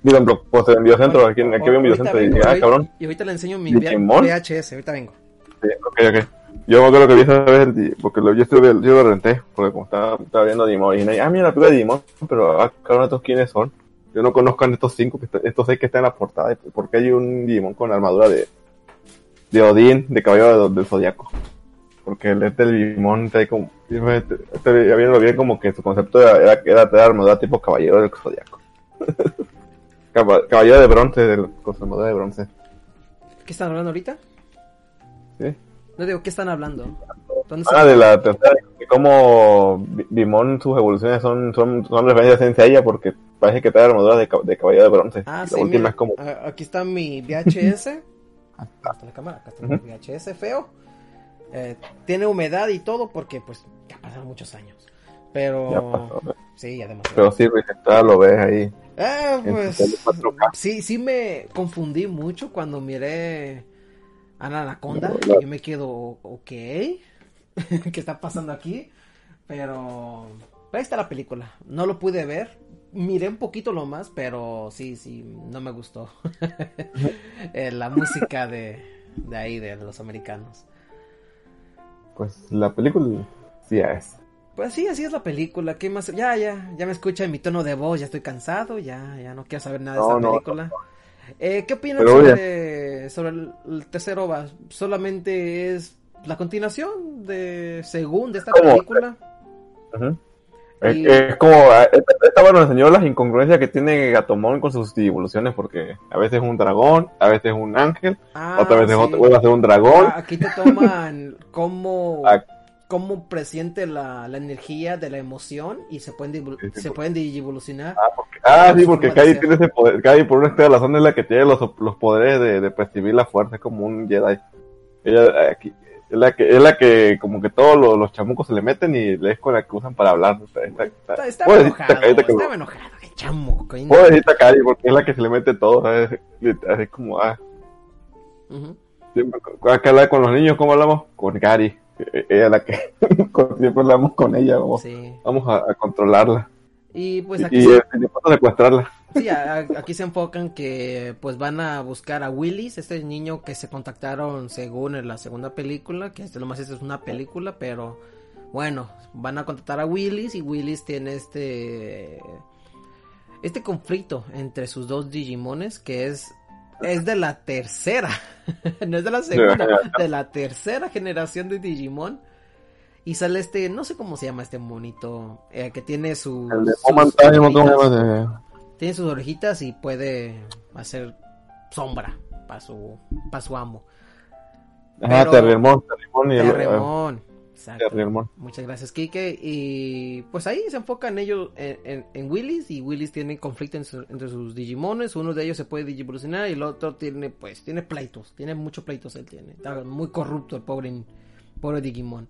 digo en Blockbuster, en Videocentro, aquí, en- aquí había un Videocentro y vengo, dije, ah, cabrón. Y ahorita le enseño mi. VHS, ahorita vengo. Sí, ok, ok. Yo me acuerdo que vi esa vez, el- porque lo, yo, estuve, yo lo renté, porque como estaba, estaba viendo Digimon, y dije, ah, mira la película de Digimon, pero ah, cabrón, ¿estos quiénes son? Yo no conozco a estos cinco, estos seis que están en la portada, y ¿por qué hay un Digimon con armadura de, de Odín, de caballero de- del Zodiaco? Porque el este del Digimon trae como, este, bien como que su concepto era, era, era tener armadura tipo caballero del Zodiaco. (laughs) Caba- caballero de bronce, su armadura de bronce. ¿Qué están hablando ahorita? Sí. No digo, ¿qué están hablando? ¿Dónde Ah, de la tercera, de cómo Bi- Bimon, sus evoluciones son, son, son referencias en ella porque parece que trae armadura de, de caballero de bronce. Ah, la sí, última mira, es como, a- aquí está mi VHS. (laughs) Acá está la cámara, acá está mi VHS feo. Eh, tiene humedad y todo porque pues ya pasaron muchos años. Pero Ya pasó. sí, demasiado. pero sí, lo ves ahí. Ah, en pues tele 4K. sí, sí me confundí mucho cuando miré a la anaconda. No, Yo me quedo, ok, (laughs) ¿qué está pasando aquí? Pero ahí está la película. No lo pude ver. Miré un poquito lo más, pero sí, sí, no me gustó. (laughs) Eh, la música de, de ahí, de los americanos. Pues la película sí es. Pues sí, así es la película. ¿Qué más? Ya, ya, ya me escucha en mi tono de voz, ya estoy cansado, ya, ya no quiero saber nada de esta no, película. Eh, ¿Qué opinan sobre, sobre el, el tercer OVA? ¿Solamente es la continuación de según de esta ¿Cómo? película? Es, Y- es como, ah, esta, esta bueno enseñó las incongruencias que tiene Gatomon con sus evoluciones porque a veces es un dragón, a veces es un ángel, Ah, otra vez es sí. otro, vuelve a ser un dragón. Ah, aquí te toman (laughs) cómo, Ah. cómo presiente la, la energía de la emoción y se pueden, Sí, sí, se porque- pueden digivolucionar. Ah, sí, porque forma de Kai ser. tiene ese poder. Kai, por una extraña razón, es la que tiene los, los poderes de, de percibir la fuerza, es como un Jedi. Ella eh, aquí, es la que, es la que, como que todos los, los chamucos se le meten y es con la que usan para hablar. Está, está, está, Está, estaba enojado, estaba enojado, qué chamo. coño. pobrecita Kai, porque es la que se le mete todo, ¿sabes? Así como, ah, Ujú. siempre, acá habla con los niños, ¿cómo hablamos? Con Gary. Ella es la que, (laughs) siempre hablamos con ella, vamos, Sí. vamos a, a controlarla. Y pues y aquí, y, se, y a secuestrarla. Sí, a- a- aquí se enfocan que pues van a buscar a Willis, este niño que se contactaron según en la segunda película, que este nomás es una película, pero bueno, van a contactar a Willis y Willis tiene este este conflicto entre sus dos Digimones que es es de la tercera, (laughs) no es de la segunda, (laughs) de la tercera generación de Digimon. Y sale este, no sé cómo se llama este monito, eh, que tiene sus, El de sus Momantaje, ¿cómo se orejitas. llama? Tiene sus orejitas y puede hacer sombra. para su, pa' su amo. Ajá, Pero- Terriermon, Terriermon y el... Terremón. Exacto. Terriermon. Muchas gracias, Kike. Y pues ahí se enfocan ellos en, en, en Willis. Y Willis tiene conflicto en su- entre sus Digimones. Uno de ellos se puede digivolucionar y el otro tiene, pues, tiene pleitos. Tiene muchos pleitos él tiene. Está muy corrupto el pobre, pobre Digimon.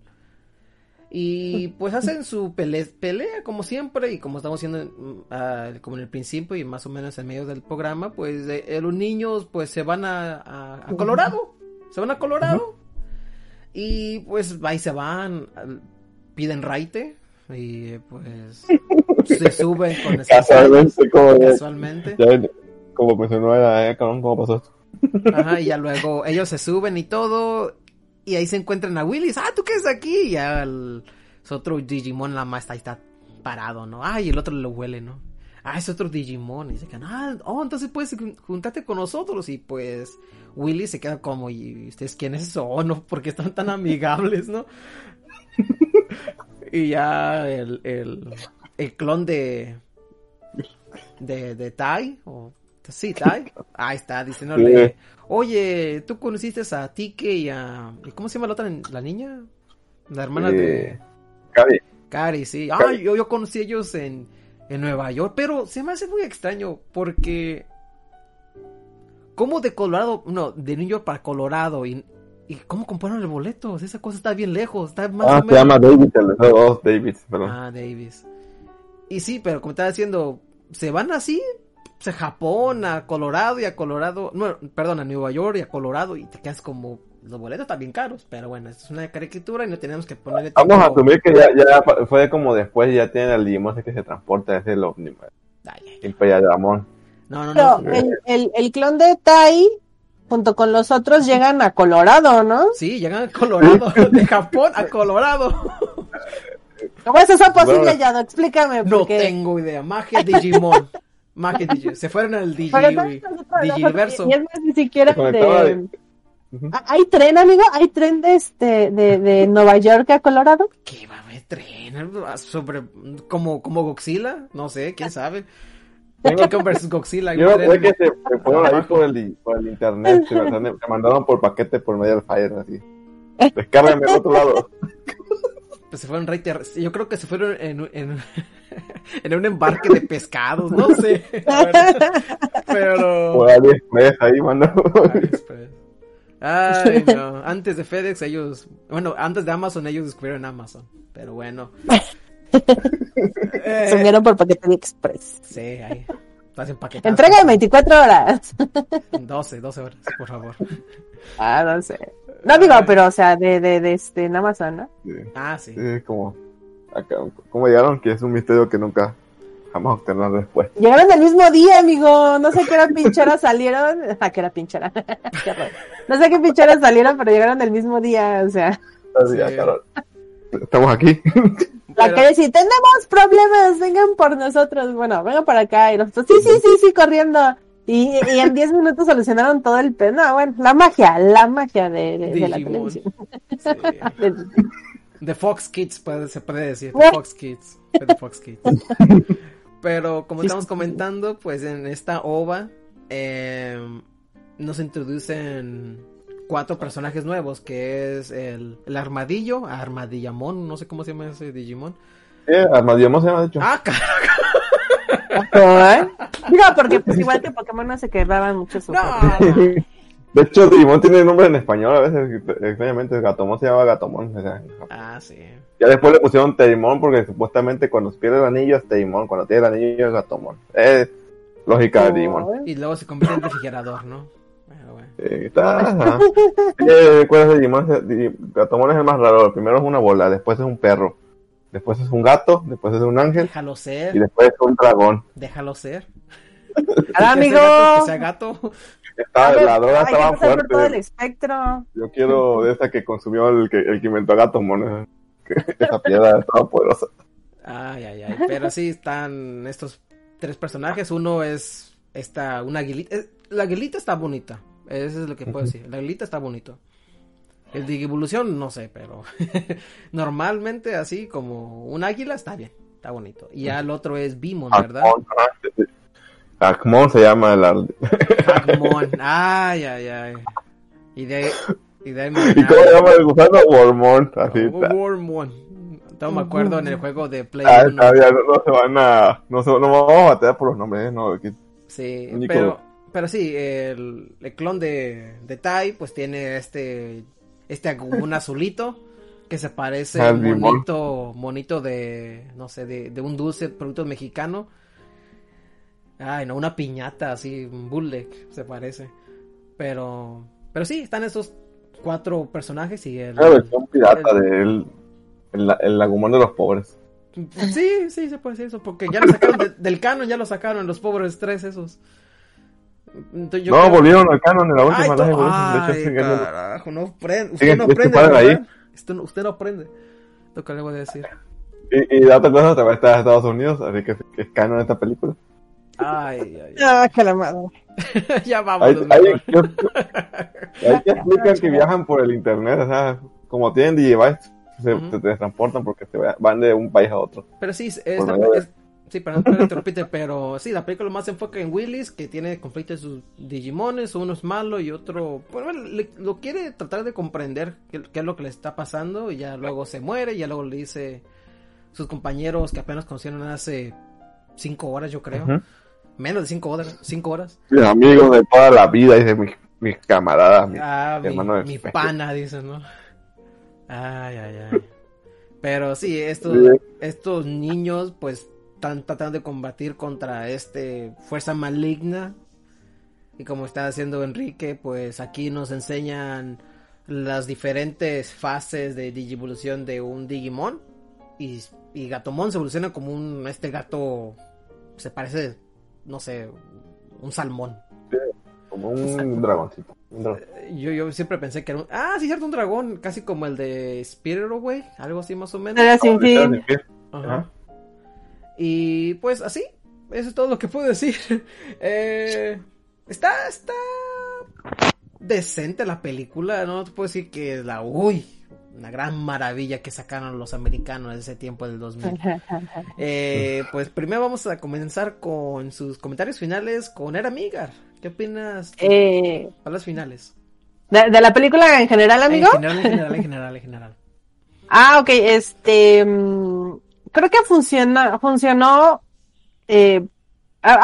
Y pues hacen su pele- pelea como siempre. Y como estamos haciendo mm, ah, como en el principio y más o menos en medio del programa, pues eh, eh, los niños pues se van a, a- a Colorado. Se van a Colorado. Y pues ahí se van, piden raite y pues se (laughs) suben con Casualmente, como, casualmente. ya- como mencionó era, eh, ¿cómo pasó esto? Ajá, y ya luego ellos se suben y todo y ahí se encuentran a Willis. Ah, ¿tú qué es aquí? Y ya el es otro Digimon la más ahí está parado, ¿no? Ah, y el otro lo huele, ¿no? Ah, es otro Digimon. Y se quedan, ah, oh, entonces puedes jun- juntarte con nosotros. Y pues Willy se queda como, ¿y ustedes quiénes son? ¿No? Porque están tan (laughs) amigables, ¿no? (laughs) y ya el, el, el clon de, de, de Tai, o sí, ahí está diciéndole, oye, tú conociste a Tike y a, ¿y ¿cómo se llama la otra, la niña? La hermana de... Eh, Cari, Cari, sí. Ah, yo, yo conocí a ellos en, en Nueva York, pero se me hace muy extraño porque... ¿Cómo de Colorado, no, de New York para Colorado y, y cómo compraron el boleto? Esa cosa está bien lejos, está más ah, o se menos... llama David, el dos David, perdón. Ah, Davis. Y sí, pero como estaba diciendo, se van así, a Japón, a Colorado y a Colorado, no, perdón, a Nueva York y a Colorado y te quedas como, los boletos están bien caros, pero bueno, esto es una caricatura y no tenemos que ponerle Vamos a asumir que ya, fue como después, ya tienen el Digimon que se transporta, es el ay, Imperial Dramon. No, no, Pero no. el, el, el clon de Tai, junto con los otros, llegan a Colorado, ¿no? Sí, llegan a Colorado, de Japón a Colorado. ¿Cómo es eso posible, Bueno. Yado? Explícame. No porque... tengo idea, magia Digimon. Magia Digimon. Se fueron al nosotros- Digiverso. Y es más, ni siquiera de... de-. Ah, ¿Hay tren, amigo? ¿Hay tren de, este, de, de Nueva York a Colorado? ¿Qué va a haber tren? Sobre, como, como Godzilla, no sé, quién sabe. Que versus Godzilla. Yo sé que se, se fueron ahí por el, por el internet, se, mandaron- se mandaron por paquete por medio del Fire, así. Descárgame al otro lado. (laughs) Pues se fueron rey ter- Yo creo que se fueron en, un- en, (laughs) en un embarque de pescados, no sé. (laughs) Pero. Por AliExpress, ahí. AliExpress. Ay, no. Antes de FedEx, ellos. Bueno, antes de Amazon, ellos descubrieron Amazon. Pero bueno. Eh, (laughs) Se unieron por paquete de Express. sí, ahí. Entrega en 24 horas. 12, 12 horas, por favor. Ah, no sé. No digo, pero, o sea, de, de, de este, en Amazon, ¿no? Sí, Ah, sí. sí, como, acá, ¿cómo llegaron? Que es un misterio que nunca jamás obtendrán respuesta. Llegaron el mismo día, amigo. No sé qué hora pinchera (laughs) salieron. (laughs) Ah, que era pinchera. (laughs) No sé qué pinchera salieron, pero llegaron el mismo día. O sea, Así, Sí. ah, cabrón. Estamos aquí. la Pero- que decía, tenemos problemas, vengan por nosotros. Bueno, vengan para acá. Y nosotros, sí, sí, sí, sí, corriendo. Y, y en 10 minutos solucionaron todo el pedo. No, bueno, la magia, la magia de, de, de la Digimon. televisión. (laughs) Sí. (laughs) De Fox Kids, puede- se puede decir. De Fox Kids. De Fox Kids. (laughs) Pero como estamos comentando, pues en esta OVA eh, nos introducen cuatro personajes nuevos, que es el, el armadillo, armadillamon, no sé cómo se llama ese Digimon. Eh, Armadillo se llama, de hecho. Ah, car- ¿Eh? Digo, porque pues igual que Pokémon no se quedaban mucho su no, De hecho, Digimon tiene nombre en español a veces. Extrañamente, Gatomon se llama Gatomon. o sea, Ah, sí. ya después le pusieron Teimon porque supuestamente cuando pierde el anillo es Teimon. Cuando tiene el anillo es Gatomon. Es lógica de Digimon. Y luego se convierte en refrigerador, ¿no? Bueno. Eh, está, ¿Cuál es el Digimon? Digi- Gatomon es el más raro. El primero es una bola, después es un perro, después es un gato, después es un ángel Déjalo y ser, después es un dragón. déjalo ser. (laughs) Hola, Que sea amigo. gato, que sea gato. Estaba, la droga estaba todo el fuerte. espectro. Yo quiero de esa que consumió el que, el que inventó a Gatomon. eh, que (laughs) Esa piedra estaba poderosa. Ay, ay, ay. Pero sí están estos tres personajes. Uno es esta, una aguilita. La aguilita está bonita. Eso es lo que puedo (laughs) decir. La aguilita está bonito. El de evolución, no sé, pero (laughs) normalmente así como un águila está bien. Está bonito. Y ya el otro es Bimon, ¿verdad? Akmon se llama el al- Agumon. (laughs) Ay, ay, ay. Y de, y de ahí ¿Y cómo se llama el gusano? Wormon. Así está. Wormon. No me acuerdo en el juego de Play Ah, 1. está bien, no, no se van a. No, se, no vamos a batear por los nombres, ¿eh? no. aquí- Sí, Único- pero, pero sí, el, el clon de, de Tai, pues tiene este, este un azulito que se parece Al un monito, monito de, no sé, de, de un dulce producto mexicano. Ay, no, una piñata así, un bulldog, se parece. Pero, pero sí, están esos cuatro personajes y el... Una versión pirata el- del. El, el Agumon de los pobres. Sí, sí, se puede decir eso, porque ya lo sacaron de- del canon, ya lo sacaron los pobres tres esos. Entonces, yo no, creo- volvieron al canon en la última. Ay, to- de hecho, ay, siguen viendo- carajo, no aprende. Usted no es que aprende, paran ahí. Usted no, usted no aprende. Lo que le voy a decir. Y, y la otra cosa también está en Estados Unidos, así que, es canon esta película. Ay, ay, Ah, que la madre. ay. (laughs) ya vamos. Ahí, ahí, mejor. yo- (laughs) ahí te explican que viajan por el internet, o sea, como tienen Digivice, se, Ujú. se transportan porque se va- van de un país a otro. Pero sí, es, Por sí, perdón por interrumpirte, pero sí, la película más se enfoca en Willis, que tiene conflicto de sus Digimones, uno es malo y otro, bueno, le- lo quiere tratar de comprender qué, qué es lo que le está pasando y ya luego se muere, y ya luego le dice sus compañeros que apenas conocieron hace cinco horas, yo creo, menos de cinco horas, cinco horas. Mis amigos de toda la vida, dice mis, mis camaradas, mis Ah, mi, de pana, dicen, ¿no? Ay, ay, ay. Pero sí, estos, Sí. estos niños, pues, están tratando de combatir contra este fuerza maligna. Y como está haciendo Enrique, pues aquí nos enseñan las diferentes fases de digivolución de un Digimon. Y, y Gatomon se evoluciona como un, este gato, se parece, no sé, un salmón. Como un dragoncito. un dragón. Yo, yo siempre pensé que era un... Ah, sí, cierto, un dragón, casi como el de Spirit Away, algo así más o menos. Era sin fin. Ajá. Y pues así, eso es todo lo que puedo decir. (laughs) Eh, está, está decente la película, no te puedo decir que es la, uy, una gran maravilla que sacaron los americanos en ese tiempo del 2000. (laughs) Eh, pues primero vamos a comenzar con sus comentarios finales con Era Migar. ¿Qué opinas? Eh, Palabras finales. ¿de, de la película en general, amigo? En general, en general, en general, en general. (laughs) Ah, ok, este, mm, creo que funciona, funcionó, eh,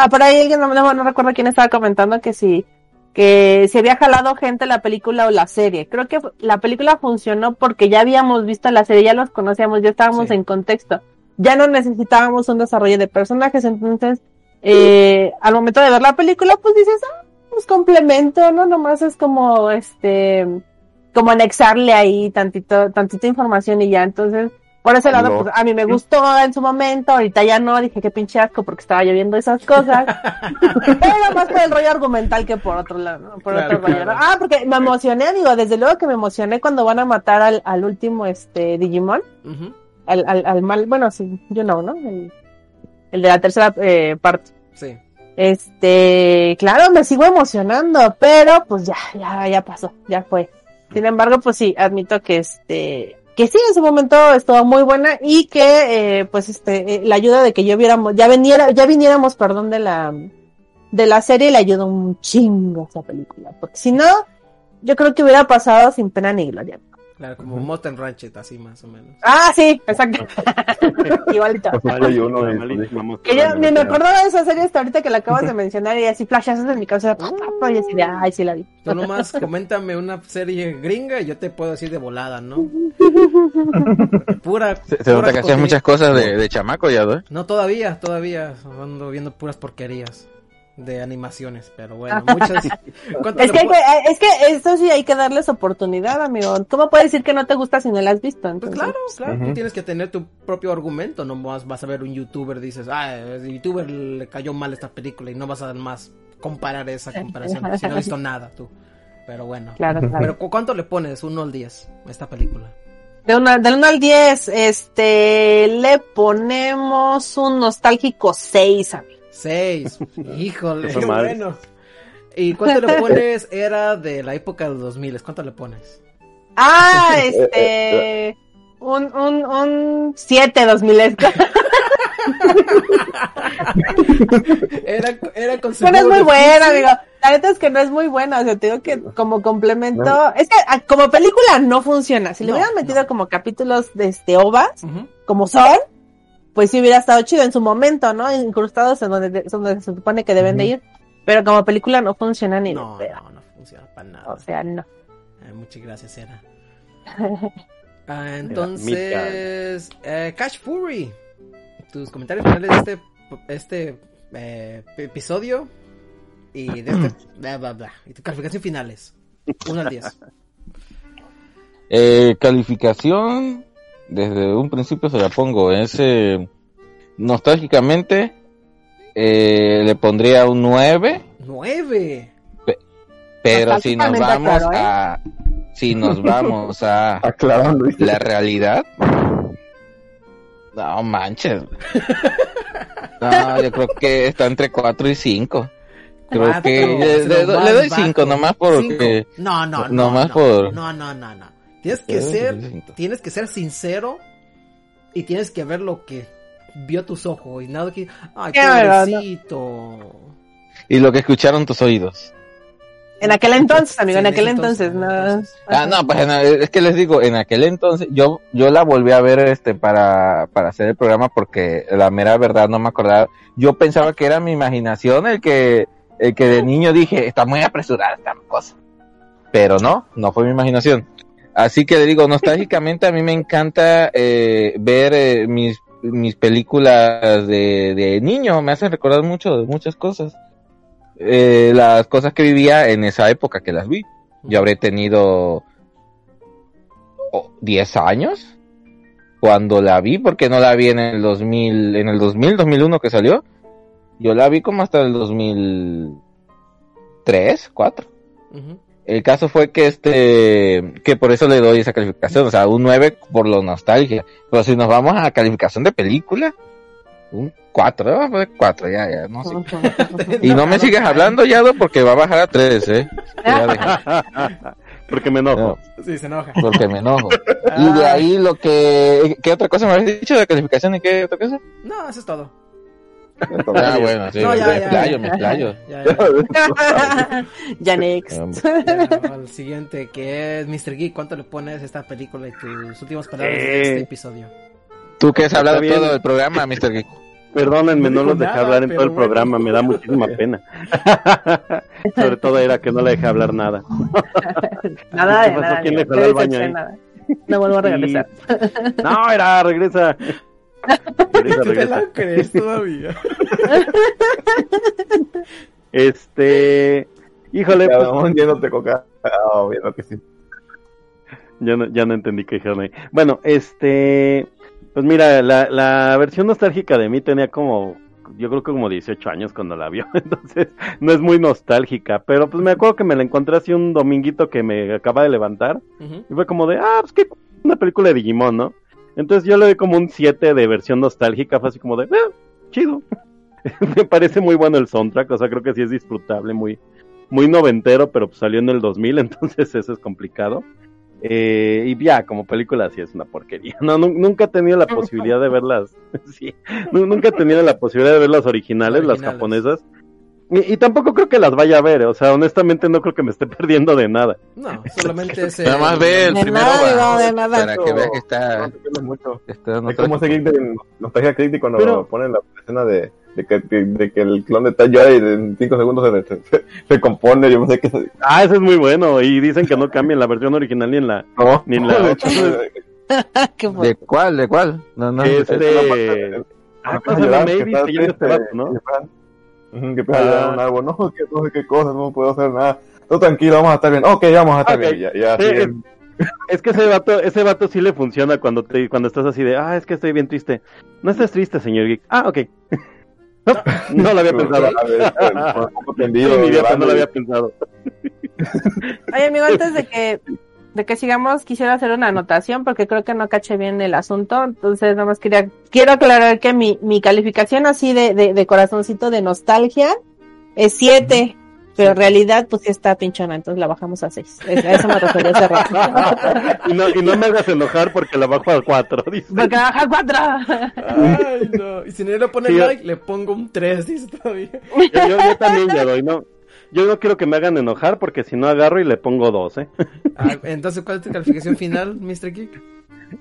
por ahí alguien, no, no, no recuerdo quién estaba comentando que si, que si había jalado gente la película o la serie. Creo que la película funcionó porque ya habíamos visto la serie, ya los conocíamos, ya estábamos Sí. en contexto. Ya no necesitábamos un desarrollo de personajes, entonces, eh, al momento de ver la película, pues dices, ah, pues complemento, ¿no? Nomás es como, este, como anexarle ahí tantito, tantita información y ya, entonces, por ese lado, No. pues a mí me gustó en su momento, ahorita ya no, dije qué pinche asco porque estaba lloviendo esas cosas, (laughs) pero más por el rollo argumental que por otro lado, ¿no? por Claro, otro rollo, claro. ¿no? Ah, porque me emocioné, amigo, desde luego que me emocioné cuando van a matar al, al último, este, Digimon, al, al, al mal, bueno, sí, yo no, ¿no? El, el de la tercera eh, parte. Sí. Este, claro, me sigo emocionando, pero pues ya, ya, ya pasó, ya fue. Sin embargo, pues sí, admito que este, que sí, en su momento estuvo muy buena y que, eh, pues este, eh, la ayuda de que yo viéramos, ya viniera, ya viniéramos, perdón, de la, de la serie le ayudó un chingo a esa película, porque si no, yo creo que hubiera pasado sin pena ni gloria. Claro, como Mountain Ratchet, así más o menos. Ah, sí, exacto. (laughs) Igualito. Que yo ni me acordaba de esa serie hasta ahorita que la acabas de mencionar y así flashazos en mi cabeza. Y así de, ay, sí la vi. Tú nomás coméntame una serie gringa y yo te puedo decir de volada, ¿no? (laughs) Pura. Se, se nota que hacías muchas cosas de, de chamaco ya, ¿no? No, todavía, todavía ando viendo puras porquerías de animaciones, pero bueno, (laughs) muchas. ¿Cuánto Es que, hay pu- que- es que esto sí hay que darles oportunidad, amigo. ¿Cómo puedes decir que no te gusta si no la has visto? Pues claro, claro, tú tienes que tener tu propio argumento, no vas, vas a ver un youtuber, dices, ah, el youtuber le cayó mal esta película y no vas a más comparar esa comparación, si no has visto nada tú. Pero bueno. Claro, claro. Pero ¿cu- ¿cuánto le pones? Uno al 10 a esta película. De una, del 1 al 10, este, le ponemos un nostálgico 6, amigo. 6. (laughs) Híjole, qué bueno. ¿Y cuánto le (laughs) pones? Era de la época de los 2000. ¿Cuánto le pones? Ah, (laughs) este, un, un, un 7 2000 esco. Era, era con su Pero es muy buena, física. La neta es que no es muy buena. O sea, te digo que como complemento. Es que ah, como película no funciona. Si le No, hubieran metido no. como capítulos de este ovas, como son, pues sí hubiera estado chido en su momento, ¿no? Incrustados en donde, de- donde se supone que deben de ir. Pero como película no funciona ni No, no, no funciona para nada. O sea, no. Ay, muchas gracias, Era. (laughs) Ah, entonces, eh, Cash Fury, tus comentarios finales de este, este eh, episodio y de este, bla, bla, bla, y tu calificación finales. 1 al 10. (laughs) Eh, calificación, desde un principio se la pongo. Es eh, nostálgicamente, eh, le pondría un 9, 9. pero si nos vamos aclaró, ¿eh? a, si nos vamos a Aclarando, la realidad, no manches. (laughs) No, yo creo que está entre 4 y 5. Creo que le, doy bajo. 5 nomás porque Cinco. No, no, no. nomás no, por- No, no, no, no. Tienes que ser, cinco. tienes que ser sincero y tienes que ver lo que vio tus ojos y nada que, ay, Qué verdad, ¿no? pobrecito. y lo que escucharon tus oídos. En aquel entonces, amigo, Sí, en aquel ese entonces, no. entonces. Ah, no, pues en- es que les digo, en aquel entonces yo yo la volví a ver este para para hacer el programa porque la mera verdad no me acordaba. Yo pensaba que era mi imaginación el que el que de niño dije, está muy apresurada esta cosa. Pero no, no fue mi imaginación. Así que le digo, nostálgicamente a mí me encanta eh, ver eh, mis mis películas de, de niño, me hacen recordar mucho de muchas cosas. Eh, las cosas que vivía en esa época que las vi. Yo habré tenido oh, 10 años cuando la vi, porque no la vi en el 2000, en el 2000, 2001 que salió. Yo la vi como hasta el 2003, 4. Ujú. El caso fue que este, que por eso le doy esa calificación, o sea, un 9 por lo nostalgia. Pero si nos vamos a la calificación de película, un 4, vamos a poner 4, ya, ya, no sé. (laughs) Y no me sigas hablando, Yado, porque va a bajar a 3, eh. (laughs) Porque me enojo. No, Sí, se enoja. porque me enojo. Y de ahí lo que, ¿qué otra cosa me habías dicho de calificación y qué otra cosa? No, eso es todo. Ah, bueno, sí, No, me ya, explayo, ya. me explayo. (laughs) Ya, ya. (laughs) ya next. (laughs) Al siguiente, que es Mr. Geek. ¿Cuánto le pones a esta película y tus últimas palabras de Eh. este episodio? Tú que has hablado bien. todo el programa, Mr. Geek. Perdónenme, No no, los dejé nada, hablar en todo el programa, me da muchísima pena. Sobre todo era que no le dejé hablar nada. Nada ¿Qué de pasó? nada. ¿Quién le jaló Qué el baño ahí? decepcionada. No vuelvo a regresar. No, era, regresa. Regresa, ¿Tú te la crees todavía? Este, híjole, Ya pues, viéndote coca. Ah, obvio que sí. ya no, ya no entendí qué dijeron ahí. Bueno, este, pues mira, la, la versión nostálgica de mí tenía como, yo creo que como 18 años cuando la vio, (laughs) entonces no es muy nostálgica, pero pues me acuerdo que me la encontré así un dominguito que me acaba de levantar y fue como de, ah, pues que una película de Digimon, ¿no? Entonces yo le doy como un 7 de versión nostálgica, fue así como de, ah, chido. (laughs) me parece muy bueno el soundtrack, o sea, creo que sí es disfrutable, muy, muy noventero, pero pues salió en el 2000, (laughs) entonces eso es complicado. Eh, y ya, como película sí es una porquería. (laughs) No, nu- nunca he tenido la posibilidad de verlas. sí, nu- nunca he tenido la posibilidad de ver las originales, las japonesas. Y, y tampoco creo que las vaya a ver, eh, o sea, honestamente no creo que me esté (laughs) perdiendo de nada. No, solamente ese. Nada más ve el De primero nada, va, de nada. para que veas que está, No te pierdas mucho. está Es como ese geek de nostalgia crítica cuando Pero- ponen la escena de, de, que, de, de que el clon de llora y en 5 segundos se, se, se compone. Yo no sé qué se- Ah, eso es muy bueno. Y dicen que no cambia en la versión original ni en la. No, Ni (laughs) la de hecho, (laughs) ¿De cuál? ¿De cuál? No, no. Este. Ah, que se llama este ¿no? Que estás- Ujú, que empieza a llorar Ah. un árbol. No, que no sé qué cosa, no puedo hacer nada. No, tranquilo, vamos a estar bien. Ok, vamos a estar bien. Ya, ya, Sí, así es- Es que ese vato, ese vato sí le funciona cuando te, cuando estás así de, ah, es que estoy bien triste. No estés triste, señor Geek. Ah, ok. No, no lo había (laughs) pensado. Vieja (laughs) no lo había pensado. Oye, amigo, antes de que, de que sigamos, quisiera hacer una anotación porque creo que no caché bien el asunto. Entonces, nada más quería, quiero aclarar que mi, mi calificación así de, de, de corazoncito de nostalgia es 7. Pero en realidad, pues sí está pinchona, entonces la bajamos a 6. A eso me refería hace rato. (laughs) y, no, y no me hagas enojar porque la bajo a 4. Dice. Porque baja a 4. Ay, no. Y si no le pone Sí, like, le pongo un 3, dice todavía. Yo, yo, yo también ya doy, ¿no? Yo no quiero que me hagan enojar porque si no agarro y le pongo 2, ¿eh? (laughs) Ah, entonces, ¿cuál es tu calificación final, Mr. Geek?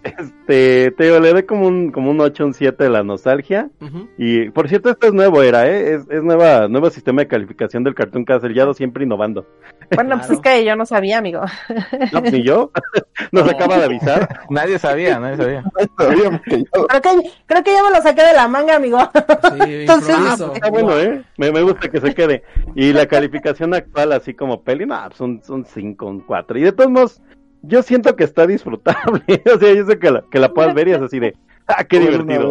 Este, te digo, le doy como un, como un 8, un 7 de la nostalgia. Ujú. Y por cierto, esto es nuevo, era, ¿eh? Es, es nueva, nuevo sistema de calificación del Cartoon Castle, ya siempre innovando. Bueno, pues es que yo no sabía, amigo. No, ni yo. (laughs) Nos acaba de avisar. Nadie sabía, nadie sabía. (laughs) Yo- Creo que, creo que ya me lo saqué de la manga, amigo. Sí, (laughs) Entonces, improviso. Está bueno, ¿eh? Me, me gusta que se quede. Y la calificación actual, así como peli, no, pues son, son 5, un 4. Y de todos modos, yo siento que está disfrutable. o sea, yo sé que la, que la puedas ver y es así de, ah, qué divertido.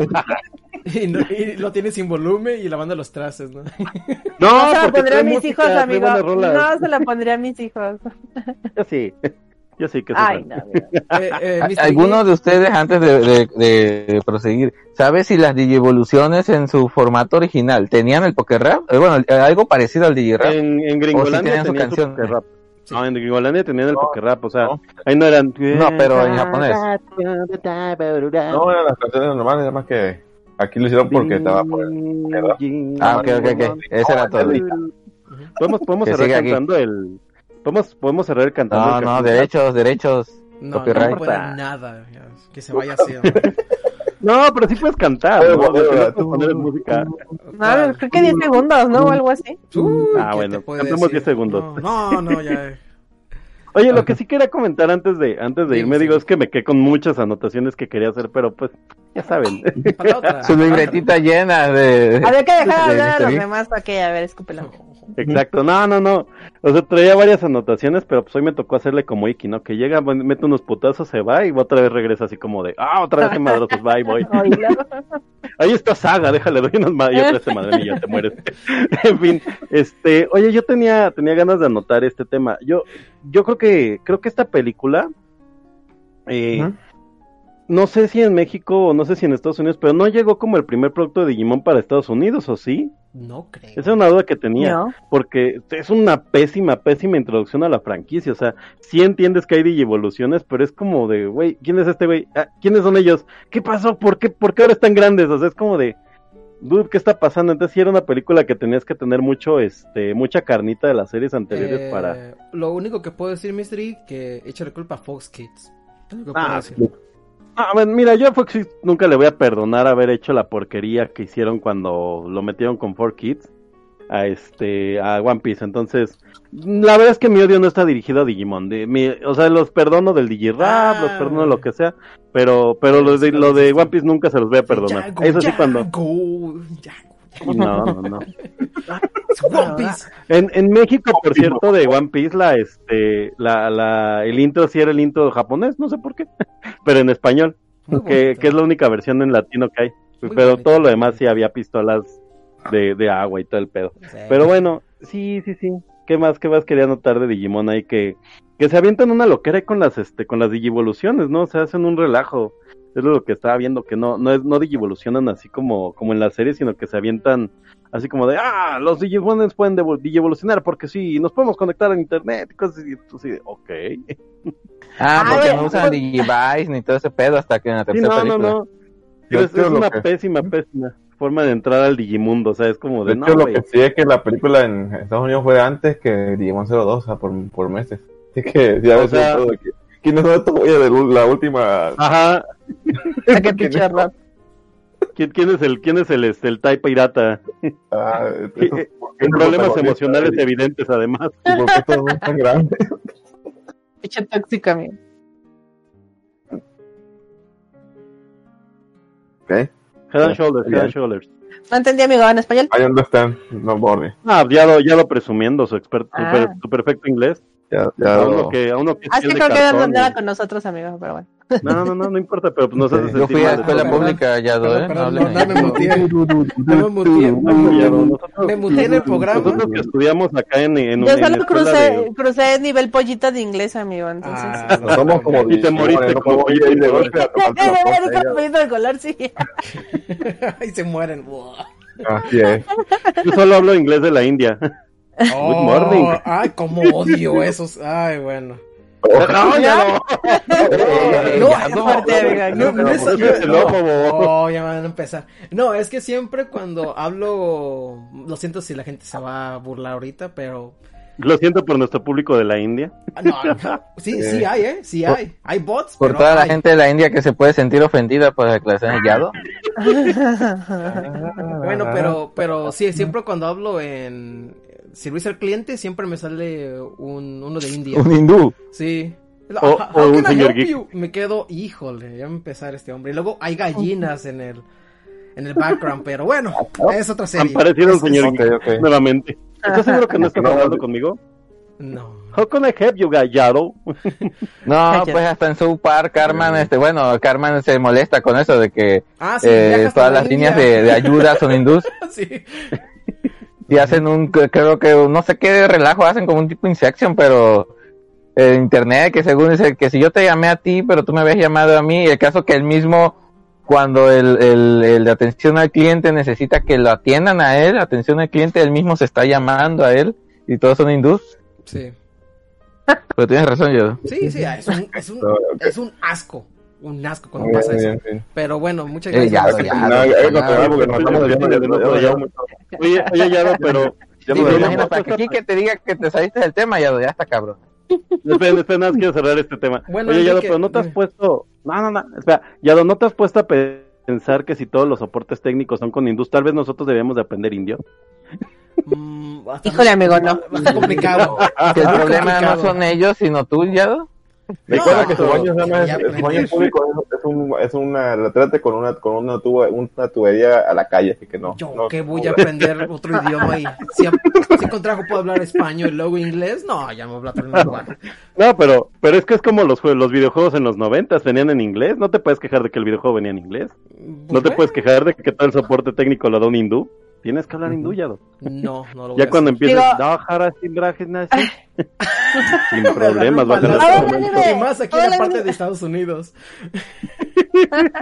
(laughs) Y, no- y lo tiene sin volumen y lavando los trastes, ¿no? (laughs) No, No se la pondría a mis música, hijos, amigo. No se la pondría a mis hijos. (laughs) Yo sí. Yo sí que Ay, no. Eh, eh, Mr. ¿Alguno Geek, de ustedes, antes de, de- de proseguir, sabe si las Digievoluciones en su formato original tenían el Poker Rap? Eh, bueno, eh, algo parecido al Digirap. En, en O si Gringolandia tenían su canción. rap. Sí. No, en Gringolandia tenían el No, poker rap, o sea, no. ahí no eran... No, pero en japonés. No, eran las canciones normales, nada más que aquí lo hicieron porque estaba por el... Ah, ok, ok, ok. Ese era todo. Podemos, podemos cerrar aquí. cantando el... Podemos, podemos cerrar cantando No, el no, derechos, derechos. No, Copyright. no puede nada. Que se vaya así. (laughs) No, pero sí puedes cantar, Pero, ¿no? pero, O sea, sí tú- puedes poner música. No, creo que 10 segundos, ¿no? O algo así. Uy, Ah, ¿qué bueno, decir? 10 segundos. No, no, no, ya. (laughs) Oye, lo que sí quería comentar antes de antes de Sí, irme, sí. digo, es que me quedé con muchas anotaciones que quería hacer, pero pues, ya saben. Para la otra. Su libretita llena de... Había que dejar de hablar a los demás para que, a ver, escúpelo. Exacto, no, no, no. O sea, traía varias anotaciones, pero pues hoy me tocó hacerle como Iki, ¿no? Que llega, mete unos putazos, se va y otra vez regresa así como de, ah, otra vez madrazos, va y voy. (laughs) Ahí está Saga, déjale, doy unas ma- y otra vez te madre y ya te mueres. (laughs) en fin, este, oye, yo tenía, tenía ganas de anotar este tema. Yo, yo creo que, creo que esta película, eh. No sé si en México o no sé si en Estados Unidos, pero no llegó como el primer producto de Digimon para Estados Unidos, ¿o sí? No creo. Esa es una duda que tenía No. porque es una pésima, pésima introducción a la franquicia. O sea, sí entiendes que hay Digievoluciones, pero es como de, güey, ¿quién es este güey? Ah, ¿Quiénes son ellos? ¿Qué pasó? ¿Por qué, ¿Por qué ahora están grandes? O sea, es como de, dude, ¿qué está pasando? Entonces sí era una película que tenías que tener mucho, este, mucha carnita de las series anteriores Eh, para... Lo único que puedo decir, Mystery, que échale culpa a Fox Kids. Es lo que puedo Ah, decir. Ah, bueno, mira, yo a Fox Kids nunca le voy a perdonar haber hecho la porquería que hicieron cuando lo metieron con 4Kids a este a One Piece. Entonces, la verdad es que mi odio no está dirigido a Digimon. De, mi- o sea, los perdono del Digirap, Ah, los perdono lo que sea, pero pero lo de, lo de One Piece nunca se los voy a perdonar. Yago, Eso sí cuando Yago, Yago. No, no, no. Es One Piece. En, en México, por cierto, de One Piece, la, este, la, la, el intro sí era el intro japonés, no sé por qué, (laughs) pero en español, que, que es la única versión en latino que hay. Muy pero bonito, todo lo demás sí había pistolas de, de agua y todo el pedo. Sí. Pero bueno, sí, sí, sí. ¿Qué más, qué más quería notar de Digimon ahí? Que, que se avientan una loquera ahí con las, este, con las Digivoluciones, ¿no? Se hacen un relajo. Es lo que estaba viendo, que no, no es, no Digivolucionan así como, como en la serie, sino que se avientan así como de, ah, los Digimones pueden Digivolucionar porque sí, nos podemos conectar a internet y cosas así, de, ok. Ah, Ah, porque no usan pues- Digivice ni todo ese pedo hasta que en la Sí, tercera no, no, película. no. Yo Es, una que- pésima, pésima forma de entrar al Digimundo, o sea, es como de, De no, lo güey. que sí es que la película en Estados Unidos fue antes que Digimon 02, o sea, por, por meses. Así que ya O ves sea- todo de que- ¿Quiénes son estos güeyes de la última? Ajá, Qué pinche rap. ¿quién, quién es el, quién es el, este, el Tai Pirata? Ah, (laughs) esos- eh, ¿por qué no problemas emocionales evidentes, además. ¿Y por qué todos son tan grandes? Pinche tóxica, amigo. ¿Ok? Head and Shoulders, Head and Shoulders. No entendí, amigo, en español. Ahí donde están, no borre. Ah, ya lo, ya lo presumiendo, su experto, su, Ah. per- su perfecto inglés. Ya, ya A uno que, a uno que Ah, es que creo que no andaba con nosotros, amigo, pero bueno. No, no, no, no importa, pero pues nos hace Yo fui a mal. escuela pública, ya Perdón, ¿eh? No no, no me muteé. No me muteé. No, no, Me muteé en el programa. nosotros que estudiamos acá en, en Yo solo crucé, de- crucé nivel pollita de inglés, amigo, entonces. Ah, No somos como Y te moriste no como ir de golpe a Eh, eh, la eh, de color, sí. y se mueren. Así es. Yo solo hablo inglés de la India. Good morning. Oh, Ay, cómo odio esos. Ay, bueno. No, ya no. No, ya, no. Oh, ya van a empezar. No, es que siempre cuando hablo, lo siento si la gente se va a burlar ahorita, pero Lo siento por nuestro público de la India. ah, no, no. sí, sí hay, eh, sí hay, hay bots, Por pero toda la hay. gente de la India que se puede sentir ofendida por la declaración de Yado. (laughs) Bueno, pero, pero sí, siempre cuando hablo en servicio al cliente siempre me sale un uno de India. Un hindú. Sí. O- o un señor geek. Me quedo, híjole, ya va a empezar este hombre. Y luego hay gallinas en el en el background, (laughs) pero bueno, es otra Han serie. parecido un Es- señor ok, geek ok. nuevamente. ¿Estás seguro que no estás hablando conmigo? No. How can I help you, Gallado? (laughs) No, pues hasta en su par, Carmen, este, bueno, Carmen se molesta con eso de que Ah, sí, eh, todas las líneas de, de ayuda son hindús (laughs) sí. Y hacen un, creo que no sé qué de relajo hacen como un tipo Insection, pero en internet que según dice que si yo te llamé a ti, pero tú me habías llamado a mí, y el caso que él mismo cuando el, el, el de atención al cliente necesita que lo atiendan a él, atención al cliente, él mismo se está llamando a él y todos son hindús. Sí. Pero tienes razón, yo. Sí, sí, es un, es un, (laughs) es un asco. Un asco cuando Bien, pasa eso. bien. Pero bueno, muchas Eh, gracias. ya. No, Oye, oye, Yado, pero... Ya Sí, imagino, para que Kike te diga que te saliste del tema, ya, ya está cabrón. Espera, espera, nada más quiero cerrar este tema. Bueno, Oye, Yado, pero no te has puesto... No, no, no, espera. Yado, ¿no te has puesto a pensar que si todos los soportes técnicos son con hindús, tal vez nosotros debíamos de aprender indio? Mm, Híjole, amigo, no. Bastante complicado. Que el problema no son ellos, sino tú, Yado. Recuerda No, que su baño llama, ya su baño público es, un, es una retrete con una, con una tuba, una tubería a la calle, así que no. Yo no, que voy no, a aprender otro idioma y si, si con trabajo puedo hablar español y luego inglés, no, ya me hablo otro lenguaje. No, pero, pero es que es como los, los videojuegos en los noventas, venían en inglés. No te puedes quejar de que el videojuego venía en inglés. No te Pues, puedes quejar de que todo el soporte técnico lo da un hindú. Tienes que hablar hindú, Yado. No, no lo voy Ya a cuando hacer. empiezas, Digo- "No, jara, sin brajes, así". (laughs) sin problemas, vas a Ah, dime. Y más aquí en la parte de Estados Unidos. (laughs)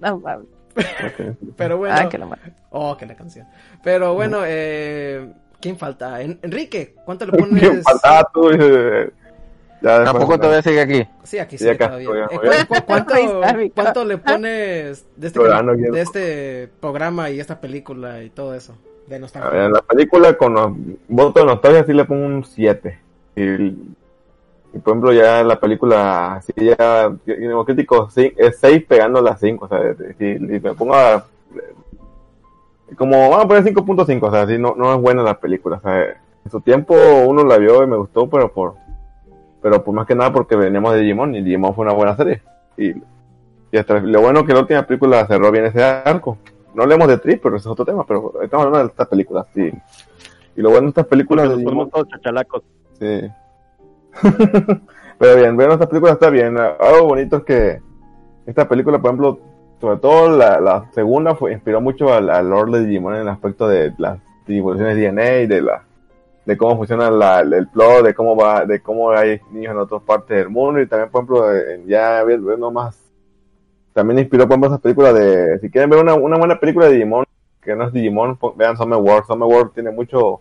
No, mames. Pero bueno. Ah, que la madre. Oh, que la canción. Pero bueno, eh, ¿quién falta? En- Enrique, ¿cuánto le (laughs) ¿Quién pones? falta? Ah, tú, eh, ya Tampoco todavía sigue aquí. Sí, aquí acá todavía. Eh, ya, ¿cu- cu- ¿cuánto, (laughs) cuánto le pones de este, de este programa y esta película y todo eso? De nostalgia. ver, en la película con los votos de nostalgia sí le pongo un 7. Y, y, por ejemplo ya la película así ya como crítico sí, es 6 pegando las 5, o sea, si, si me pongo a como vamos a poner 5.5, o sea, sí, no, no es buena la película, o sea, en su tiempo uno la vio y me gustó, pero por pero por más que nada porque veníamos de Digimon y Digimon fue una buena serie. Y, y hasta lo bueno que la última película cerró bien ese arco. No hablemos de Trip, pero ese es otro tema, pero estamos hablando de estas películas, sí. Y lo bueno de estas películas Porque de Digimon, todos chachalacos. sí. (laughs) pero bien, ver esta película está bien. Algo bonito es que esta película, por ejemplo, sobre todo la, la segunda fue, inspiró mucho al, al lore de Digimon en el aspecto de las evoluciones de DNA y de la de cómo funciona la, el plot, de cómo va, de cómo hay niños en otras partes del mundo. Y también, por ejemplo, en- ya viendo más, también inspiró, por ejemplo, esas películas de, si quieren ver una, una buena película de Digimon, que no es Digimon, vean Summer World, Summer World tiene mucho,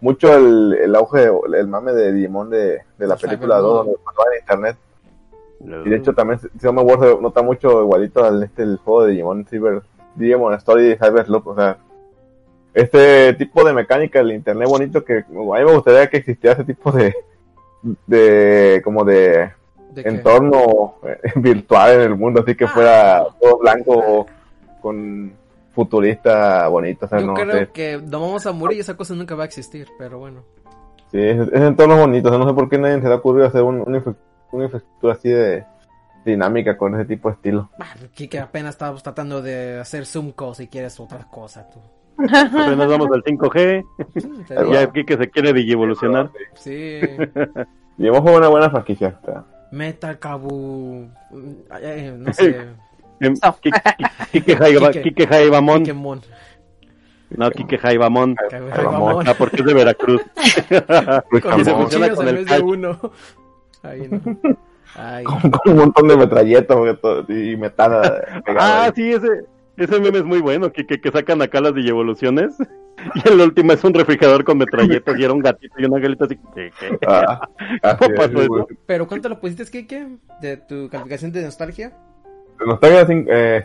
mucho el, el auge, el mame de Digimon de, de la El película Cyberpunk. 2, donde en internet, y de hecho también Summer World se nota mucho igualito al este, el juego de Digimon Cyber, Digimon Story Cyber Loop, o sea, este tipo de mecánica del internet bonito que a mí me gustaría que existiera ese tipo de, de como de entorno eh, (laughs) virtual en el mundo, así que Ah. fuera todo blanco con futurista bonito, o sea, Yo no creo sé. que a morir y esa cosa nunca va a existir, pero bueno. Sí, ese, ese entorno es bonito, o sea, no sé por qué nadie se le ha ocurrido hacer un- una, una infraestructura así de dinámica con ese tipo de estilo. Ah, Aquí que apenas estábamos tratando de hacer Zoom calls si quieres otra cosa, tú. Apenas (laughs) vamos al 5G. Mm, te Ahí digo. Ya aquí que se quiere digievolucionar. Sí. (laughs) Y jugado una buena franquicia. sea, Metal Kabu. mm, eh, No sé. Em, Ki- Ki- Kike Jaiba- Kike. Kike Jaibamón. No, Kike Jaibamón. Jaibamón. Ah, porque es de Veracruz. (laughs) Con Y se dos funciona con el de uno. Ahí no. Ay. con, con un montón de metralletas y metada pegada Ah, sí, ese, ese meme es muy bueno, que, que, que sacan acá las digievoluciones (laughs) Y el último es un refrigerador con metralletas y era un gatito y un angelito así. ¿Qué, qué? Ah, (laughs) así ¿Cómo es, pasó güey. eso? Pero ¿cuánto lo pusiste, Kike? De tu calificación de nostalgia Nostalgia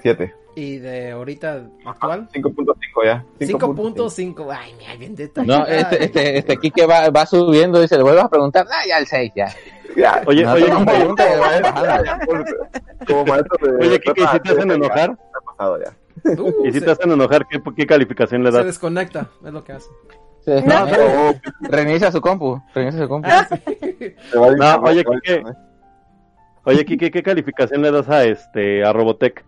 7. y de ahorita actual. 5.5 ya. 5.5. Ay, mira, bien detallado. No, este, este, este Kike va, va subiendo y se le vuelve a preguntar, ah, ya el 6, ya. Ya. Oye, No, oye, va bajando. Como maestro de. Oye, Kike, ¿y si te hacen enojar? Está pasado ya. Uh, ¿Y si se, te hacen enojar, qué, qué calificación le se das? desconecta, es lo que hace. Sí, No, no, reinicia su compu, reinicia su compu. Ah, Se No, oye, se Kike. Oye, Kike, ¿qué calificación le das a este a Robotech?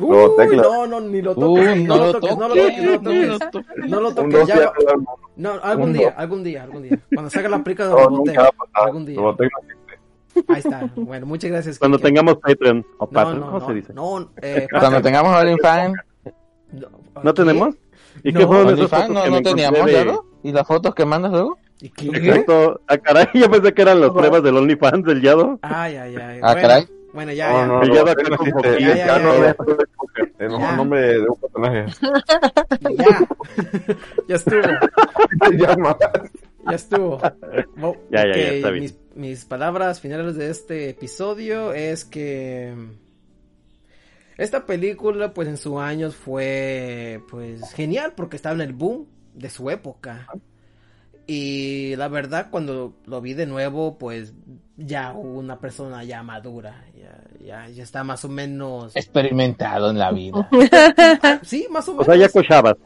Uy, No, tecla. no, no, ni lo Uh, toques, no, lo toques, no lo toques, no lo toques. No lo toques, 2 ya. ya. va- No, algún día, algún día, algún día. Cuando salga la película de Robotech, algún día. Robotech no. Ahí está. Bueno, muchas gracias. Cuando Kike. tengamos Patreon o No, Patreon, no, ¿cómo no, se dice? No, eh, Cuando tengamos OnlyFans, No, ¿No ¿qué? tenemos? ¿Y qué fueron esas fotos no, que no teníamos de-. ¿Y las fotos que mandas luego? ¿Y qué? Exacto. Ah, caray, yo pensé que eran las pruebas del OnlyFans del Yado. Ay, ay, ay. Ah, bueno, caray. Bueno, ya, No, ya. no, El no, da no existe. Ya, Ya, ya, no es el mejor nombre de un personaje. Ya. Ya estuvo. (laughs) Ya. Ya estuvo. Ya, ya, ya, está bien. Mis, mis palabras finales de este episodio es que esta película, pues en sus años fue, pues genial porque estaba en el boom de su época. Y la verdad, cuando lo vi de nuevo, pues ya una persona ya madura, ya, ya, ya está más o menos. Experimentado en la vida. (laughs) Sí, más o O menos. sea, ya cochabas.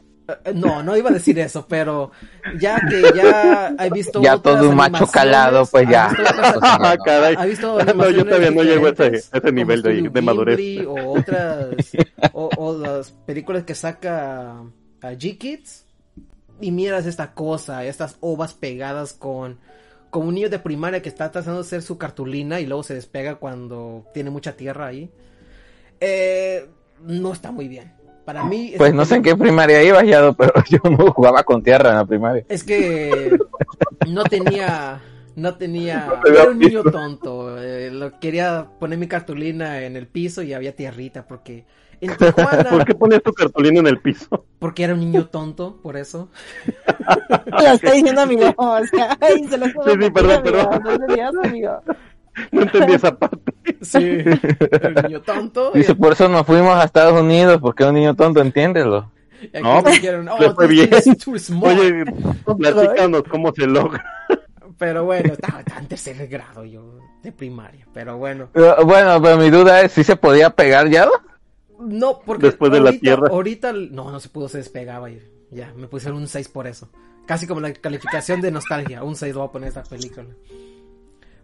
Eh, No, no iba a decir eso, pero ya que ya he visto Ya otras todo un macho calado, pues ha ya. visto otras- (laughs) Ah, caray. ha visto No, yo todavía no llego a ese, diferentes, a ese nivel como de, de madurez. O otras, o, o las películas que saca a G-Kids. Y miras esta cosa, estas ovas pegadas con, con un niño de primaria que está tratando de hacer su cartulina y luego se despega cuando tiene mucha tierra ahí. Eh, no está muy bien. Para mí... Pues no sé en qué primaria iba, Yado, (laughs) pero yo no jugaba con tierra en la primaria. Es que no tenía, no tenía, No era un niño tonto. eh, lo quería poner mi cartulina en el piso y había tierrita porque en (laughs) Tijuana, ¿Por qué pones tu cartulina en el piso? porque era un niño tonto, por eso. (laughs) Lo está diciendo amigo. O sea, ay, se lo juro Sí, sí, perdón, amigo, perdón. No amigo. No entendí esa parte. Sí, un niño tonto. y- Dice, por eso nos fuimos a Estados Unidos, porque un niño tonto, entiéndelo. No, me dijeron, oh, le fue bien. is too small". Oye, platícanos cómo se logra. Pero bueno, estaba, estaba en tercer grado yo de primaria. Pero bueno, Bueno, pero mi duda es si se podía pegar Yado. no, porque Después de la ahorita, tierra. ahorita no, no se pudo, se despegaba y ya, me pusieron un 6 por eso. Casi como la calificación de nostalgia, un 6 lo voy a poner esta película.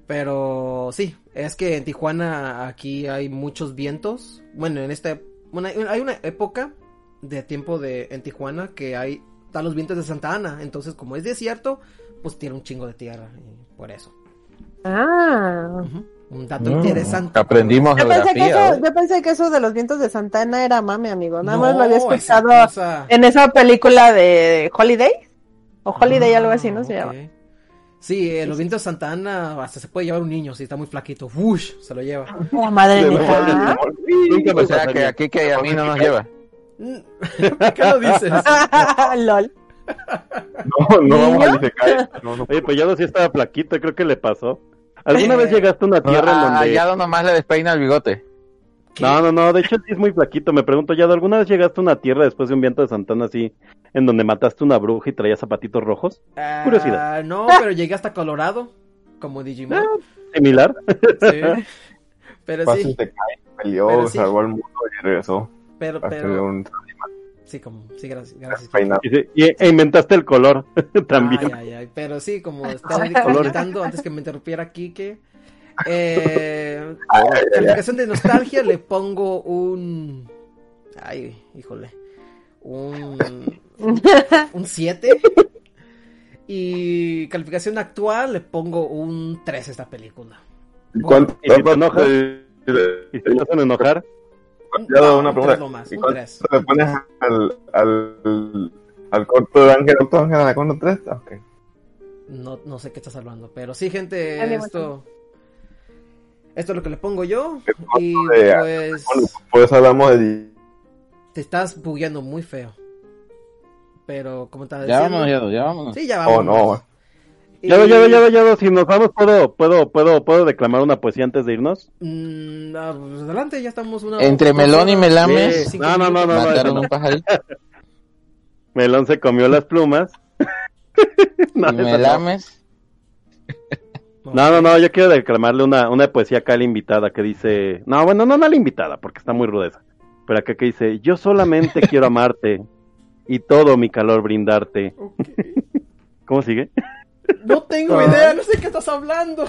Pero sí, es que en Tijuana aquí hay muchos vientos. Bueno, en este bueno, hay- hay una época de tiempo de en Tijuana que hay están los vientos de Santa Ana, entonces como es desierto, pues tiene un chingo de tierra y por eso. Ah. Un dato Mm, interesante. Aprendimos Yo pensé, que eso, hoy. yo pensé que eso de los vientos de Santana era mame, amigo. Nada No, más lo había esa escuchado cosa- en esa película de Holiday. O Holiday, algo así, ¿no se Ah, llama? Sí, eh, los vientos de Santa Ana hasta se puede llevar un niño si está muy flaquito. ¡Wush! Se lo lleva. (laughs) La madre De Nunca me O sea, que aquí que a mí no nos lleva. ¿Por (laughs) qué lo dices? (laughs) LOL. No, no vamos a Isekai. No, no. Oye, pues ya no sí estaba flaquito, creo que le pasó. ¿Alguna vez llegaste a una tierra en A donde... Yado nomás le despeina el bigote. No, no, no, de hecho sí es muy flaquito. Me pregunto, ¿ya alguna vez llegaste a una tierra después de un viento de Santana así, en donde mataste una bruja y traía zapatitos rojos? Ah, Curiosidad. No, pero llegué hasta Colorado, como Digimon. Ah, Similar. Sí. Pero sí, Isekai, peleó, Pero sí. salvó al mundo y regresó. pero, pero, un sí, como, sí, gracias, gracias. Y, y- e inventaste el color (laughs) también. Ay, ay, ay, pero sí, como estaba comentando antes que me interrumpiera Kike, eh, (laughs) ay. calificación de nostalgia le pongo un, ay, híjole, un, un 7 y calificación actual le pongo un 3 a esta película. ¿Y cuánto? ¿Y si te enojas? ¿Y te hacen enojar? Ya No, una un pregunta. nomás, ¿Y un cuánto le pones al, al, al corto de Ángel Doctor Ángel Anaconda 3? Ok. No, no sé qué estás hablando, pero sí, gente, esto, esto es lo que le pongo yo y de pues pues hablamos de te estás bugueando muy feo. Pero, como estaba Ya diciendo... vámonos, Yado, ya vámonos. Sí, ya Oh, vamos. no. Ya, ya, ya, ya, si nos vamos, ¿puedo, puedo, puedo, puedo declamar una poesía antes de irnos? Mm, ah, pues adelante, ya estamos una... Entre melón y melames. No, no, no, minutos. no, Mataron no. un pajarito. (laughs) Melón se comió las plumas. (laughs) no, y esa no. No, no, no, yo quiero declamarle una, una poesía acá a la invitada que dice, no, bueno, no, no a la invitada, porque está muy rudeza, pero acá que dice, yo solamente quiero amarte y todo mi calor brindarte. ¿Cómo sigue? No tengo idea, no sé qué estás hablando.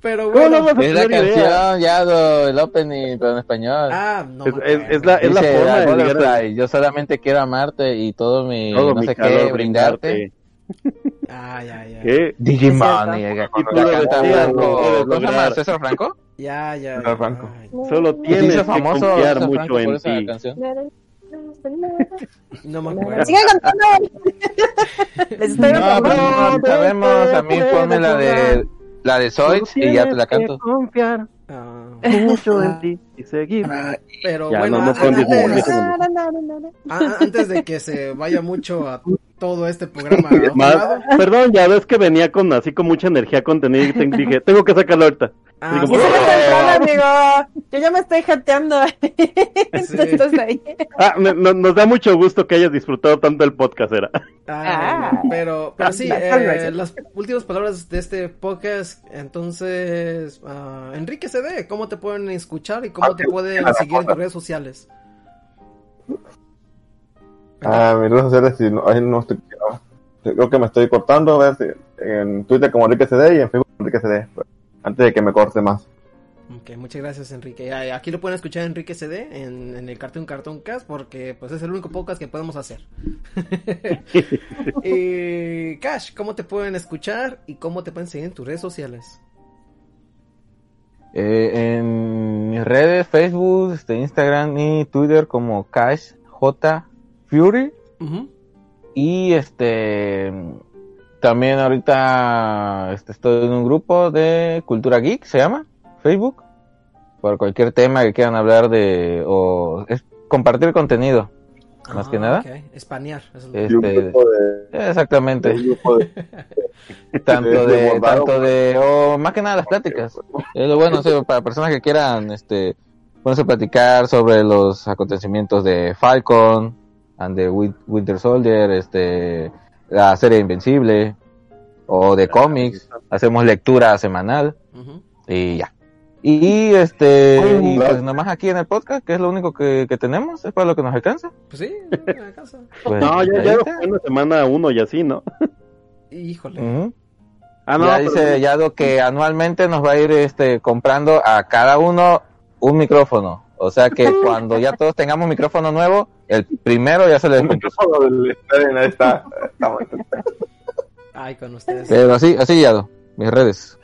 Pero ¿Cómo bueno. no Es la idea? canción, Yado, el opening, pero en español. Ah, no. Es, la, es la Dice, forma de yo solamente quiero amarte y todo mi, todo no mi sé calor qué, brindarte. brindarte. Ah, ya, ya. ¿Qué? Digimon. ¿cómo se llama? ¿César Franco? Ya, ya. Ya. Franco. Solo tienes que confiar César mucho en ti. No me acuerdo. Sigan contando. (laughs) Les estoy No, no sabemos, a mí ponme la de la de Zoids y ya te la tienes que canto. confiar Ah, mucho en ti y seguir. pero Ya, bueno, no, no antes, de que se vaya mucho a todo este programa. (laughs) Más- perdón, ya ves que venía con así con mucha energía contenida y te- dije, tengo que sacarlo ahorita. Ah, Digo, me amigo. Yo ya me estoy jateando. (laughs) Ahí. Ah, me- no- nos da mucho gusto que hayas disfrutado tanto el podcast, era. Ah, Ah. pero, pero sí, Las eh, las últimas palabras de este podcast. Entonces, ah, Enrique CD, ¿cómo te pueden escuchar y cómo te pueden (laughs) seguir en tus redes sociales? Ah, mis redes sociales, si no, ahí no estoy, no. creo que me estoy cortando, a ver si en Twitter como Enrique CD y en Facebook como Enrique CD, pues, antes de que me corte más. Ok, muchas gracias Enrique. Aquí lo pueden escuchar Enrique CD en, en el Cartoon Cartoon Cast porque pues es el único podcast que podemos hacer. y (laughs) (laughs) Cash, ¿cómo te pueden escuchar y cómo te pueden seguir en tus redes sociales? Eh, en mis redes, Facebook, este, Instagram y Twitter como Cash J Fury. Y este también ahorita este, estoy en un grupo de Cultura Geek, se llama, Facebook. Por cualquier tema que quieran hablar de o es compartir contenido, más que Ah, nada. ok, Espanear. eso es un Este, de, Exactamente. grupo de- (laughs) tanto de de, tanto o más que nada las pláticas es lo bueno o sea, para personas que quieran este ponerse a platicar sobre los acontecimientos de Falcon and the Win- Winter Soldier este la serie Invencible o de cómics hacemos lectura semanal y ya y este y pues nomás aquí en el podcast que es lo único que, que tenemos es para lo que nos alcanza Pues sí, (laughs) casa. Pues, No, ya, ahí ya una semana uno y así, ¿no? (laughs) Híjole. Ujú. Ah, no, ya pero- dice Yado que anualmente nos va a ir este comprando a cada uno un micrófono. O sea que (laughs) cuando ya todos tengamos micrófono nuevo, el primero ya se le un micrófono del ahí está. Ay, con ustedes. Pero así, así Yado, mis redes.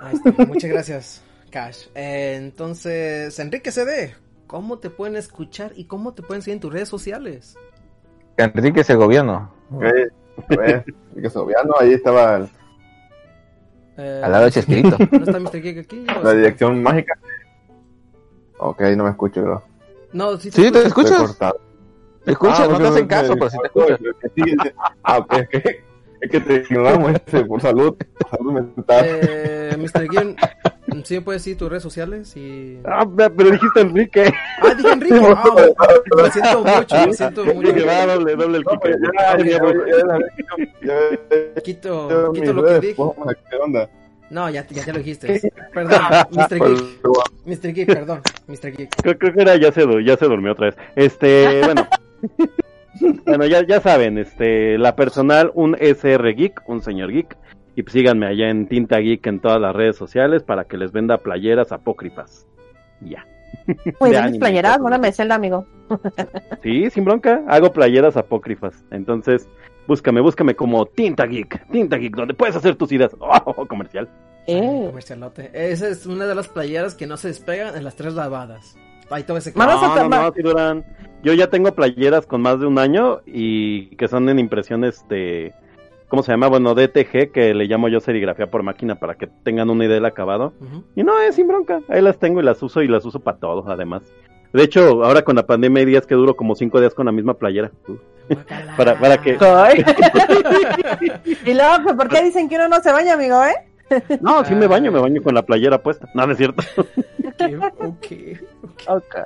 Ahí está. Muchas gracias, Cash. Eh, entonces, Enrique CD, ¿cómo te pueden escuchar y cómo te pueden seguir en tus redes sociales? Enrique Segoviano, Ok, pues, Enrique Sobiano, ahí estaba el- Eh, al lado de Chespirito. (laughs) ¿No está Mr. Geek aquí? ¿O la sí? dirección mágica. Ok, no me escucho, creo. No, sí te ¿Sí? ¿Te escucho. Estoy escuchas? cortado. ¿Te escuchas? Ah, no te hacen caso, pero sí te escuchas. Ah, ok, es que, es que te ignoramos este, por salud, por salud mental. Eh, Mr. Geek, ¿sí me puedes decir tus redes sociales? Y... Ah, pero dijiste Enrique. Ah, dije (laughs) Enrique. Ah, lo siento mucho, lo siento mucho. Dije, va, doble, doble el No, Kike. pues ya, ya, ya, ya, ya, Quito, ya, quito lo que dije. pues, ¿Qué onda? No, ya, ya, ya lo dijiste. Perdón, (laughs) Mr. Geek. Mr. Geek, perdón. Mr. Geek. Creo, creo que era, ya se, ya se durmió otra vez. Este, (laughs) bueno. bueno, ya, ya saben, este, la personal, un SR Geek, un señor geek. Y pues síganme allá en Tinta Geek en todas las redes sociales para que les venda playeras apócrifas. Ya. Muy De bien, playeras, buena me Zelda, amigo. Sí, sin bronca, hago playeras apócrifas. Entonces, búscame, búscame como Tinta Geek, Tinta Geek, donde puedes hacer tus ideas. (laughs) Oh, comercial. Eh. comercialote. Esa es una de las playeras que no se despegan en las tres lavadas. Ahí todo ese no, no, no, sí duran. Yo ya tengo playeras con más de un año y que son en impresiones de, ¿cómo se llama? Bueno, DTG, que le llamo yo serigrafía por máquina para que tengan una idea del acabado. Y no, es sin bronca. Ahí las tengo y las uso y las uso para todo, además. De hecho, ahora con la pandemia hay días que duro como cinco días con la misma playera. (laughs) Para, para que... (laughs) (laughs) Y luego, ¿por qué dicen que uno no se baña, amigo, eh? (laughs) No, sí me baño, me baño con la playera puesta. No, no es cierto. Ok, ok, Ok.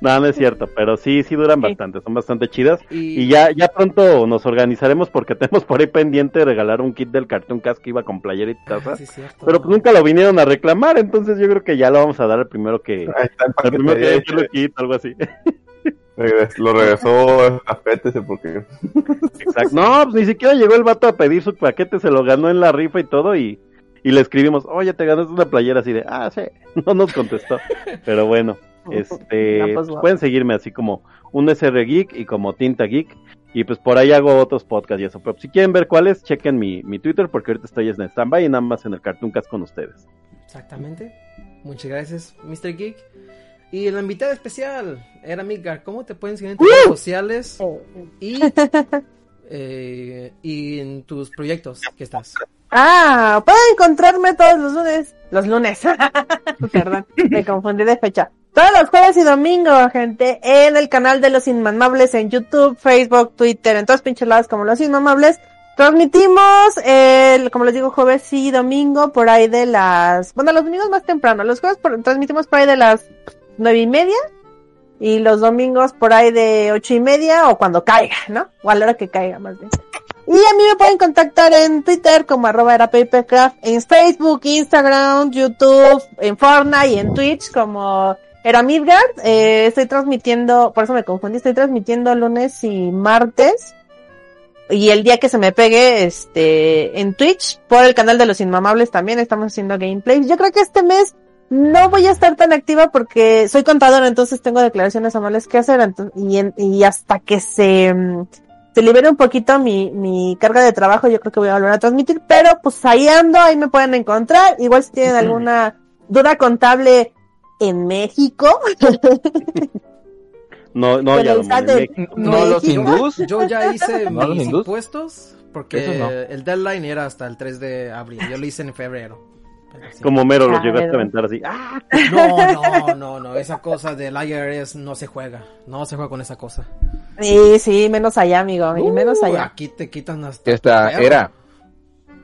No, no es cierto, pero sí, sí duran bastante, son bastante chidas. Y- Y ya, ya pronto nos organizaremos porque (laughs) tenemos por ahí pendiente regalar un kit del Cartoon Cast que iba con playera y taza. Ah, sí, cierto. Pero pues nunca lo vinieron a reclamar, entonces yo creo que ya lo vamos a dar al primero que... Está el Al primero que el kit, algo así. Regres- Lo regresó a Pétese porque Exacto. No, pues ni siquiera llegó el vato a pedir su paquete, se lo ganó en la rifa y todo y, y le escribimos, oye, te ganaste una playera así de, ah, sí, (laughs) no nos contestó. Pero bueno, este, (laughs) pues, pueden seguirme así como un SR Geek y como Tinta Geek y pues por ahí hago otros podcasts y eso. Pero si quieren ver cuáles, chequen mi, mi Twitter porque ahorita estoy en stand-by y nada más en el Cartoon Cast con ustedes. Exactamente. Muchas gracias, Mr. Geek. Y la invitada especial era Midgar. ¿Cómo te pueden seguir en tus redes sociales y, (laughs) eh, y en tus proyectos que estás? Ah, pueden encontrarme todos los lunes. Los lunes. (laughs) Perdón, me confundí de fecha. Todos los jueves y domingos, gente, en el canal de Los Inmamables en YouTube, Facebook, Twitter, en todos pinches lados como Los Inmamables. Transmitimos, el, como les digo, jueves y domingo por ahí de las, bueno, los domingos más temprano, los jueves por- transmitimos por ahí de las nueve y media y los domingos por ahí de ocho y media o cuando caiga, ¿no? O a la hora que caiga más bien. Y a mí me pueden contactar en Twitter como arroba era papercraft, en Facebook, Instagram, YouTube, en Fortnite y en Twitch como era Midgard. Eh, estoy transmitiendo, por eso me confundí, estoy transmitiendo lunes y martes. Y el día que se me pegue, este, en Twitch, por el canal de los Inmamables también estamos haciendo gameplays. Yo creo que este mes no voy a estar tan activa porque soy contadora, entonces tengo declaraciones anuales que hacer, y, en- y hasta que se, mm, se libere un poquito mi, mi carga de trabajo, yo creo que voy a volver a transmitir, pero pues ahí ando, ahí me pueden encontrar. Igual si tienen alguna duda contable en México, (laughs) No, no, ya de- No los hindús. (laughs) Yo ya hice (laughs) ¿No mis impuestos porque no. el deadline era hasta el 3 de abril. Yo lo hice en febrero. Como Mero los Ah, llegaste a Mero. aventar así. ¡Ah! (laughs) No, no, no, no. Esa cosa del IRS no se juega. No se juega con esa cosa. sí, sí, menos allá, amigo, y menos Uh, allá. Aquí te quitan hasta. Esta era.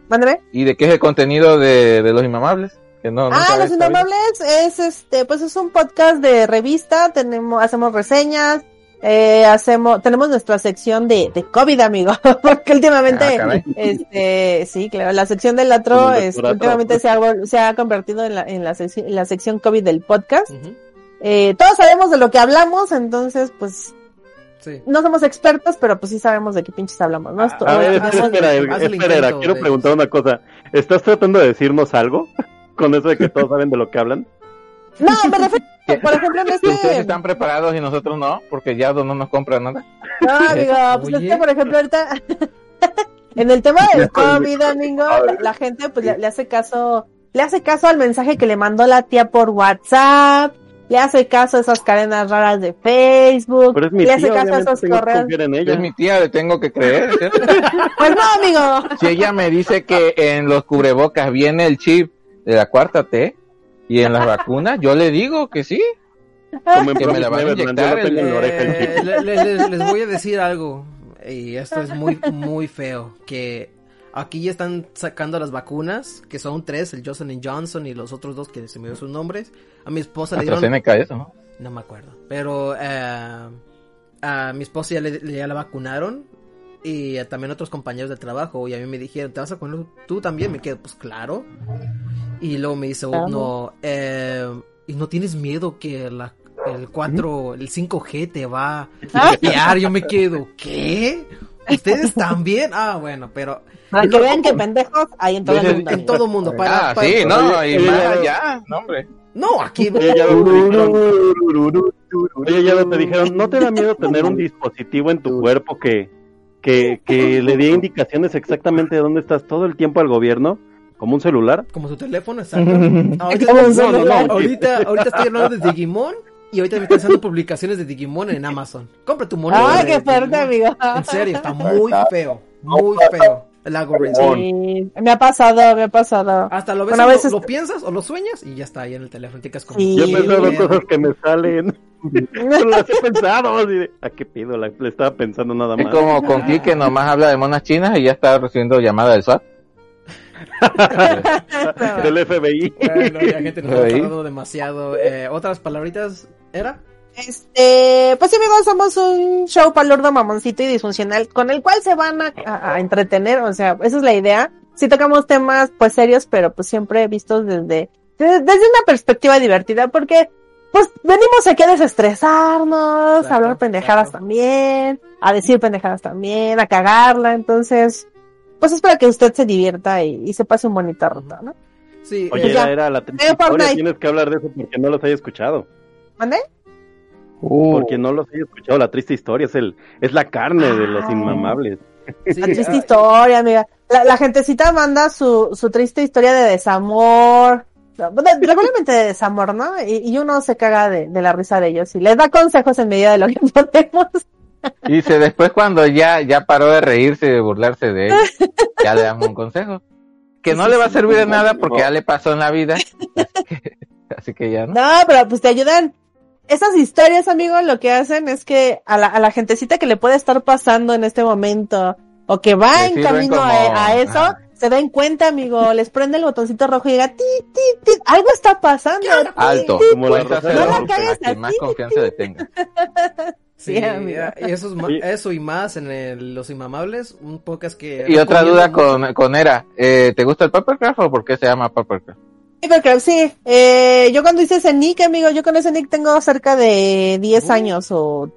Mándame. ¿Y de qué es el contenido de, de los inmamables? Que no, Ah, Los. Inmamables es este, pues es un podcast de revista, tenemos, hacemos reseñas, eh, hacemos, tenemos nuestra sección de, de COVID, amigo, (laughs) porque últimamente, Ah, este, sí, claro, la sección del atro, es, últimamente se ha, se ha convertido en la, en la, en la sección COVID del podcast. Eh, todos sabemos de lo que hablamos, entonces, pues, Sí. no somos expertos, pero pues sí sabemos de qué pinches hablamos, ¿no? Esto- A ver, espera, el- espera, espera, quiero preguntar una cosa. ¿Estás tratando de decirnos algo? (laughs) Con eso de que todos saben de lo que hablan. No, me refiero, por ejemplo, en Que ustedes este, están preparados y nosotros no, porque ya no nos compran nada. No, (laughs) amigo, pues es que, por ejemplo, ahorita, (laughs) en el tema del COVID, amigo, la, la gente pues le, le hace caso, le hace caso al mensaje que le mandó la tía por WhatsApp, le hace caso a esas cadenas raras de Facebook, Pero es mi le hace tía, caso a esos correos. confiar en ella. Es mi tía, le tengo que creer. ¿cierto? (laughs) Pues no, amigo. Si ella me dice que en los cubrebocas viene el chip de la cuarta T y en las vacunas, yo le digo que sí. Como que me la van a Promis Neverland, yo inyectar lo tengo en la oreja el Eh, chip. le- le- le- les voy a decir algo. Y esto es muy, muy feo. Que aquí ya están sacando las vacunas, que son tres, el Johnson Johnson y los otros dos que se me dio sus nombres. A mi esposa le dieron... AstraZeneca, eso, ¿no? No me acuerdo. Pero eh, a mi esposa ya le- ya la vacunaron. Y a también otros compañeros de trabajo. Y a mí me dijeron, ¿te vas a vacunar tú también? Me quedo, pues claro. Y luego me dice, Claro. no, eh, ¿y no tienes miedo que la, el 4, el 5G te va a (laughs) golpear? Yo me quedo, ¿qué? ¿Ustedes (laughs) también? Ah, bueno, pero Para que vean que pendejos hay en todo el mundo. en todo mundo. Para, Ah, para- sí, no, y más allá, no, hombre. No, aquí... Oye, ya no te dijeron, Oye, ya no te dijeron, ¿no te da miedo tener un dispositivo en tu cuerpo que, que, que le dé indicaciones exactamente de dónde estás todo el tiempo al gobierno? Como un celular. Como su teléfono, (laughs) exacto. Ahorita, no, no, no, ahorita, ahorita estoy hablando de Digimon y ahorita me están haciendo publicaciones de Digimon en Amazon. Compra tu monito. Ay, qué fuerte, amigo. En serio, está muy feo. Muy feo. El lago. Sí, me ha pasado, me ha pasado. Hasta lo ves, Bueno, a lo- veces- lo, piensas o lo sueñas y ya está ahí en el teléfono. te quedas como, Sí. Yo he pensado mierda. cosas que me salen. (laughs) No las he pensado. Así de, ¿A qué pido? La, le estaba pensando nada Es más. como con Kik que nomás habla de monas chinas y ya está recibiendo llamada del SWAT. (laughs) Del FBI. Bueno, ya gente nos tardando demasiado. Eh, ¿Otras palabritas era? Este, pues sí, amigos, somos un show palurdo, mamoncito y disfuncional con el cual se van a, a- a entretener, o sea, esa es la idea. Sí tocamos temas pues serios, pero pues siempre vistos desde, de- desde una perspectiva divertida, porque pues venimos aquí a desestresarnos, a hablar pendejadas también, a decir pendejadas también, a cagarla, entonces, pues es para que usted se divierta y, y se pase un bonito rato, ¿no? Sí, Oye, ya. era, era la. Tienes que hablar de eso porque no los haya escuchado. ¿Mande? Porque no los haya escuchado. La triste historia es el es la carne de los Ay. inmamables. sí, La triste historia, amiga. La, la gentecita manda su, su triste historia de desamor. de- Regularmente de desamor, ¿no? Y, y uno se caga de, de la risa de ellos y les da consejos en medida de lo que (laughs) podemos. Y dice, después cuando ya, ya paró de reírse y de burlarse de él, ya le damos un consejo. Que no le va a servir de nada porque ya le pasó en la vida. (laughs) Así que, así que ya no. No, pero pues te ayudan. Esas historias, amigos, lo que hacen es que a la, a la gentecita que le puede estar pasando en este momento o que va en camino como- a, a eso, Ajá. se den cuenta, amigo. Les prende el botoncito rojo y diga, ti, ti, ti, algo está pasando. ti, Alto. ti, Como la Rosa No la cagues así. más confianza le tenga. (laughs) Sí, Sí, amigo. y eso, es ma- eso y más en el- Los Inmamables, un podcast que... Y otra duda con, con Era. Eh, ¿Te gusta el Papercraft o por qué se llama Papercraft? Papercraft, sí. Eh, yo cuando hice ese nick, amigo, yo con ese nick tengo cerca de 10 Uh. años o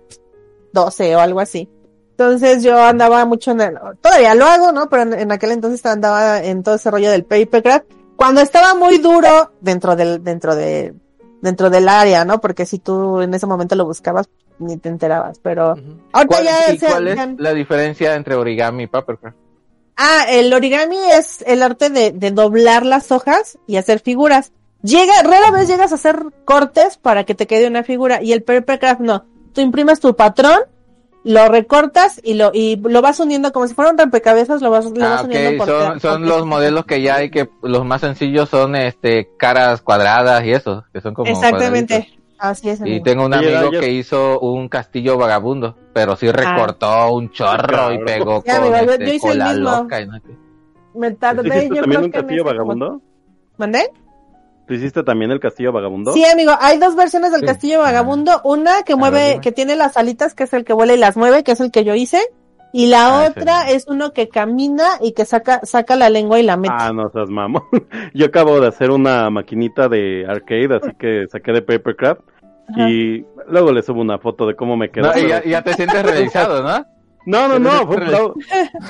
12 o algo así. Entonces yo andaba mucho en el, todavía lo hago, ¿no? Pero en, en aquel entonces andaba en todo ese rollo del papercraft. Cuando estaba muy duro dentro del, dentro de, dentro del área, ¿no? Porque si tú en ese momento lo buscabas, ni te enterabas. Pero ahorita ¿Cuál, ya y se- cuál es ya- la diferencia entre origami y Papercraft? Ah, el origami es el arte de, de doblar las hojas y hacer figuras. Llega, rara vez llegas a hacer cortes para que te quede una figura y el papercraft no. Tú imprimes tu patrón, lo recortas y lo y lo vas uniendo como si fuera un rompecabezas, lo vas, lo Ah, vas uniendo por son, son los modelos que ya hay que los más sencillos son este caras cuadradas y eso, que son como Exactamente. cuadraditos. Así es. Y amigo. tengo un amigo que hizo un castillo vagabundo, pero sí recortó un chorro y pegó Sí, amigo, con yo- este, yo hice el cola mismo. loca y no sé. Me ¿Tú tardé, hiciste yo también creo un castillo vagabundo? ¿Mandé? ¿Tú hiciste también el castillo vagabundo? Sí, amigo, hay dos versiones del Sí. castillo vagabundo. Una que ver, mueve, que tiene las alitas, que es el que vuela y las mueve, que es el que yo hice. Y la Ah, otra es uno que camina y que saca, saca la lengua y la mete. Ah, no seas mamón. (laughs) Yo acabo de hacer una maquinita de arcade, así que saqué de Papercraft. Ajá. Y luego le subo una foto de cómo me quedó. No, y ya, ya te sientes (laughs) realizado, ¿no? No, no, no, fue un, que fraude,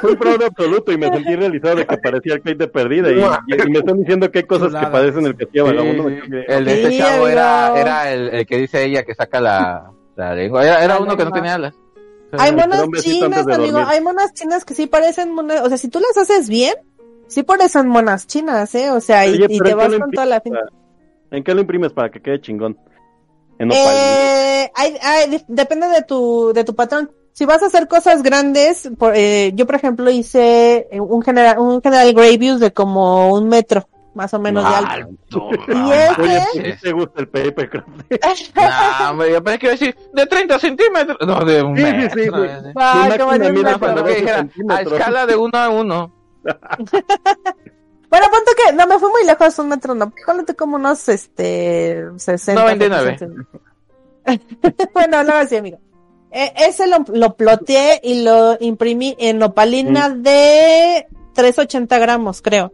fue un fraude absoluto y me sentí realizado de que parecía arcade de perdida. Y, y- (laughs) y me están diciendo que hay cosas que padecen el. Sí, me quedé- el de este chavo era, era el, el que dice ella que saca la, la lengua. Era, era uno que no tenía alas. Hay monas chinas, amigo. Hay monas chinas que sí parecen monas. O sea, si tú las haces bien, sí parecen monas chinas, ¿eh? O sea, y, Oye, y te ¿en qué vas con toda la fin. ¿En qué lo imprimes para que quede chingón? En. Eh, hay, hay- depende de tu, de tu patrón. Si vas a hacer cosas grandes, por, eh, yo por ejemplo hice eh, un general, un general Gravius de como un metro, más o menos de alto. (laughs) Y ese- Oye, ¿por te gusta el Papercraft? No, (laughs) hombre, yo pensé que iba a decir de 30 centímetros. No, de un Sí, sí, metro. sí, güey. ¿no? Ah, Mi como de un metro. cuando Cuando que 12 dijera, a escala de uno a uno. (laughs) Bueno, ponte que, no, me fui muy lejos, un metro, no, ponte como unos, este, 60. 99. 60. bueno, no así, amigo. Eh, ese lo, lo ploteé y lo imprimí en opalina de 380 gramos, creo.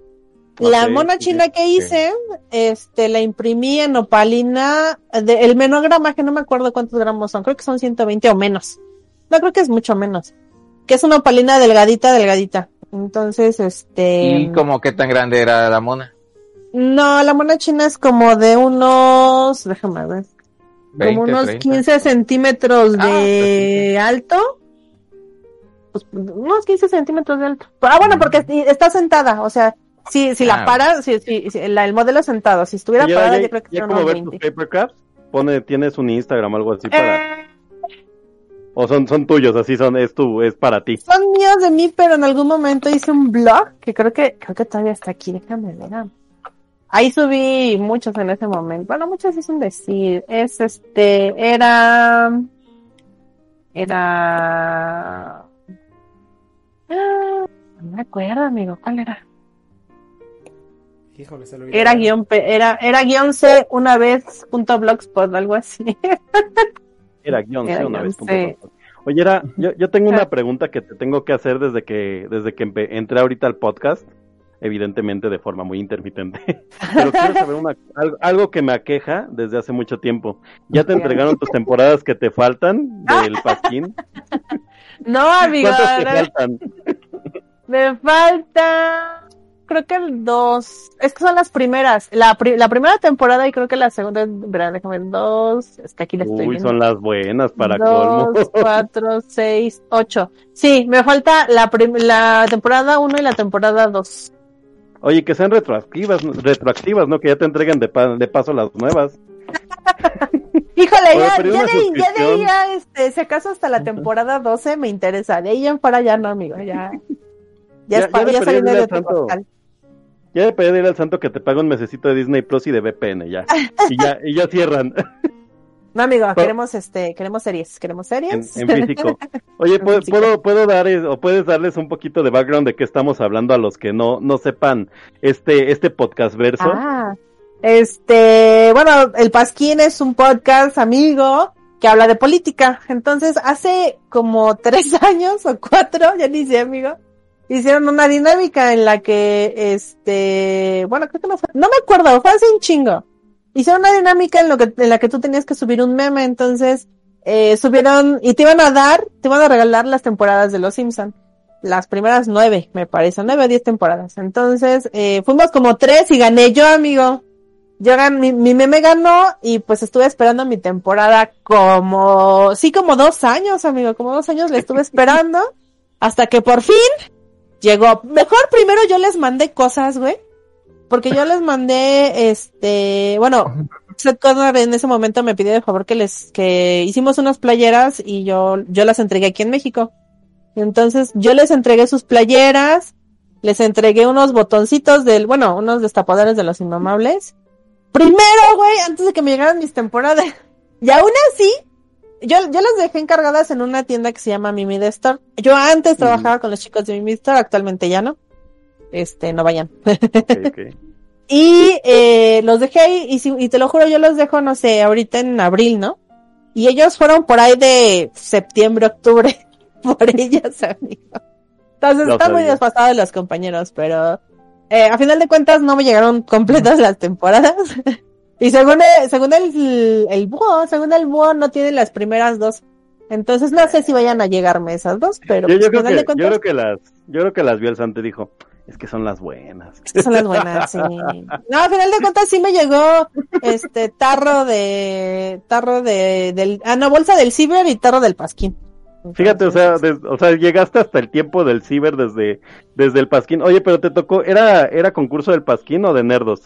la mona china que hice, este, la imprimí en opalina, de, el menor gramaje, no me acuerdo cuántos gramos son, creo que son 120 o menos. No, creo que es mucho menos. Que es una opalina delgadita, delgadita. Entonces, este... ¿Y como qué tan grande era la mona? No, la mona china es como de unos, déjame ver, 20, como unos 30. 15 centímetros Ah, de alto. Pues, unos 15 centímetros de alto. Ah, bueno, porque est- está sentada, o sea, si, si la Ah. para, si, si, si la- el modelo es sentado, si estuviera Ya, parada, ya- yo creo que ya como ver tus 20. Papercrafts, pone, tienes un Instagram o algo así para... Eh, O son, son tuyos, así son, es tu, es para ti. Son míos de mí, pero en algún momento hice un blog que creo que, creo que todavía está aquí, déjame ver. ah. Ahí subí muchos en ese momento. Bueno, muchos es un decir. Es este, era, era, no me acuerdo, amigo, ¿cuál era? Híjole, se lo. Era guion, P- era, era guion C una vez punto blogspot, algo así. (laughs) Era guion Era C una vez. C. Oye, era, yo, yo tengo una pregunta que te tengo que hacer desde que, desde que entré ahorita al podcast, evidentemente de forma muy intermitente. (laughs) Pero quiero saber una, algo, algo que me aqueja desde hace mucho tiempo. ¿Ya te entregaron tus temporadas que te faltan del pasquín? (laughs) No, amigo, ¿Cuántas te no, faltan? me falta, creo que el dos, es que son las primeras, la, pri- la primera temporada y creo que la segunda, verá, déjame ver, dos, es que aquí la estoy Uy, viendo. son las buenas para dos, colmo. (laughs) cuatro, seis, ocho. Sí, me falta la, la temporada uno y la temporada dos. Oye, que sean retroactivas, retroactivas, ¿no? Que ya te entreguen de, pa- de paso las nuevas. (laughs) Híjole, Oye, ya, ya de, ya de ahí, suscripción. ya, este, si acaso hasta la temporada 12 me interesa, de ahí en para ya no, amigo, ya. (laughs) Ya, Ya- es pa- ya ya saliendo de costal. Ya de pedir al santo que te pague un mesecito de Disney Plus y de VPN, ya. Y ya, y ya cierran (laughs) No, amigo, Pero- queremos este, queremos series, queremos series. en físico. (laughs) Oye, En ¿puedo, físico. puedo, puedo dar, o puedes darles un poquito de background de qué estamos hablando a los que no, no sepan este, este podcast verso? Ah, este, bueno, El Pasquín es un podcast amigo que habla de política. Entonces, hace como tres (laughs) años o cuatro, ya ni sé, amigo, hicieron una dinámica en la que, este, bueno, creo que no fue, no me acuerdo, fue hace un chingo. Hicieron una dinámica en lo que, en la que tú tenías que subir un meme, entonces, eh, subieron, y te iban a dar, te iban a regalar las temporadas de Los Simpson. Las primeras nueve, me parece, nueve o diez temporadas. Entonces, eh, fuimos como tres y gané yo, amigo. Yo gan- mi, mi meme ganó y pues estuve esperando mi temporada como, sí, como dos años, amigo, como dos años le estuve esperando hasta que por fin llegó. Mejor primero yo les mandé cosas, güey, porque yo les mandé, este, bueno, (laughs) Seth Connor en ese momento me pidió de favor que les, que hicimos unas playeras y yo, yo las entregué aquí en México. Entonces yo les entregué sus playeras, les entregué unos botoncitos del, bueno, unos destapadores de los inmamables. Primero, güey, antes de que me llegaran mis temporadas. (laughs) Y aún así, yo, yo las dejé encargadas en una tienda que se llama Mimi de Store. Yo antes trabajaba con los chicos de Mimi Store, actualmente ya no. Este, no vayan. (laughs) Y eh, los dejé ahí, y, si- y te lo juro, yo los dejo, no sé, ahorita en abril, ¿no? Y ellos fueron por ahí de septiembre, octubre, (laughs) por ellas, amigo. Entonces Lo están muy sabía. desfasados los compañeros, pero eh, a final de cuentas no me llegaron completas las temporadas. (laughs) y según el, según el, el búho, según el búho no tiene las primeras dos. Entonces no sé si vayan a llegarme esas dos, pero Yo, pues, yo a creo que, de yo cuentas creo que las, yo creo que las vio el santo y dijo, es que son las buenas. Estas son las buenas, sí. No, al final de cuentas sí me llegó este tarro de tarro de del ah no, bolsa del ciber y tarro del pasquín. Fíjate, o sea, des- o sea, llegaste hasta el tiempo del ciber desde, desde el Pasquín. Oye, pero te tocó, ¿era, era concurso del Pasquín o de Nerdos?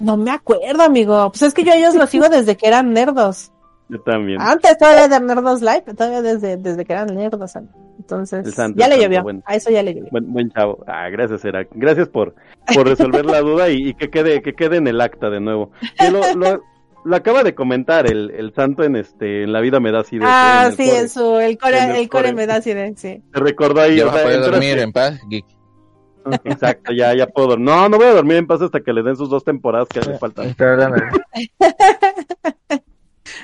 No me acuerdo, amigo. Pues es que yo a ellos los sigo desde que eran nerdos. Yo también. Antes todavía de Nerdos Live, todavía desde, desde que eran nerdos. Entonces, santo, ya le santo, llovió. A eso ya le llovió. Buen, buen chavo. Ah, gracias, Era. Gracias por, por resolver la duda y, y que quede, que quede en el acta de nuevo. Que lo, lo, lo acaba de comentar el, el santo en este, en la vida me da así de Ah, en el sí, core. en su, el core, En el el core core. me da así de, sí. Te recordó ahí. Ya a poder dormir en paz, geek. (laughs) Exacto, ya, ya puedo dormir. No, no voy a dormir en paz hasta que le den sus dos temporadas que le faltan. (laughs)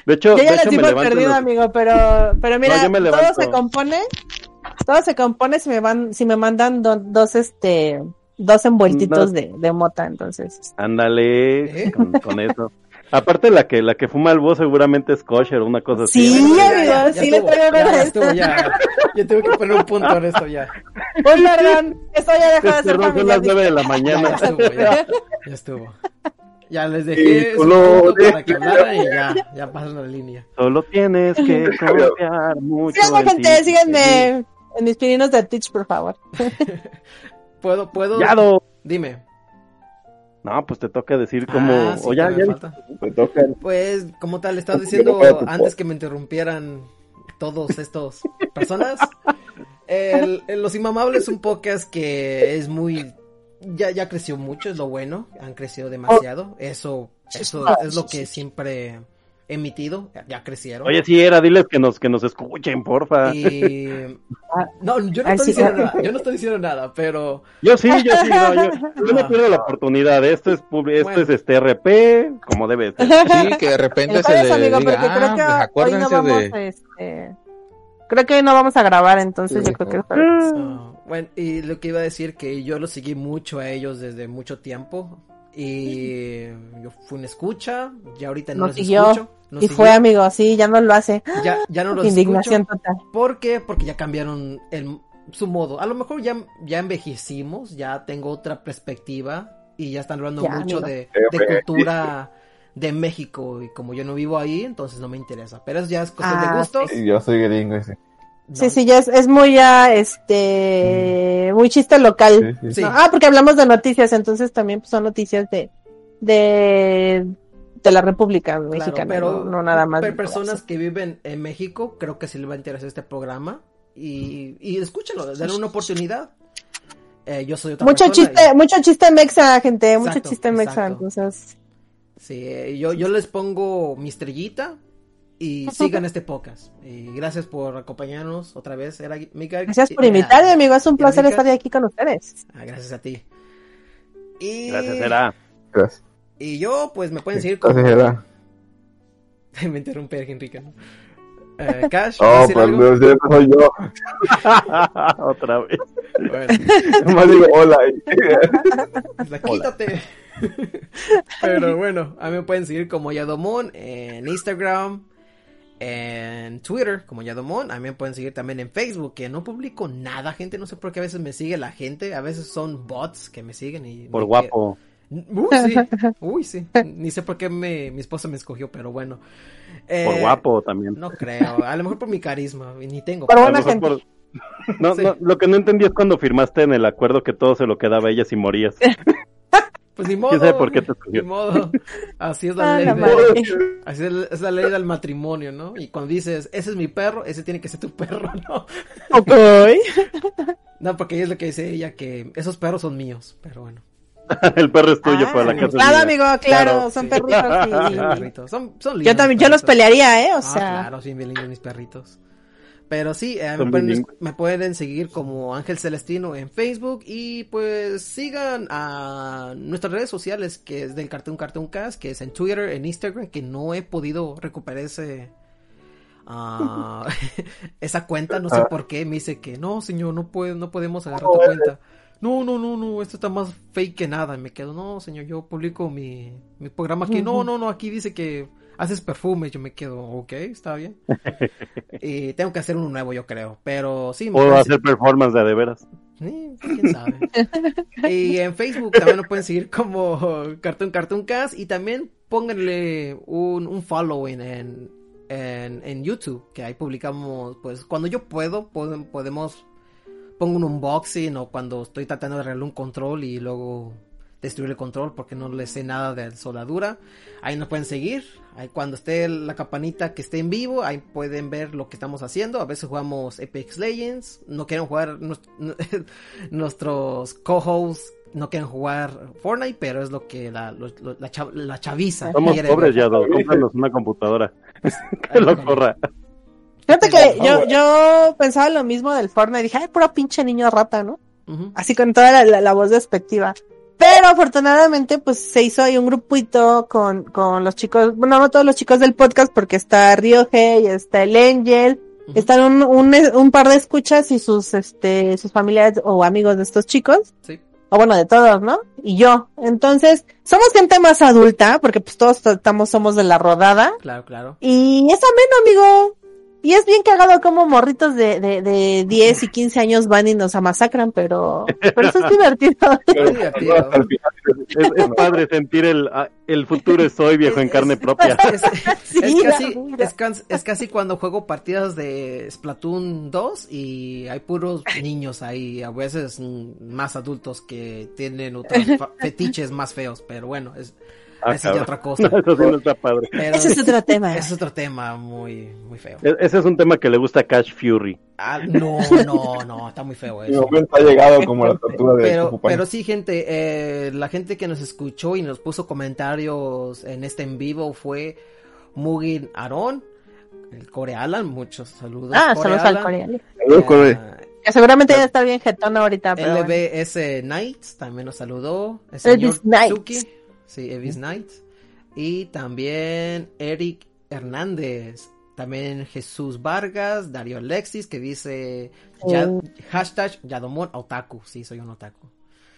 De hecho, Yo de ya les hecho me perdido, los- amigo, pero, pero mira, No, todo se compone, todo se compone si me van, si me mandan do- dos, este, dos envueltitos No. de, de mota, entonces. Ándale, ¿Eh? con, con eso. Aparte la que la que fuma el búho seguramente es kosher o una cosa así. Sí, Ya, amigo, ya, ya sí le traigo ya, ganas. ya estuvo, ya. Yo tengo que poner un punto en esto ya. Uy, perdón, esto ya dejó de ser Perdón, son familiar. las nueve de la Ya, mañana. ya estuvo, ya. Ya estuvo. Ya les dejé punto para que hablaran y ya, ya pasan la línea. Solo tienes que confiar mucho Síganme, en gente, ti. síganme en mis pininos de Twitch, por favor. (laughs) ¿Puedo, puedo? Yado. Dime. No, pues te toca decir como... Ah, sí, o ya, ya-. Me toca. Pues, como tal, estaba diciendo pues, antes que me interrumpieran todos estos personas. El, el Los Inmamables es un podcast que es muy. Ya, ya creció mucho, es lo bueno. Han crecido demasiado. Eso, eso es lo que siempre emitido. Ya, crecieron. Oye, sí era, diles que nos, que nos escuchen, porfa. Y. (laughs) No, yo no estoy diciendo nada. Yo no estoy diciendo nada, pero. Yo sí, yo sí, no, yo, (laughs) yo no pierdo la oportunidad. Esto es, esto Bueno. es este RP, como debe ser. Sí, que de repente El se le amigo, diga, creo ah, que pues hoy no acuérdense vamos, de... este... Creo que hoy no vamos a grabar, entonces yo creo que. Ah, bueno, y lo que iba a decir que yo los seguí mucho a ellos desde mucho tiempo. Y yo fui una escucha, ya ahorita no Nos los siguió. escucho. nos Y siguió. fue, amigo, sí, ya no lo hace. Ya, ya no (gasps) los Indignación escucho. total. ¿Por qué? Porque ya cambiaron el, su modo. A lo mejor ya, ya envejecimos, ya tengo otra perspectiva y ya están hablando Ya, mucho de, de cultura de México y como yo no vivo ahí, entonces no me interesa. Pero eso ya es cuestión Ah, de gustos. Y yo soy gringo. Sí, No. Sí, sí, ya es, es muy ya, este, muy chiste local. sí, sí. Sí. ¿no? Ah, porque hablamos de noticias, entonces también pues, son noticias de, de, de la República Claro, Mexicana, pero, no, no nada más. pero personas que viven en México, creo que sí les va a interesar este programa. Y, y escúchenlo, denle una oportunidad. Eh, yo soy otra Mucho chiste, y- mucho chiste mexa, gente, mucho chiste mexa, exacto. entonces. Sí, eh, yo, yo les pongo mi estrellita y sigan este podcast. Y gracias por acompañarnos otra vez. Era Mika- Gracias por invitarme, amigo, es un Era placer Mika. estar aquí con ustedes. Ah, gracias a ti. Y, Gracias, será. Gracias. y yo, pues me pueden seguir como... Gracias, era. (laughs) me interrumpe Enrique. ¿no? Eh, Cash, ¿vas a Oh, decir pues siempre soy yo. (laughs) Otra vez. Bueno. (laughs) Nomás digo hola. O sea, quítate. Pero bueno, a mí me pueden seguir como Yadomon en Instagram, en Twitter como Yadomon. A mí me pueden seguir también en Facebook, que no publico nada, gente. No sé por qué a veces me sigue la gente. A veces son bots que me siguen y... Por guapo. Uy, sí. (laughs) Uy, sí. Ni sé por qué me, mi esposa me escogió, pero bueno. Eh, Por guapo también. No creo. A lo mejor por mi carisma. y Ni tengo. Lo buena gente. por- (laughs) No, Sí. no, lo que no entendí es cuando firmaste en el acuerdo que todo se lo quedaba a ella si morías. (laughs) Pues ni modo. (laughs) ¿Quién sabe por qué te? Ni modo. Así es la Ah, ley. la de- madre. (laughs) Así es, la ley del matrimonio, ¿no? Y cuando dices, ese es mi perro, ese tiene que ser tu perro, (laughs) ¿no? Ok. No, porque es lo que dice ella, que esos perros son míos, pero bueno. el perro es tuyo, Ah, pero la casa Claro, mía. amigo, claro, Claro, son sí. perritos Son perritos, Son, son lindos Yo también, yo los pelearía, ¿eh? O Ah, sea, claro, sí, bien lindos mis perritos. Pero sí, eh, me, pueden, me pueden seguir como Ángel Celestino en Facebook y pues sigan a nuestras redes sociales que es del Cartoon Cartoon Cast, que es en Twitter, en Instagram, que no he podido recuperar ese... ah, (laughs) esa cuenta, no sé Ah. por qué, me dice que no, señor, no puede, no podemos agarrar tu cuenta. No, no, no, no, esto está más fake que nada. Y me quedo, no, señor, yo publico mi, mi programa aquí. No, no, no, aquí dice que haces perfumes. Yo me quedo, ok, está bien. y (laughs) tengo que hacer uno nuevo, yo creo. Pero sí, me Puedo hacer performance de de veras. Sí, quién sabe. (laughs) y en Facebook también nos pueden seguir como (laughs) Cartoon Cartoon Cast y también pónganle un, un follow en, en, en, en YouTube, que ahí publicamos, pues cuando yo puedo, pod- podemos, pongo un unboxing o cuando estoy tratando de arreglar un control y luego destruir el control porque no le sé nada de soldadura. Ahí nos pueden seguir. Ahí cuando esté la campanita que esté en vivo, ahí pueden ver lo que estamos haciendo. A veces jugamos Apex Legends. No quieren jugar nues- (laughs) nuestros co-hosts. No quieren jugar Fortnite, pero es lo que la, lo- lo- la, chav- la chaviza Somos quiere pobres, ver. ya, cómpranos una computadora. (laughs) (laughs) Que lo corra. fíjate que yo, yo pensaba lo mismo del Fortnite. Dije, ay, puro pinche niño rata, ¿no? Ujú. Así con toda la, la- la voz despectiva. Pero afortunadamente, pues se hizo ahí un grupito con, con los chicos, bueno, no todos los chicos del podcast, porque está Ryohei, está el Angel, están un, un, un par de escuchas y sus, este, sus familiares o amigos de estos chicos. Sí. o bueno, de todos, ¿no? Y yo. Entonces, somos gente más adulta, porque pues todos estamos, somos de la rodada. Claro, claro. Y es ameno, amigo. Y es bien cagado como morritos de, de, de 10 y 15 años van y nos amasacran, pero, pero eso es (laughs) divertido. Final. Es, es (laughs) padre sentir el, ah, el futuro es hoy, viejo, en carne propia. (laughs) Es, Sí, es casi, es, casi cuando juego partidas de Splatoon 2 y hay puros niños ahí, a veces mm, más adultos que tienen otros fetiches más feos, pero bueno, es, Ah, esa es de otra (laughs) cosa. No, eso sí no está padre. Pero Ese es otro tema. ese es otro tema muy, muy feo. E- Ese es un tema que le gusta a Cash Fury. Ah, no, no, no, está muy feo eso. ha llegado como la tortuga de Pero, pero sí, gente, eh, la gente que nos escuchó y nos puso comentarios en este en vivo fue Mugin Aaron, el Core Alan, muchos saludos. Ah, Core saludos al Alan. coreano. Saludos, Core. Ah, Que seguramente ya está bien jetón ahorita, pero bueno. LBS Knights también nos saludó. El señor Knights. Sí, Elvis Knights. Y también Eric Hernández. También Jesús Vargas, Darío Alexis, que dice ya- Oh. hashtag Yadomon Otaku. Sí, soy un otaku.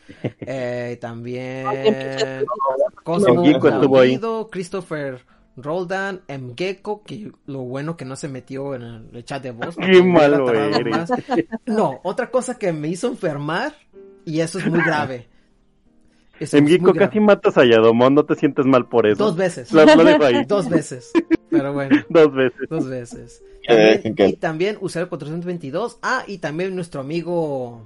(laughs) Eh, también Cosmo Christopher Roldan, Mgeko, que lo bueno que no se metió en el, chat de voz. (laughs) Qué malo eres. más. No, otra cosa que me hizo enfermar, y eso es muy (laughs) grave. Eso En es muy Geeko grave. casi matas a Yadomón, no te sientes mal por eso. Dos veces. Lo dejo ahí. (laughs) Dos veces. Pero bueno, (laughs) Dos veces. dos veces. También- y también usuario 422. Ah, y también nuestro amigo.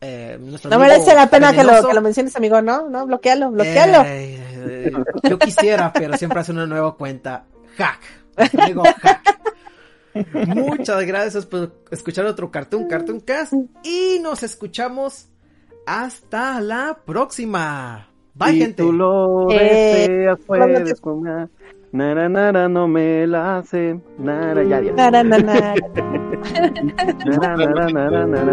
Eh, nuestro No amigo merece la pena que lo, que lo menciones, amigo, ¿no? No, bloquealo, bloquealo. Eh, eh, yo quisiera, pero siempre hace una nueva cuenta. Hack. Digo hack. Muchas gracias por escuchar otro Cartoon Cartoon Cast. Y nos escuchamos hasta la próxima. Bye, si gente. tú lo Eh, deseas, puedes comer. Nara, nara, no me la hace. Nara, ya, ya. Na, na, na, na. Nara, nara, nara, nara.